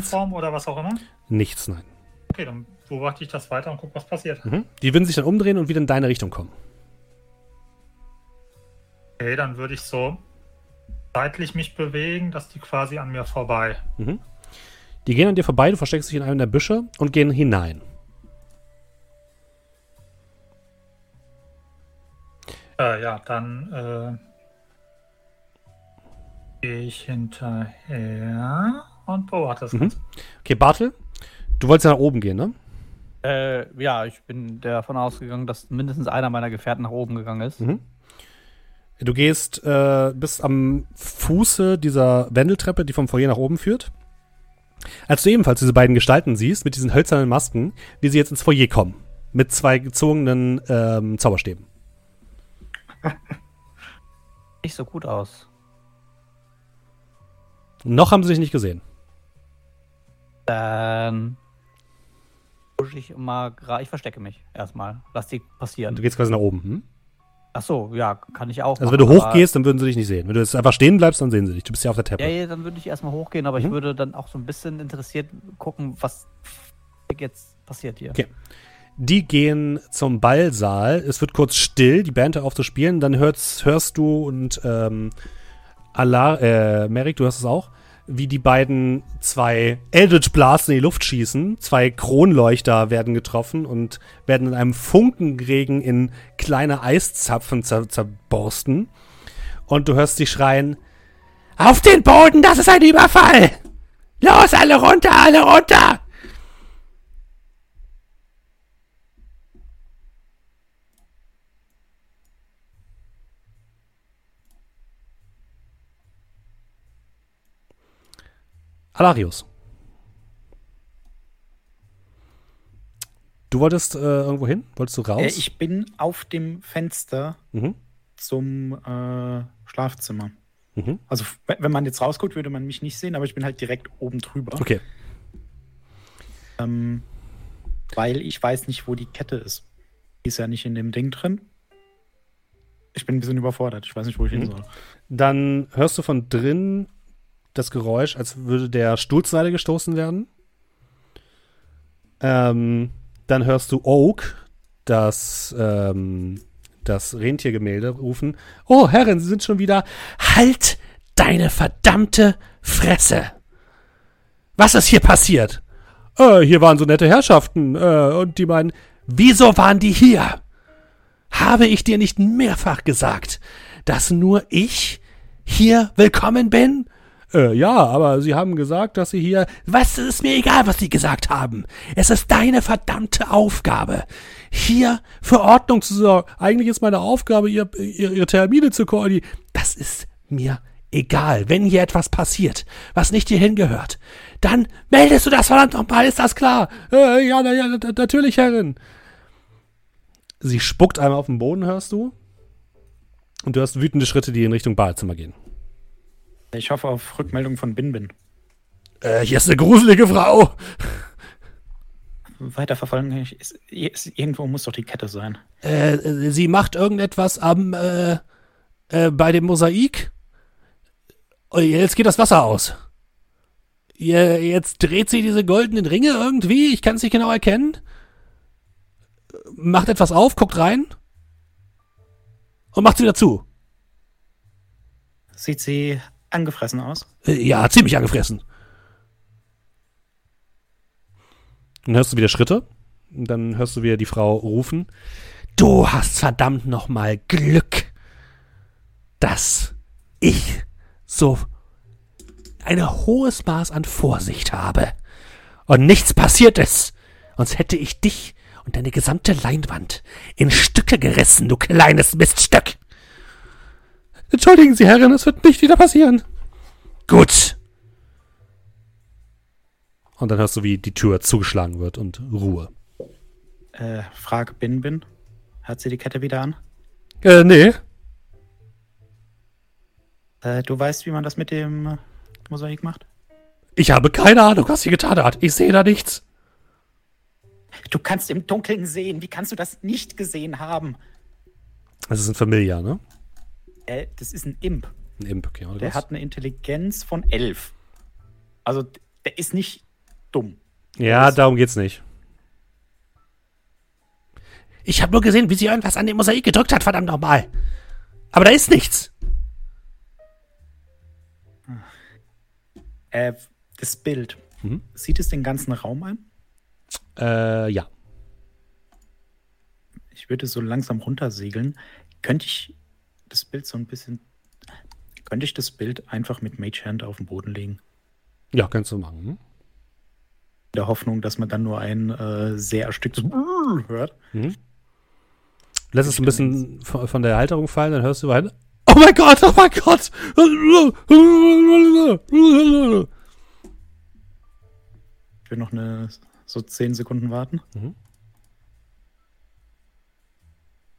Form oder was auch immer? nichts, nein. Okay, dann beobachte ich das weiter und gucke, was passiert. Mhm. Die würden sich dann umdrehen und wieder in deine Richtung kommen. Okay, dann würde ich so seitlich mich bewegen, dass die quasi an mir vorbei. Mhm. Die gehen an dir vorbei, du versteckst dich in einem der Büsche und gehen hinein. Äh, ja, dann äh, gehe ich hinterher und beobachte das Mhm. Ganze. Okay, Bartel, du wolltest ja nach oben gehen, ne? Äh, ja, ich bin davon ausgegangen, dass mindestens einer meiner Gefährten nach oben gegangen ist. Mhm. Du gehst, äh, bist am Fuße dieser Wendeltreppe, die vom Foyer nach oben führt. Als du ebenfalls diese beiden Gestalten siehst, mit diesen hölzernen Masken, wie sie jetzt ins Foyer kommen. Mit zwei gezogenen ähm, Zauberstäben. Nicht so gut aus. Noch haben sie sich nicht gesehen. Dann pushe ich mal gra- ich verstecke mich erstmal. Lass die passieren. Du gehst quasi nach oben. Hm? Ach so, ja, kann ich auch. Also wenn du machen, hochgehst, dann würden sie dich nicht sehen. Wenn du jetzt einfach stehen bleibst, dann sehen sie dich. Du bist ja auf der Treppe. Ja, ja, dann würde ich erstmal hochgehen, aber Mhm. ich würde dann auch so ein bisschen interessiert gucken, was jetzt passiert hier. Okay. Die gehen zum Ballsaal. Es wird kurz still, die Band hört auf zu spielen. Dann hörst, hörst du und ähm, Alar äh, Merrick, du hast es auch, wie die beiden zwei Eldritch Blasts in die Luft schießen. Zwei Kronleuchter werden getroffen und werden in einem Funkenregen in kleine Eiszapfen zer zerborsten. Und du hörst sie schreien: Auf den Boden, das ist ein Überfall! Los, alle runter, alle runter! Alarius. Du wolltest äh, irgendwo hin? Wolltest du raus? Äh, ich bin auf dem Fenster mhm. zum äh, Schlafzimmer. Mhm. Also, wenn man jetzt rausguckt, würde man mich nicht sehen, aber ich bin halt direkt oben drüber. Okay. Ähm, weil ich weiß nicht, wo die Kette ist. Die ist ja nicht in dem Ding drin. Ich bin ein bisschen überfordert. Ich weiß nicht, wo ich hin Mhm. soll. Dann hörst du von drin das Geräusch, als würde der Stuhl zur Seite gestoßen werden. Ähm, dann hörst du Oak, das, ähm, das Rentiergemälde, rufen. Oh, Herrin, Sie sind schon wieder. Halt deine verdammte Fresse! Was ist hier passiert? Äh, hier waren so nette Herrschaften, äh, und die meinen, wieso waren die hier? Habe ich dir nicht mehrfach gesagt, dass nur ich hier willkommen bin? Äh, ja, aber sie haben gesagt, dass sie hier. Was ist mir egal, was sie gesagt haben. Es ist deine verdammte Aufgabe, hier für Ordnung zu sorgen. Eigentlich ist meine Aufgabe, ihr, ihr, ihre Termine zu koordinieren. Das ist mir egal. Wenn hier etwas passiert, was nicht hierhin gehört, dann meldest du das verdammt nochmal, ist das klar? Äh, ja, na, ja, na- natürlich, Herrin. Sie spuckt einmal auf den Boden, hörst du? Und du hörst wütende Schritte, die in Richtung Badezimmer gehen. Ich hoffe auf Rückmeldung von Bin Bin. Äh, hier ist eine gruselige Frau. Weiterverfolgen, ist, ist, irgendwo muss doch die Kette sein. Äh, sie macht irgendetwas am, äh, äh, bei dem Mosaik. Oh, jetzt geht das Wasser aus. Jetzt dreht sie diese goldenen Ringe irgendwie. Ich kann es nicht genau erkennen. Macht etwas auf, guckt rein. Und macht sie wieder zu. Sieht sie angefressen aus? Äh, Ja, ziemlich angefressen. Dann hörst du wieder Schritte. Dann hörst du wieder die Frau rufen. Du hast verdammt nochmal Glück, dass ich so ein hohes Maß an Vorsicht habe und nichts passiert ist. Sonst hätte ich dich und deine gesamte Leinwand in Stücke gerissen, du kleines Miststück. Entschuldigen Sie, Herrin, es wird nicht wieder passieren. Gut. Und dann hörst du, wie die Tür zugeschlagen wird und Ruhe. Äh, frag Bin Bin. Hat sie die Kette wieder an? Äh, nee. Äh, du weißt, wie man das mit dem äh, Mosaik macht? Ich habe keine Ahnung, was sie getan hat. Ich sehe da nichts. Du kannst im Dunkeln sehen. Wie kannst du das nicht gesehen haben? Das ist ein Familiar, ne? Äh, das ist ein Imp. Ein Imp, okay. oder Der was? hat eine Intelligenz von 11. Also, der ist nicht dumm. ja, darum geht's nicht. Ich habe nur gesehen, wie sie irgendwas an dem Mosaik gedrückt hat, verdammt nochmal. Aber da ist nichts. Äh, das Bild. Mhm. Sieht es den ganzen Raum ein? Äh, ja. Ich würde so langsam runtersegeln. Könnte ich das Bild so ein bisschen. Könnte ich das Bild einfach mit Mage Hand auf den Boden legen? Ja, kannst du machen. Hm? In der Hoffnung, dass man dann nur ein äh, sehr ersticktes hört. Lässt es ein bisschen von, von der Halterung fallen, dann hörst du weiter. Oh mein Gott, oh mein Gott! Ich will noch eine, so 10 Sekunden warten. Mhm.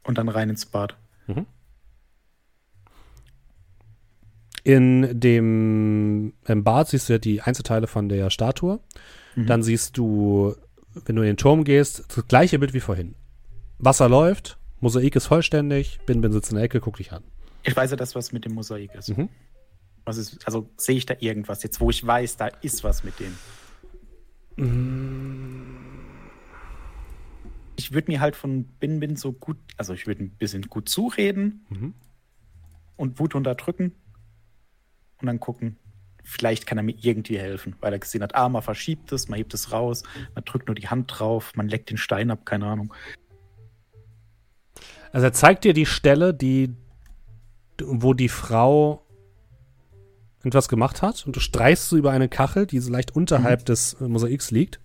Und dann rein ins Bad. In dem im Bad siehst du ja die Einzelteile von der Statue. Mhm. Dann siehst du, wenn du in den Turm gehst, das gleiche Bild wie vorhin. Wasser läuft, Mosaik ist vollständig, Bin Bin sitzt in der Ecke, guck dich an. Ich weiß ja, dass was mit dem Mosaik ist. Mhm. Was ist also sehe ich da irgendwas jetzt, wo ich weiß, da ist was mit dem. Ich würde mir halt von Bin Bin so gut, also ich würde ein bisschen gut zureden Mhm. und Wut unterdrücken. Und dann gucken, vielleicht kann er mir irgendwie helfen, weil er gesehen hat, ah, man verschiebt es, man hebt es raus, man drückt nur die Hand drauf, man leckt den Stein ab, keine Ahnung. Also er zeigt dir die Stelle, die, wo die Frau etwas gemacht hat und du streichst so über eine Kachel, die so leicht unterhalb des äh, Mosaiks liegt.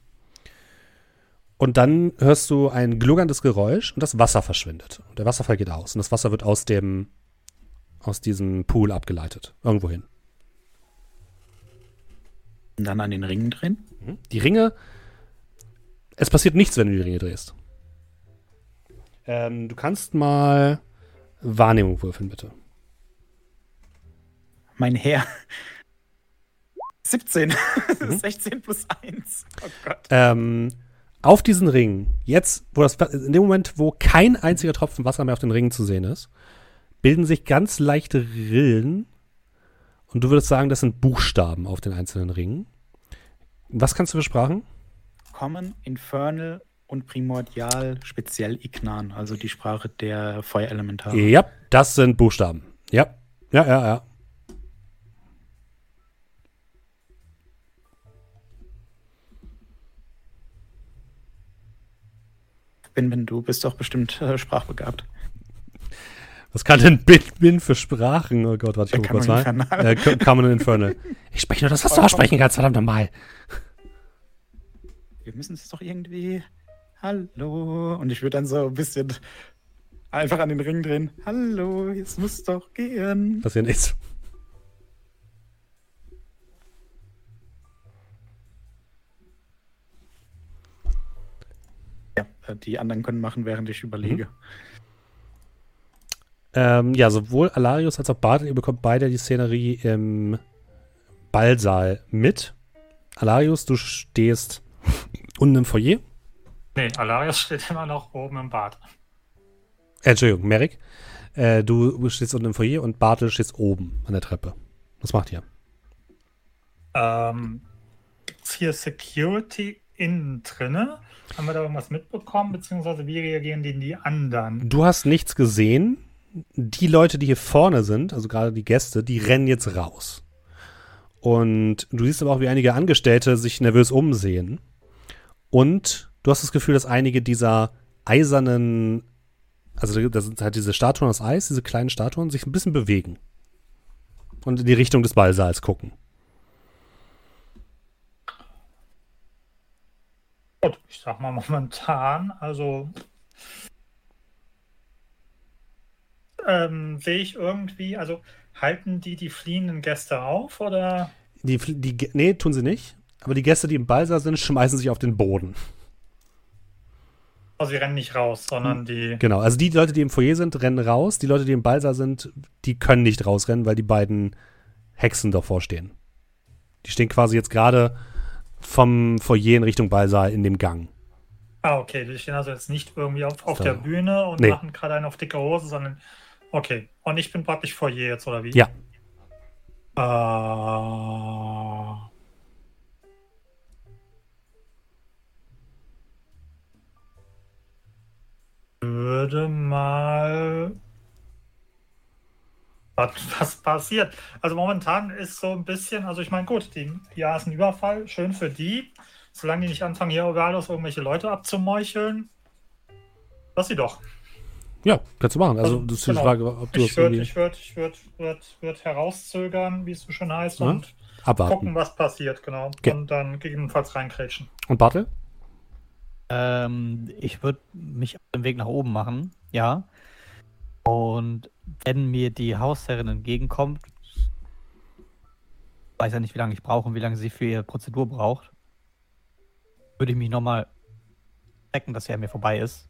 Und dann hörst du ein gluckerndes Geräusch und das Wasser verschwindet. Und der Wasserfall geht aus und das Wasser wird aus dem aus diesem Pool abgeleitet. Irgendwo hin. Und dann an den Ringen drehen. Die Ringe. Es passiert nichts, wenn du die Ringe drehst. Ähm, du kannst mal Wahrnehmung würfeln, bitte. Mein Herr. 17. 16 plus 1. Oh Gott. Ähm, auf diesen Ringen, jetzt, wo das, in dem Moment, wo kein einziger Tropfen Wasser mehr auf den Ringen zu sehen ist, bilden sich ganz leichte Rillen. Und du würdest sagen, das sind Buchstaben auf den einzelnen Ringen. Was kannst du für Sprachen? Common, Infernal und Primordial, speziell Ignan, also die Sprache der Feuerelementare. Ja, das sind Buchstaben. Ja, ja, ja, ja. Bin, bin, du bist doch bestimmt äh, sprachbegabt. Was kann denn Bin, Bin für Sprachen? Oh Gott, warte, ich Äh, guck kurz Infernal. Äh, Co- Common Infernal. Ich spreche nur das, was du aussprechen kannst, verdammt nochmal. Wir müssen es doch irgendwie. Hallo. Und ich würde dann so ein bisschen einfach an den Ring drehen. Hallo, es muss doch gehen. Passiert nichts. Ja, äh, die anderen können machen, während ich überlege. Ähm, ja, sowohl Alarius als auch Bartel, ihr bekommt beide die Szenerie im Ballsaal mit. Alarius, du stehst unten im Foyer. Nee, Alarius steht immer noch oben im Bad. Äh, Entschuldigung, Merrick. Äh, du stehst unten im Foyer und Bartel steht oben an der Treppe. Was macht ihr? Ähm, gibt's hier Security innen drinne? Haben wir da irgendwas mitbekommen? Beziehungsweise wie reagieren die, die anderen? Du hast nichts gesehen. Die Leute, die hier vorne sind, also gerade die Gäste, die rennen jetzt raus. Und du siehst aber auch, wie einige Angestellte sich nervös umsehen. Und du hast das Gefühl, dass einige dieser eisernen, also das sind halt diese Statuen aus Eis, diese kleinen Statuen, sich ein bisschen bewegen. Und in die Richtung des Ballsaals gucken. Gut, ich sag mal momentan, also ähm, sehe ich irgendwie, also halten die die fliehenden Gäste auf oder? Die, die, nee, tun sie nicht. Aber die Gäste, die im Ballsaal sind, schmeißen sich auf den Boden. Also sie rennen nicht raus, sondern die. Genau, also die Leute, die im Foyer sind, rennen raus. Die Leute, die im Ballsaal sind, die können nicht rausrennen, weil die beiden Hexen davor stehen. Die stehen quasi jetzt gerade vom Foyer in Richtung Ballsaal in dem Gang. Ah, okay, die stehen also jetzt nicht irgendwie auf, auf So. der Bühne und Nee. machen gerade einen auf dicke Hose, sondern. Okay. Und ich bin praktisch vor je jetzt, oder wie? Ja. Äh, würde mal. Was, was passiert? Also momentan ist so ein bisschen, also ich meine, gut, die, ja, ist ein Überfall, schön für die. Solange die nicht anfangen, hier Ogalos irgendwelche Leute abzumeucheln. Lass sie doch. Ja, kannst du machen. Also, Also, das ist die genau. Frage, ob du Ich das würde irgendwie ich würd, ich würd, würd, würd herauszögern, wie es so schön heißt, Ja. und gucken, abwarten. was passiert, genau. Okay. Und dann gegebenenfalls reinkrätschen. Und Bartel? Ähm, ich würde mich auf den Weg nach oben machen, ja. Und wenn mir die Hausherrin entgegenkommt, weiß ja nicht, wie lange ich brauche und wie lange sie für ihre Prozedur braucht, würde ich mich nochmal checken, dass sie an mir vorbei ist.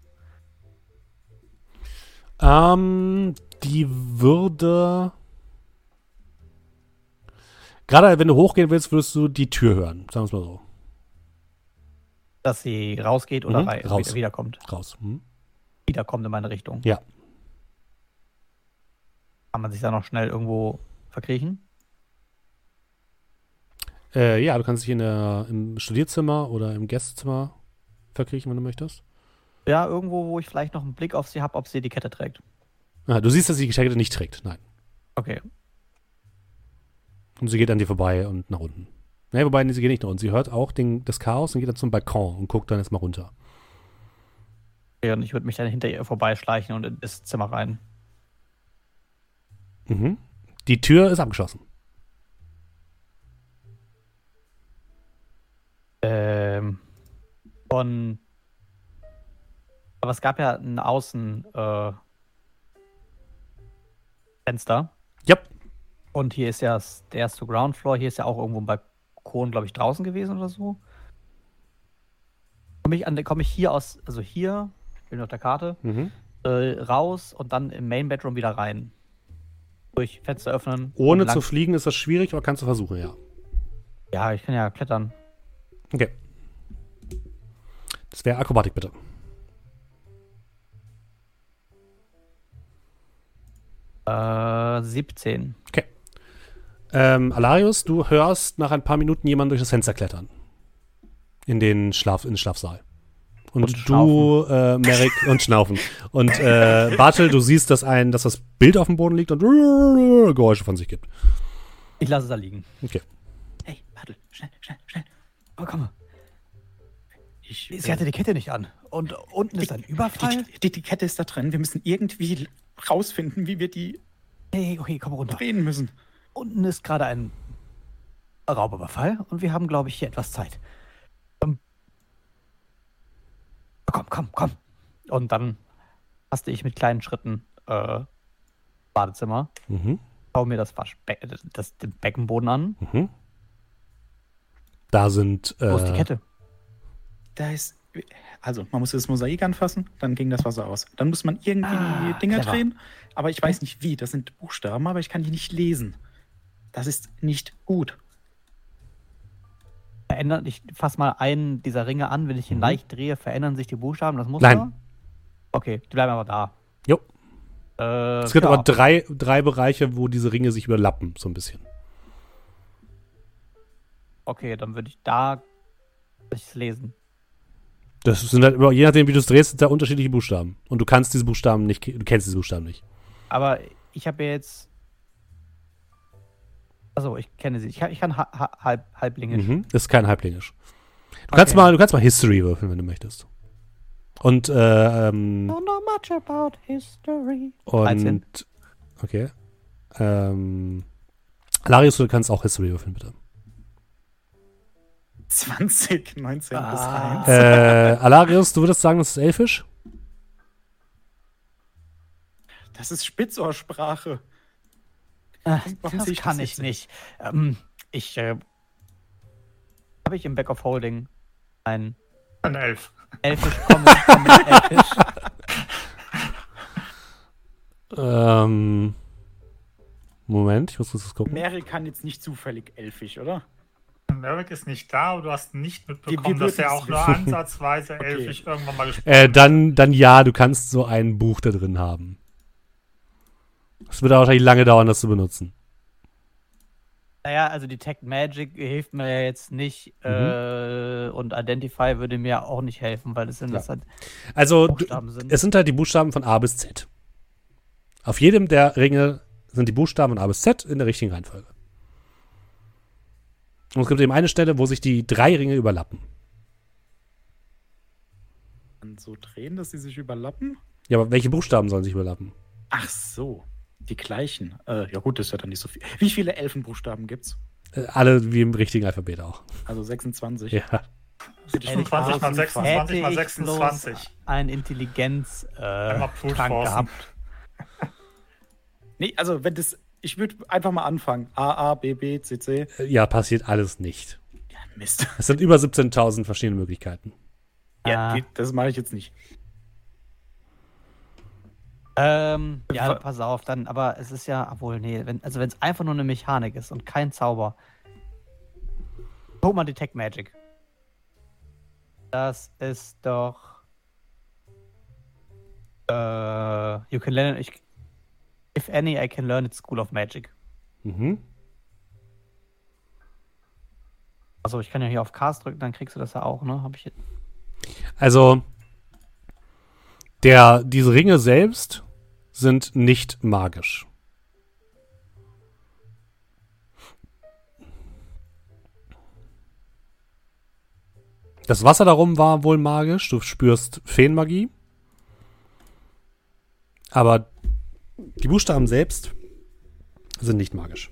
Ähm, die würde. Gerade wenn du hochgehen willst, würdest du die Tür hören. Sagen wir es mal so. Dass sie rausgeht oder Mhm, rei- raus. wieder wiederkommt. Raus. Hm? Wiederkommt in meine Richtung. Ja. Kann man sich da noch schnell irgendwo verkriechen? Äh, ja, du kannst dich in der, im Studierzimmer oder im Gästezimmer verkriechen, wenn du möchtest. Ja, irgendwo, wo ich vielleicht noch einen Blick auf sie habe, ob sie die Kette trägt. Ah, du siehst, dass sie die Kette nicht trägt. Nein. Okay. Und sie geht an dir vorbei und nach unten. Nee, wobei, nee, sie geht nicht nach unten. Sie hört auch den, das Chaos und geht dann zum Balkon und guckt dann jetzt mal runter. Ja, und ich würde mich dann hinter ihr vorbeischleichen und in das Zimmer rein. Mhm. Die Tür ist abgeschlossen. Ähm, von. Aber es gab ja ein Außen äh. Ja. Und hier ist ja der erste Ground Floor. Hier ist ja auch irgendwo ein Balkon, glaube ich, draußen gewesen oder so. Komme ich, an- komm ich hier aus, also hier, ich bin auf der Karte, Mhm. äh, raus und dann im Main Bedroom wieder rein. Durch Fenster öffnen. Ohne zu fliegen ist das schwierig, aber kannst du versuchen, ja. Ja, ich kann ja klettern. Okay. Das wäre Akrobatik, bitte. Äh, 17. Ähm, Alarius, du hörst nach ein paar Minuten jemanden durch das Fenster klettern. In den Schlaf, in den Schlafsaal. Und, Und du, äh, Merrick, und schnaufen. Und äh, Bartel, du siehst, dass ein, dass das Bild auf dem Boden liegt und Geräusche von sich gibt. Ich lasse es da liegen. Okay. Hey, warte, schnell, schnell, schnell. Oh, komm mal. Ich, Sie hatte die Kette nicht an. Und unten ist ein Überfall. die, die, die Kette ist da drin. Wir müssen irgendwie rausfinden, wie wir die Hey, okay, komm runter. drehen müssen. Unten ist gerade ein Raubüberfall und wir haben, glaube ich, hier etwas Zeit. Ähm, komm, komm, komm. Und dann haste ich mit kleinen Schritten äh, Badezimmer, Mhm. schaue mir das, Waschbe das den Beckenboden an. Mhm. Da sind. Äh, Wo ist die Kette? Da ist. Also, man muss das Mosaik anfassen, dann ging das Wasser aus. Dann muss man irgendwie Ah, die Dinger clever. drehen, aber ich weiß nicht wie. Das sind Buchstaben, aber ich kann die nicht lesen. Das ist nicht gut. Verändert, ich fasse mal einen dieser Ringe an. Wenn ich ihn Mhm. leicht drehe, verändern sich die Buchstaben, das Muster? Nein. Okay, die bleiben aber da. Jo. Äh, Es gibt ja. aber drei, drei Bereiche, wo diese Ringe sich überlappen, so ein bisschen. Okay, dann würde ich da es lesen. Das sind halt je nachdem, wie du es drehst, sind da unterschiedliche Buchstaben. Und du kannst diese Buchstaben nicht, du kennst diese Buchstaben nicht. Aber ich habe ja jetzt. Also ich kenne sie. Ich kann, ich kann ha ha halb, halblingisch. Mhm. Das ist kein Halblingisch. Du kannst Okay. mal, du kannst mal History würfeln, wenn du möchtest. Und, äh, ähm, Don't know much about history. und, 13. okay. Ähm, Larius, du kannst auch History würfeln, bitte. 20, 19 Ah. bis 1. Äh, Alarius, du würdest sagen, das ist Elfisch? Das ist Spitzohrsprache. Äh, Warum das ich kann das ich nicht. Ähm, ich äh, habe ich im Back of Holding ein Ein Elf. elfisch elfisch. Ähm, Moment, ich muss kurz das gucken. Mary kann jetzt nicht zufällig elfisch, oder? Merrick ist nicht da, aber du hast nicht mitbekommen, Wir- wir dass er auch nur ansatzweise Okay. elfisch irgendwann mal gesprochen Äh, dann, dann ja, du kannst so ein Buch da drin haben. Es wird aber wahrscheinlich lange dauern, das zu benutzen. Naja, also Detect Magic hilft mir ja jetzt nicht Mhm. äh, und Identify würde mir auch nicht helfen, weil es sind Ja. das halt Also, Buchstaben sind. es sind halt die Buchstaben von A bis Z. Auf jedem der Ringe sind die Buchstaben von A bis Z in der richtigen Reihenfolge. Und es gibt eben eine Stelle, wo sich die drei Ringe überlappen. Und so drehen, dass sie sich überlappen? Ja, aber welche Buchstaben sollen sich überlappen? Ach so, die gleichen. Äh, ja gut, das ist ja dann nicht so viel. Wie viele Elfenbuchstaben gibt's? Äh, alle wie im richtigen Alphabet auch. Also 26. Ja. Hätte ich 26 mal auf jeden 26 Fall. mal ich 26. bloß ein Intelligenz äh, gehabt. Nee, also wenn das. Ich würde einfach mal anfangen. A, A, B, B, C, C. Äh, Ja, passiert alles nicht. Ja, Mist. Es sind über 17.000 verschiedene Möglichkeiten. Ja, Ah. das mache ich jetzt nicht. Ähm, ja, pass auf, dann, aber es ist ja, obwohl, nee, wenn, also wenn es einfach nur eine Mechanik ist und kein Zauber. Guck mal Detect Magic. Das ist doch. Äh, you can learn, ich, if any I can learn at School of Magic. Mhm. Also ich kann ja hier auf Cast drücken, dann kriegst du das ja auch, ne? Hab ich jetzt. Also der, diese Ringe selbst sind nicht magisch. Das Wasser darum war wohl magisch. Du spürst Feenmagie. Aber die Buchstaben selbst sind nicht magisch.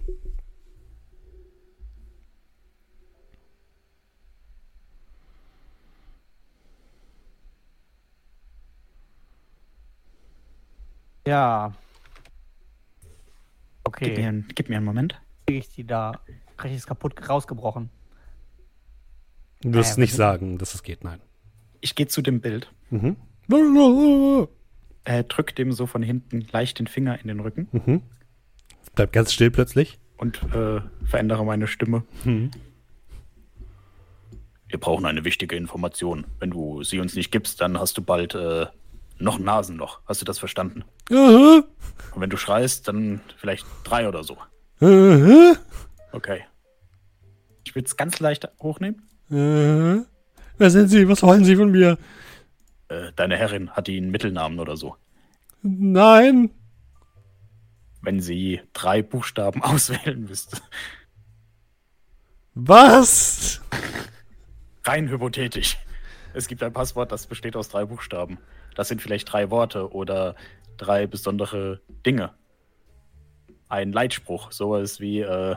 Ja. Gib, mir, Okay, einen- gib mir einen Moment. kriege ich die da richtig kaputt rausgebrochen. Du wirst Naja, nicht was- sagen, dass es geht, nein. Ich gehe zu dem Bild. Mhm. Äh, drück dem so von hinten leicht den Finger in den Rücken Mhm. Bleib ganz still plötzlich. und äh, verändere meine Stimme. Mhm. Wir brauchen eine wichtige Information. Wenn du sie uns nicht gibst, dann hast du bald äh, noch ein Nasenloch. Hast du das verstanden? Aha. Und wenn du schreist, dann vielleicht drei oder so. Aha. Okay. Ich würde es ganz leicht hochnehmen. Aha. Wer sind Sie? Was wollen Sie von mir? Äh, deine Herrin hat die einen Mittelnamen oder so. Nein. Wenn sie drei Buchstaben auswählen müsste. Was? Rein hypothetisch. Es gibt ein Passwort, das besteht aus drei Buchstaben. Das sind vielleicht drei Worte oder drei besondere Dinge. Ein Leitspruch, sowas wie äh,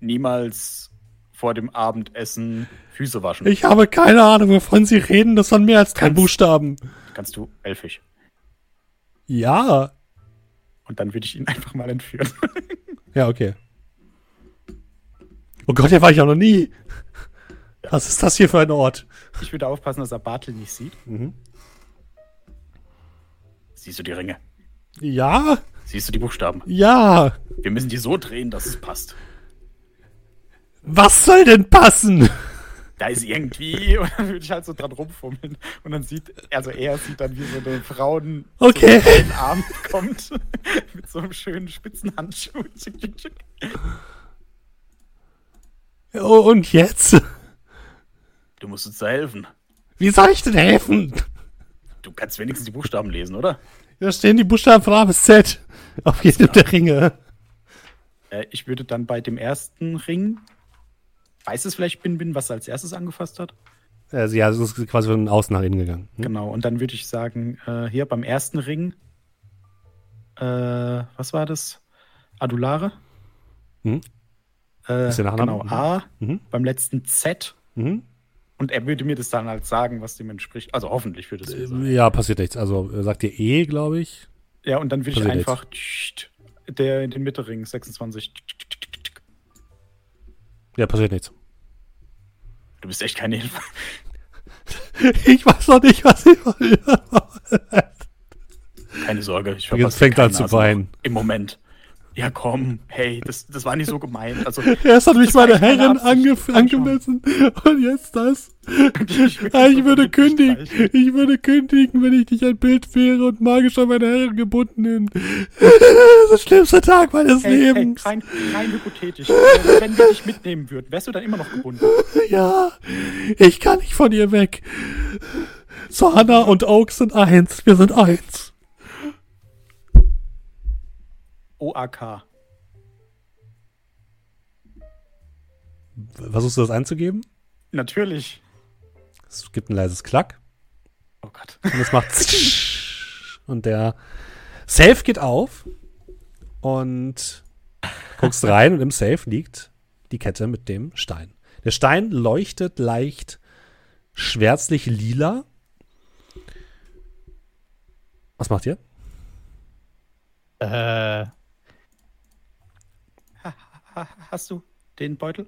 niemals vor dem Abendessen Füße waschen. Ich habe keine Ahnung, wovon Sie reden. Das waren mehr als drei Kannst- Buchstaben. Kannst du elfisch. Ja. Und dann würde ich ihn einfach mal entführen. Ja, okay. Oh Gott, hier war ich auch noch nie. Was ist das hier für ein Ort? Ich würde aufpassen, dass er Bartel nicht sieht. Mhm. Siehst du die Ringe? Ja, Siehst du die Buchstaben? ja. Wir müssen die so drehen, dass es passt. Was soll denn passen? Da ist irgendwie. Und dann würde ich halt so dran rumfummeln. Und dann sieht, also er sieht dann, wie so eine Frauen Okay. so Arm kommt. mit so einem schönen tschick, tschick. Oh, und jetzt? Du musst uns da helfen. Wie soll ich denn helfen? Du kannst wenigstens die Buchstaben lesen, oder? Da stehen die Buchstaben von A bis Z. Auf jedem der Ringe. Äh, ich würde dann bei dem ersten Ring. Weiß es vielleicht Bin Bin, was er als erstes angefasst hat? Also, ja, es ist quasi von außen nach innen gegangen. Hm? Genau, und dann würde ich sagen, äh, hier beim ersten Ring, äh, was war das? Adulare? Mhm. Äh, Ist der Nachname? genau, A. Mhm. Beim letzten Z. Mhm. Und er würde mir das dann halt sagen, was dem entspricht. Also hoffentlich würde es mir sagen. Ja, passiert nichts. Also, sagt dir E, glaube ich. Ja, und dann würde ich einfach tscht, der in den Mittelring 26. Ja, passiert nichts. Du bist echt keine Hilfe. Ich weiß noch nicht, was ich Keine Sorge. Ich Jetzt verpasse fängt kein an zu weinen. Im Moment. Ja, komm. Hey, das, das war nicht so gemeint. Also, Erst hat mich meine Herrin ange angemessen und jetzt das. Ich Ah, ich würde kündigen. Ich würde kündigen, wenn ich nicht ein Bild wäre und magisch an meine Herren gebunden bin. Das ist der schlimmste Tag meines Hey, hey, Lebens. rein, rein hypothetisch. Wenn wenn wir dich mitnehmen würden, wärst du dann immer noch gebunden. Ja, ich kann nicht von ihr weg. So, Hannah und Oak sind eins. Wir sind eins. OAK. Versuchst du das einzugeben? Natürlich. Es gibt ein leises Klack. Oh Gott. Und es macht und der Safe geht auf und guckst rein und im Safe liegt die Kette mit dem Stein. Der Stein leuchtet leicht schwärzlich lila. Was macht ihr? Äh, Ha, hast du den Beutel?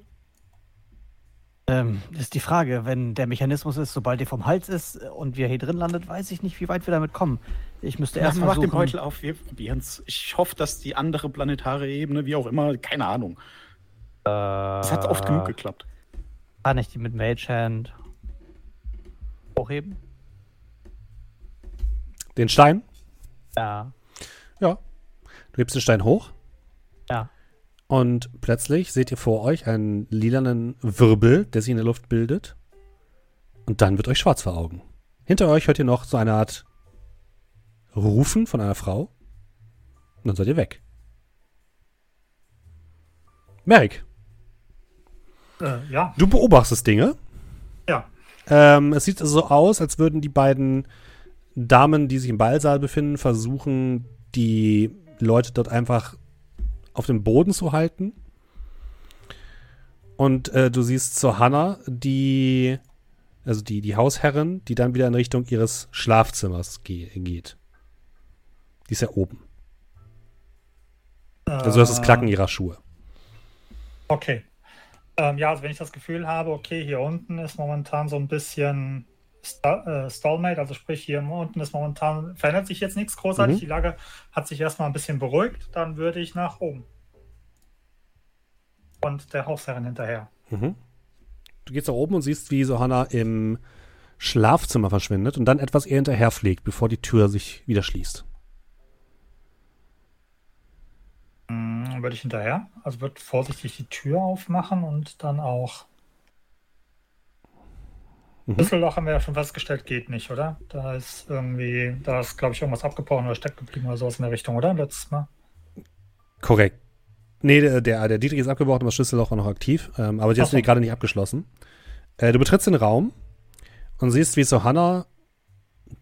ähm, ist die Frage, wenn der Mechanismus ist, sobald der vom Hals ist und wir hier drin landet, weiß ich nicht, wie weit wir damit kommen. Ich müsste erst mach versuchen. den Beutel auf, wir probieren's. Ich hoffe, dass die andere planetare Ebene, wie auch immer, keine Ahnung. Das hat oft genug geklappt. Kann ich die mit Mage Hand hochheben? Den Stein? Ja. Ja. Du hebst den Stein hoch. Und plötzlich seht ihr vor euch einen lilanen Wirbel, der sich in der Luft bildet. Und dann wird euch schwarz vor Augen. Hinter euch hört ihr noch so eine Art Rufen von einer Frau. Und dann seid ihr weg. Merrick, Äh, ja, du beobachtest Dinge. ja. Ähm, es sieht so aus, als würden die beiden Damen, die sich im Ballsaal befinden, versuchen, die Leute dort einfach auf dem Boden zu halten. Und äh, du siehst zur Hannah, die, also die, die Hausherrin, die dann wieder in Richtung ihres Schlafzimmers ge geht. Die ist ja oben. Also das ist das Klacken ihrer Schuhe. Okay. Ähm, ja, also wenn ich das Gefühl habe, okay, hier unten ist momentan so ein bisschen Äh, Stalemate, also sprich hier unten ist momentan, verändert sich jetzt nichts großartig, Mhm. die Lage hat sich erstmal ein bisschen beruhigt, dann würde ich nach oben. Und der Hausherrin hinterher. Mhm. Du gehst nach oben und siehst, wie Johanna im Schlafzimmer verschwindet und dann etwas ihr hinterherfliegt, bevor die Tür sich wieder schließt. Hm, würde ich hinterher, also wird vorsichtig die Tür aufmachen und dann auch. Mhm. Schlüsselloch haben wir ja schon festgestellt, geht nicht, oder? Da ist irgendwie, da ist, glaube ich, irgendwas abgebrochen oder stecken geblieben oder sowas in der Richtung, oder? Letztes Mal. Korrekt. Nee, der, der, der Dietrich ist abgebrochen, aber das Schlüsselloch war noch aktiv. Ähm, aber die Ach hast so. du gerade nicht abgeschlossen. Äh, du betrittst den Raum und siehst, wie Johanna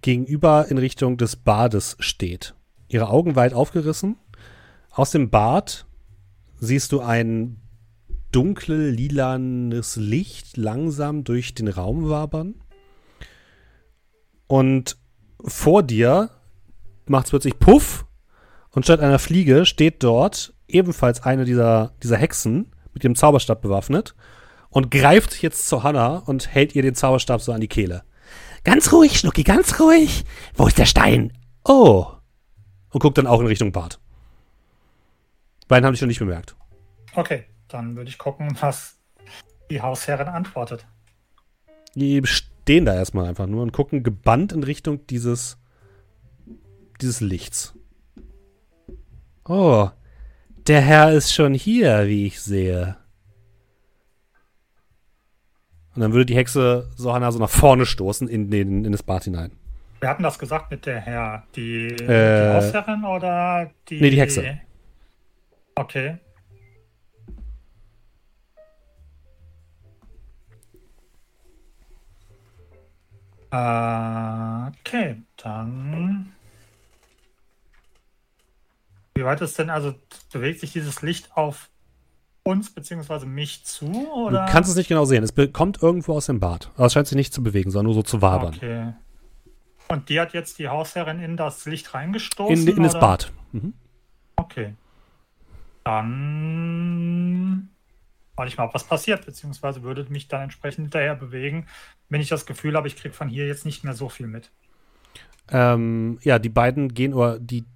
gegenüber in Richtung des Bades steht. Ihre Augen weit aufgerissen. Aus dem Bad siehst du ein dunkle, lilanes Licht langsam durch den Raum wabern. Und vor dir macht es plötzlich Puff und statt einer Fliege steht dort ebenfalls eine dieser, dieser Hexen mit dem Zauberstab bewaffnet und greift jetzt zu Hannah und hält ihr den Zauberstab so an die Kehle. Ganz ruhig, Schnucki, ganz ruhig. Wo ist der Stein? Oh! Und guckt dann auch in Richtung Bad. Beiden haben dich noch nicht bemerkt. Okay, dann würde ich gucken, was die Hausherrin antwortet. Die stehen da erstmal einfach nur und gucken gebannt in Richtung dieses, dieses Lichts. Oh, der Herr ist schon hier, wie ich sehe. Und dann würde die Hexe so Hannah so nach vorne stoßen in, den, in das Bad hinein. Wir hatten das gesagt mit der Herr. Die, Äh, die Hausherrin oder die. nee, die Hexe. Okay. Okay, dann. Wie weit ist denn, also bewegt sich dieses Licht auf uns bzw. mich zu? Oder? Du kannst es nicht genau sehen. Es kommt irgendwo aus dem Bad. Aber es scheint sich nicht zu bewegen, sondern nur so zu wabern. Okay. Und die hat jetzt die Hausherrin in das Licht reingestoßen? In, in das? Bad. Mhm. Okay. Dann warte ich mal, ab, was passiert, beziehungsweise würde mich dann entsprechend hinterher bewegen, wenn ich das Gefühl habe, ich kriege von hier jetzt nicht mehr so viel mit. Ähm, ja, die beiden gehen, oder die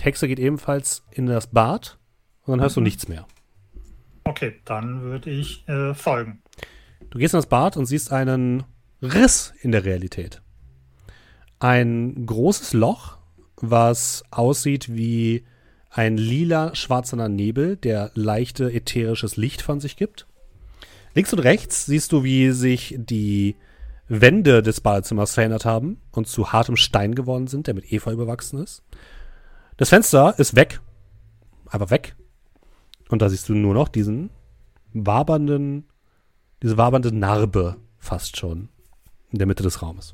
Hexe geht ebenfalls in das Bad und dann hörst du Mhm. nichts mehr. Okay, dann würde ich äh, folgen. Du gehst in das Bad und siehst einen Riss in der Realität. Ein großes Loch, was aussieht wie ein lila schwarzer Nebel, der leichte ätherisches Licht von sich gibt. Links und rechts siehst du, wie sich die Wände des Badezimmers verändert haben und zu hartem Stein geworden sind, der mit Efeu überwachsen ist. Das Fenster ist weg. Einfach weg. Und da siehst du nur noch diesen wabernden, diese wabernde Narbe fast schon in der Mitte des Raumes.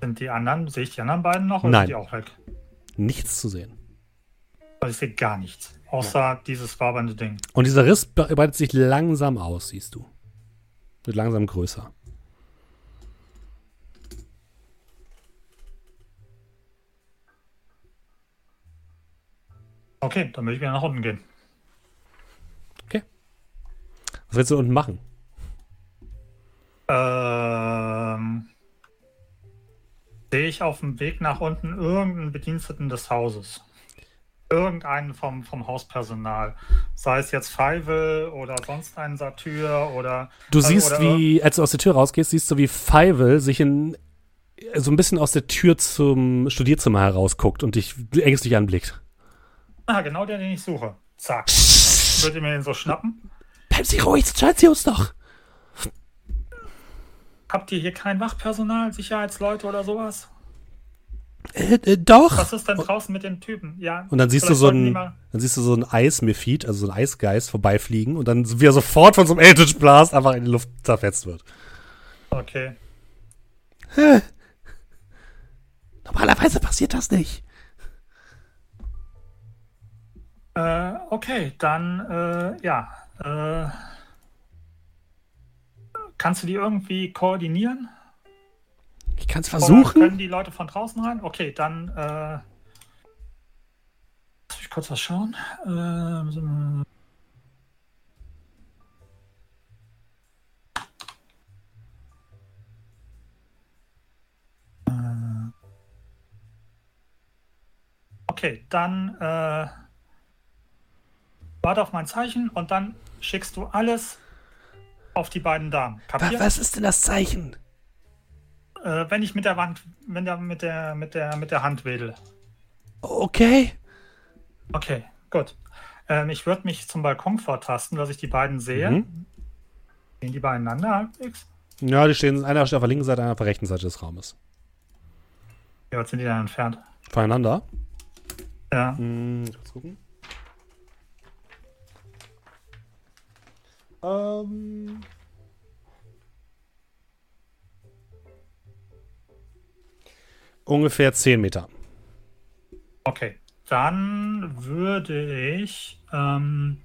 Sind die anderen, sehe ich die anderen beiden noch oder Nein. sind die auch weg? Nichts zu sehen. Also ich sehe gar nichts, außer dieses wabernde Ding. Und dieser Riss breitet sich langsam aus, siehst du. Wird langsam größer. Okay, dann würde ich wieder nach unten gehen. Was willst du unten machen? Ähm, sehe ich auf dem Weg nach unten irgendeinen Bediensteten des Hauses? Irgendeinen vom, vom Hauspersonal. Sei es jetzt Feivel oder sonst einen Satyr oder. Du Also, siehst, oder- wie, als du aus der Tür rausgehst, siehst du, wie Feivel sich in so ein bisschen aus der Tür zum Studierzimmer herausguckt und dich ängstlich anblickt. Ah, genau der, den ich suche. Zack. Würde ich mir den so schnappen? Bleiben Sie ruhig, sonst sie uns doch. Habt ihr hier kein Wachpersonal, Sicherheitsleute oder sowas? Äh, äh, doch. Was ist denn draußen mit dem Typen? Ja. Und dann siehst du so ein, dann siehst du so ein Eismephit, also so ein Eisgeist vorbeifliegen und dann wie er sofort von so einem Eldritch Blast einfach in die Luft zerfetzt wird. Okay. Normalerweise passiert das nicht. Äh, okay, dann, äh, ja. Äh, kannst du die irgendwie koordinieren? Ich kann es Oder versuchen. können die Leute von draußen rein? Okay, dann, äh, lass mich kurz was schauen. Äh, Okay, dann äh, warte auf mein Zeichen und dann schickst du alles auf die beiden Damen. Kapiert? Was ist denn das Zeichen? Äh, wenn ich mit der Wand, wenn der mit der mit der mit der Hand wedel. Okay. Okay, gut. Ähm, ich würde mich zum Balkon vortasten, dass ich die beiden sehe. Mhm. Stehen die beieinander halbwegs? Ja, die stehen, einer steht auf der linken Seite, einer auf der rechten Seite des Raumes. Wie weit sind die dann entfernt? Voneinander. Ja. Hm, ich muss gucken. Ähm. Ungefähr 10 Meter. Okay. Dann würde ich ähm,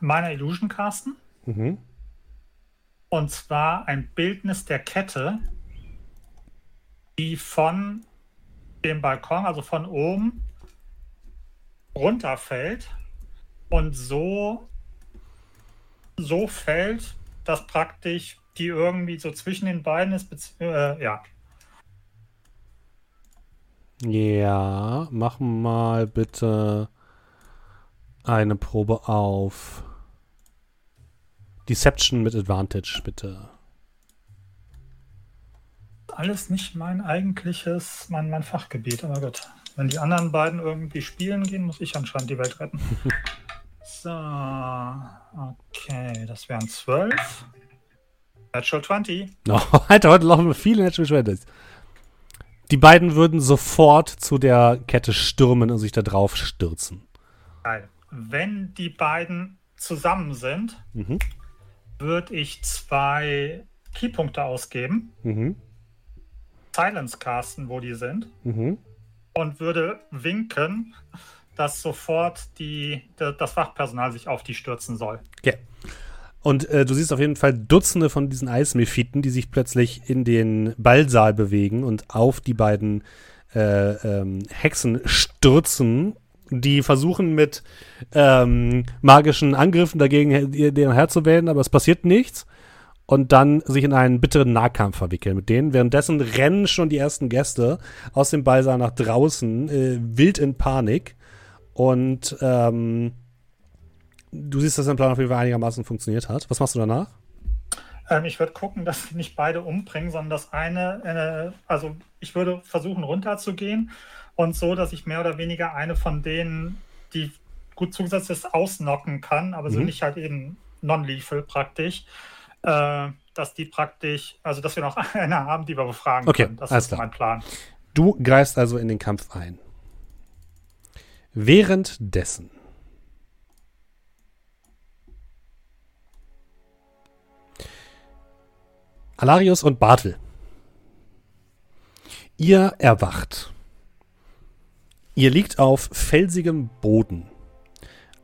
meiner Illusion casten. Mhm. Und zwar ein Bildnis der Kette, die von dem Balkon, also von oben, runterfällt und so, so fällt, dass praktisch die irgendwie so zwischen den beiden ist. Äh, ja, Ja, mach mal bitte eine Probe auf Deception mit Advantage, bitte. alles nicht mein eigentliches, mein, mein Fachgebiet, aber gut. Wenn die anderen beiden irgendwie spielen gehen, muss ich anscheinend die Welt retten. so, okay, das wären 12. Natural 20. Oh, Alter, heute laufen viele Natural Twenties. Die beiden würden sofort zu der Kette stürmen und sich da drauf stürzen. Geil. Wenn die beiden zusammen sind, Mhm. würde ich zwei Keypunkte ausgeben, Mhm. Silence casten, wo die sind, Mhm. und würde winken, dass sofort die, das Wachpersonal sich auf die stürzen soll. Okay. Und äh, du siehst auf jeden Fall Dutzende von diesen Eismephiten, die sich plötzlich in den Ballsaal bewegen und auf die beiden äh, ähm, Hexen stürzen, die versuchen mit ähm, magischen Angriffen dagegen deren Herr zu werden, aber es passiert nichts. Und dann sich in einen bitteren Nahkampf verwickeln mit denen. Währenddessen rennen schon die ersten Gäste aus dem Ballsaal nach draußen, äh, wild in Panik. Und ähm, du siehst, dass dein Plan auf jeden Fall einigermaßen funktioniert hat. Was machst du danach? Ähm, ich würde gucken, dass sie nicht beide umbringen, sondern das eine, äh, also ich würde versuchen runterzugehen und so, dass ich mehr oder weniger eine von denen, die gut zugesetzt ist, ausnocken kann, aber so Mhm. nicht halt eben non-lethal praktisch, äh, dass die praktisch, also dass wir noch eine haben, die wir befragen Okay, können. Das ist klar. mein Plan. Du greifst also in den Kampf ein. Währenddessen. Alarius und Bartel. Ihr erwacht. Ihr liegt auf felsigem Boden.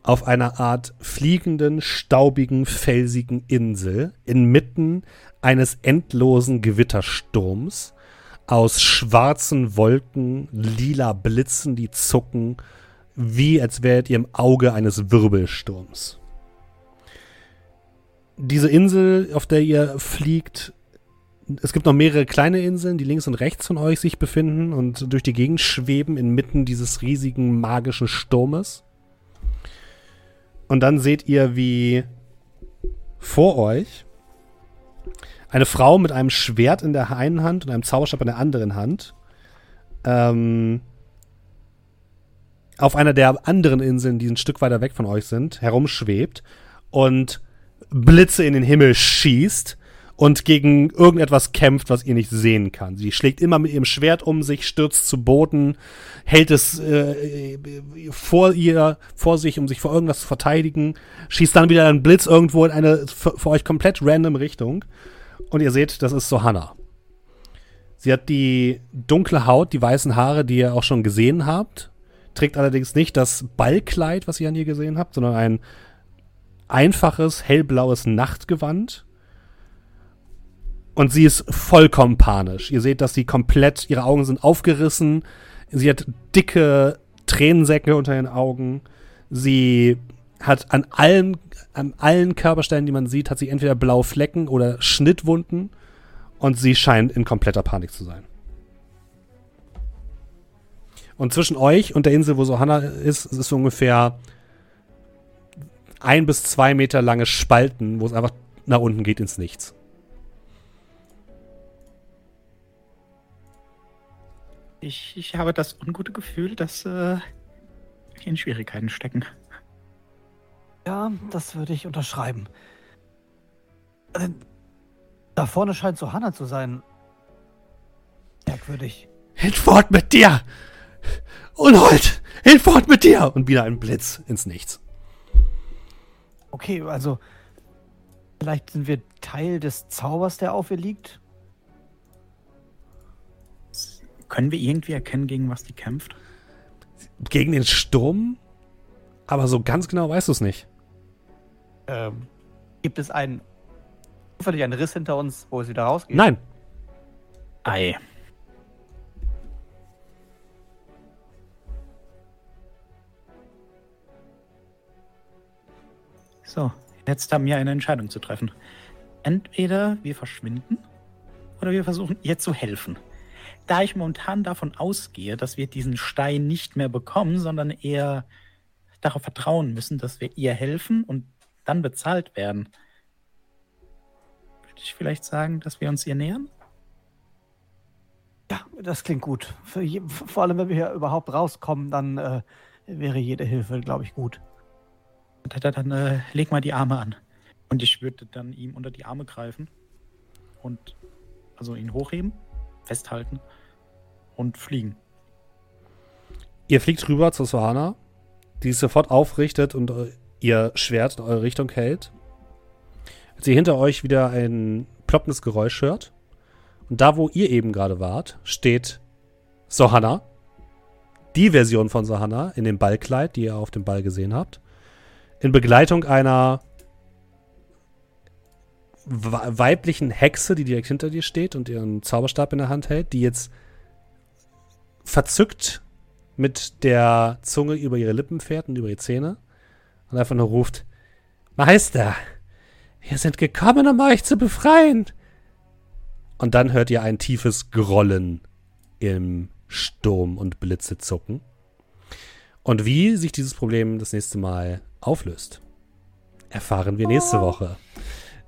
Auf einer Art fliegenden, staubigen, felsigen Insel inmitten eines endlosen Gewittersturms aus schwarzen Wolken, lila Blitzen, die zucken, wie als wäret ihr im Auge eines Wirbelsturms. Diese Insel, auf der ihr fliegt, es gibt noch mehrere kleine Inseln, die links und rechts von euch sich befinden und durch die Gegend schweben inmitten dieses riesigen magischen Sturmes. Und dann seht ihr, wie vor euch eine Frau mit einem Schwert in der einen Hand und einem Zauberstab in der anderen Hand ähm, auf einer der anderen Inseln, die ein Stück weiter weg von euch sind, herumschwebt und Blitze in den Himmel schießt und gegen irgendetwas kämpft, was ihr nicht sehen kann. Sie schlägt immer mit ihrem Schwert um sich, stürzt zu Boden, hält es äh, vor ihr, vor sich, um sich vor irgendwas zu verteidigen, schießt dann wieder einen Blitz irgendwo in eine für, für euch komplett random Richtung. Und ihr seht, das ist Sohanna. Sie hat die dunkle Haut, die weißen Haare, die ihr auch schon gesehen habt. Trägt allerdings nicht das Ballkleid, was ihr an ihr gesehen habt, sondern ein einfaches, hellblaues Nachtgewand. Und sie ist vollkommen panisch. Ihr seht, dass sie komplett, ihre Augen sind aufgerissen. Sie hat dicke Tränensäcke unter den Augen. Sie hat an allen, an allen Körperstellen, die man sieht, hat sie entweder blaue Flecken oder Schnittwunden. Und sie scheint in kompletter Panik zu sein. Und zwischen euch und der Insel, wo Sohanna ist, ist so ungefähr ein bis zwei Meter lange Spalten, wo es einfach nach unten geht ins Nichts. Ich, ich habe das ungute Gefühl, dass äh, wir in Schwierigkeiten stecken. Ja, das würde ich unterschreiben. Äh, Da vorne scheint so Hanna zu sein. Merkwürdig. Hinfort mit dir! Unhold! Hinfort mit dir! Und wieder ein Blitz ins Nichts. Okay, also vielleicht sind wir Teil des Zaubers, der auf ihr liegt. Können wir irgendwie erkennen, gegen was die kämpft? Gegen den Sturm? Aber so ganz genau weißt du es nicht. Ähm, gibt es einen zufällig einen Riss hinter uns, wo es wieder rausgeht? Nein. Ei. So, jetzt haben wir eine Entscheidung zu treffen. Entweder wir verschwinden oder wir versuchen ihr zu helfen. Da ich momentan davon ausgehe, dass wir diesen Stein nicht mehr bekommen, sondern eher darauf vertrauen müssen, dass wir ihr helfen und dann bezahlt werden, würde ich vielleicht sagen, dass wir uns ihr nähern? Ja, das klingt gut. Je, vor allem, wenn wir hier überhaupt rauskommen, dann äh, wäre jede Hilfe, glaube ich, gut. Dann, dann äh, leg mal die Arme an. Und ich würde dann ihm unter die Arme greifen und also ihn hochheben, festhalten und fliegen. Ihr fliegt rüber zu Sohana, die sich sofort aufrichtet und äh, ihr Schwert in eure Richtung hält. Als ihr hinter euch wieder ein ploppendes Geräusch hört. Und da, wo ihr eben gerade wart, steht Sohanna. Die Version von Sohanna in dem Ballkleid, die ihr auf dem Ball gesehen habt. In Begleitung einer weiblichen Hexe, die direkt hinter dir steht und ihren Zauberstab in der Hand hält, die jetzt verzückt mit der Zunge über ihre Lippen fährt und über ihre Zähne und einfach nur ruft: Meister, wir sind gekommen, um euch zu befreien. Und dann hört ihr ein tiefes Grollen im Sturm und Blitze zucken. Und wie sich dieses Problem das nächste Mal auflöst, erfahren wir nächste Woche.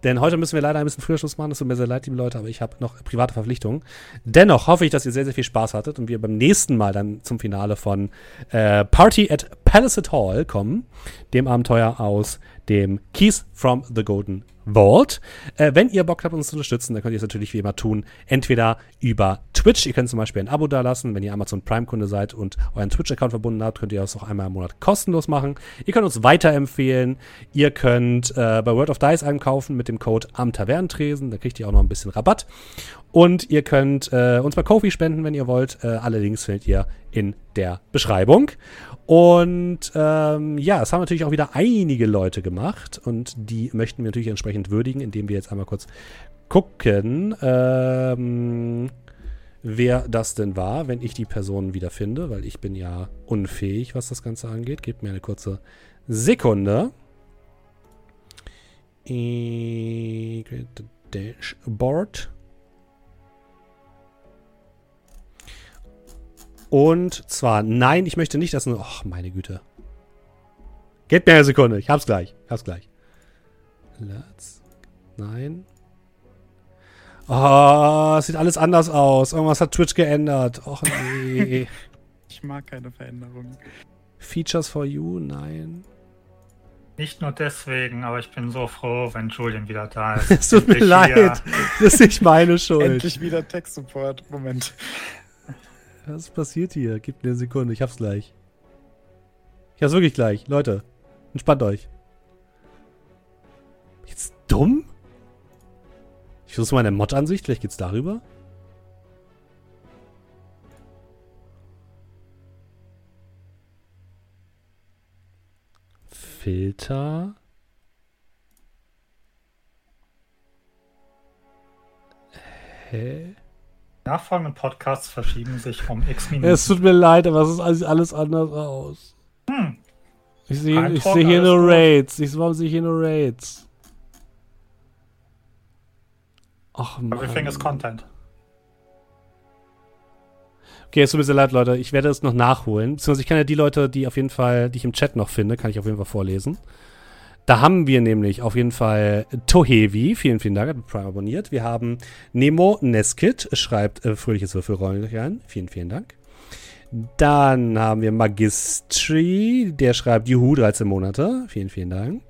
Denn heute müssen wir leider ein bisschen früher Schluss machen. Es tut mir sehr leid, liebe Leute, aber ich habe noch private Verpflichtungen. Dennoch hoffe ich, dass ihr sehr, sehr viel Spaß hattet und wir beim nächsten Mal dann zum Finale von äh, Party at Palisade Hall kommen, dem Abenteuer aus dem Keys from the Golden Vault. Äh, wenn ihr Bock habt, uns zu unterstützen, dann könnt ihr es natürlich wie immer tun. Entweder über Twitch, ihr könnt zum Beispiel ein Abo dalassen. Wenn ihr Amazon Prime-Kunde seid und euren Twitch-Account verbunden habt, könnt ihr das auch einmal im Monat kostenlos machen. Ihr könnt uns weiterempfehlen. Ihr könnt äh, bei World of Dice einkaufen mit dem Code am Tavernentresen. Da kriegt ihr auch noch ein bisschen Rabatt. Und ihr könnt äh, uns bei Kofi spenden, wenn ihr wollt. Äh, alle Links findet ihr in der Beschreibung. Und ähm, ja, es haben natürlich auch wieder einige Leute gemacht und die möchten wir natürlich entsprechend würdigen, indem wir jetzt einmal kurz gucken, ähm, wer das denn war, wenn ich die Person wieder finde, weil ich bin ja unfähig, was das Ganze angeht. Gebt mir eine kurze Sekunde. Äh, Dashboard. Und zwar, nein, ich möchte nicht, dass. Ach, meine Güte. Gebt mir eine Sekunde. Ich hab's gleich. Ich hab's gleich. Let's. Nein. Oh, es sieht alles anders aus. Irgendwas hat Twitch geändert. Och nee. Ich mag keine Veränderungen. Features for you? Nein. Nicht nur deswegen, aber ich bin so froh, wenn Julian wieder da ist. Es tut mir leid. wieder. Das ist nicht meine Schuld. Endlich wieder Tech-Support. Moment. Was passiert hier? Gib mir eine Sekunde, ich hab's gleich. Ich hab's wirklich gleich. Leute, entspannt euch. Jetzt dumm? Ich versuche meine Mod-Ansicht, vielleicht geht's darüber. Filter. Hä? Nachfolgende Podcasts verschieben sich um x Minuten. Es tut mir leid, aber es ist alles, anders aus. Hm. Ich sehe ich sehe hier nur. Raids. Ich, warum sehe ich hier nur Raids? Ach Everything is Mann. Content. Okay, es tut mir sehr leid, Leute. Ich werde es noch nachholen. Beziehungsweise ich kann ja die Leute, die auf jeden Fall, die ich im Chat noch finde, kann ich auf jeden Fall vorlesen. Da haben wir nämlich auf jeden Fall Tohevi, vielen, vielen Dank, hat Prime abonniert. Wir haben Nemo Neskit, schreibt äh, fröhliches Würfelrollen rein. Vielen, vielen Dank. Dann haben wir Magistri, der schreibt Juhu, 13 Monate. Vielen, vielen Dank.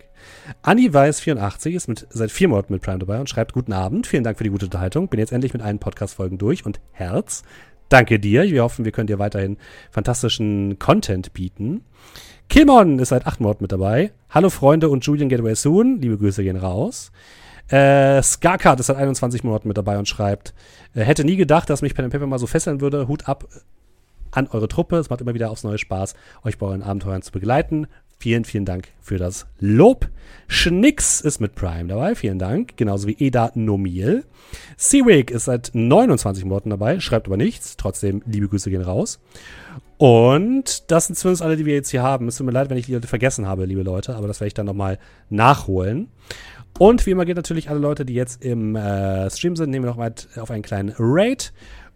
Anni Weiß84 ist mit, seit vier Monaten mit Prime dabei und schreibt Guten Abend. Vielen Dank für die gute Unterhaltung. Bin jetzt endlich mit allen Podcast-Folgen durch und Herz. Danke dir. Wir hoffen, wir können dir weiterhin fantastischen Content bieten. Kilmon ist seit acht Monaten mit dabei. Hallo Freunde und Julian Getaway Soon. Liebe Grüße gehen raus. Äh, Scarcard ist seit 21 Monaten mit dabei und schreibt, äh, hätte nie gedacht, dass mich Pen Paper mal so fesseln würde. Hut ab an eure Truppe. Es macht immer wieder aufs neue Spaß, euch bei euren Abenteuern zu begleiten. Vielen, vielen Dank für das Lob. Schnicks ist mit Prime dabei. Vielen Dank. Genauso wie Eda Nomil. Seawig ist seit 29 Monaten dabei, schreibt aber nichts. Trotzdem, liebe Grüße gehen raus. Und das sind zumindest alle, die wir jetzt hier haben. Es tut mir leid, wenn ich die Leute vergessen habe, liebe Leute, aber das werde ich dann nochmal nachholen. Und wie immer geht natürlich alle Leute, die jetzt im äh, Stream sind, nehmen wir noch auf einen kleinen Raid.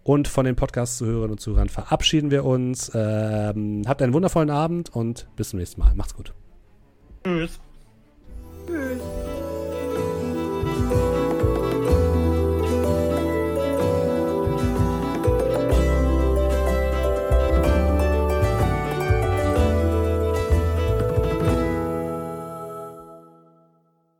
Und von den Podcast-Zuhörern und Zuhörern verabschieden wir uns. Ähm, habt einen wundervollen Abend und bis zum nächsten Mal. Macht's gut. Tschüss. Tschüss.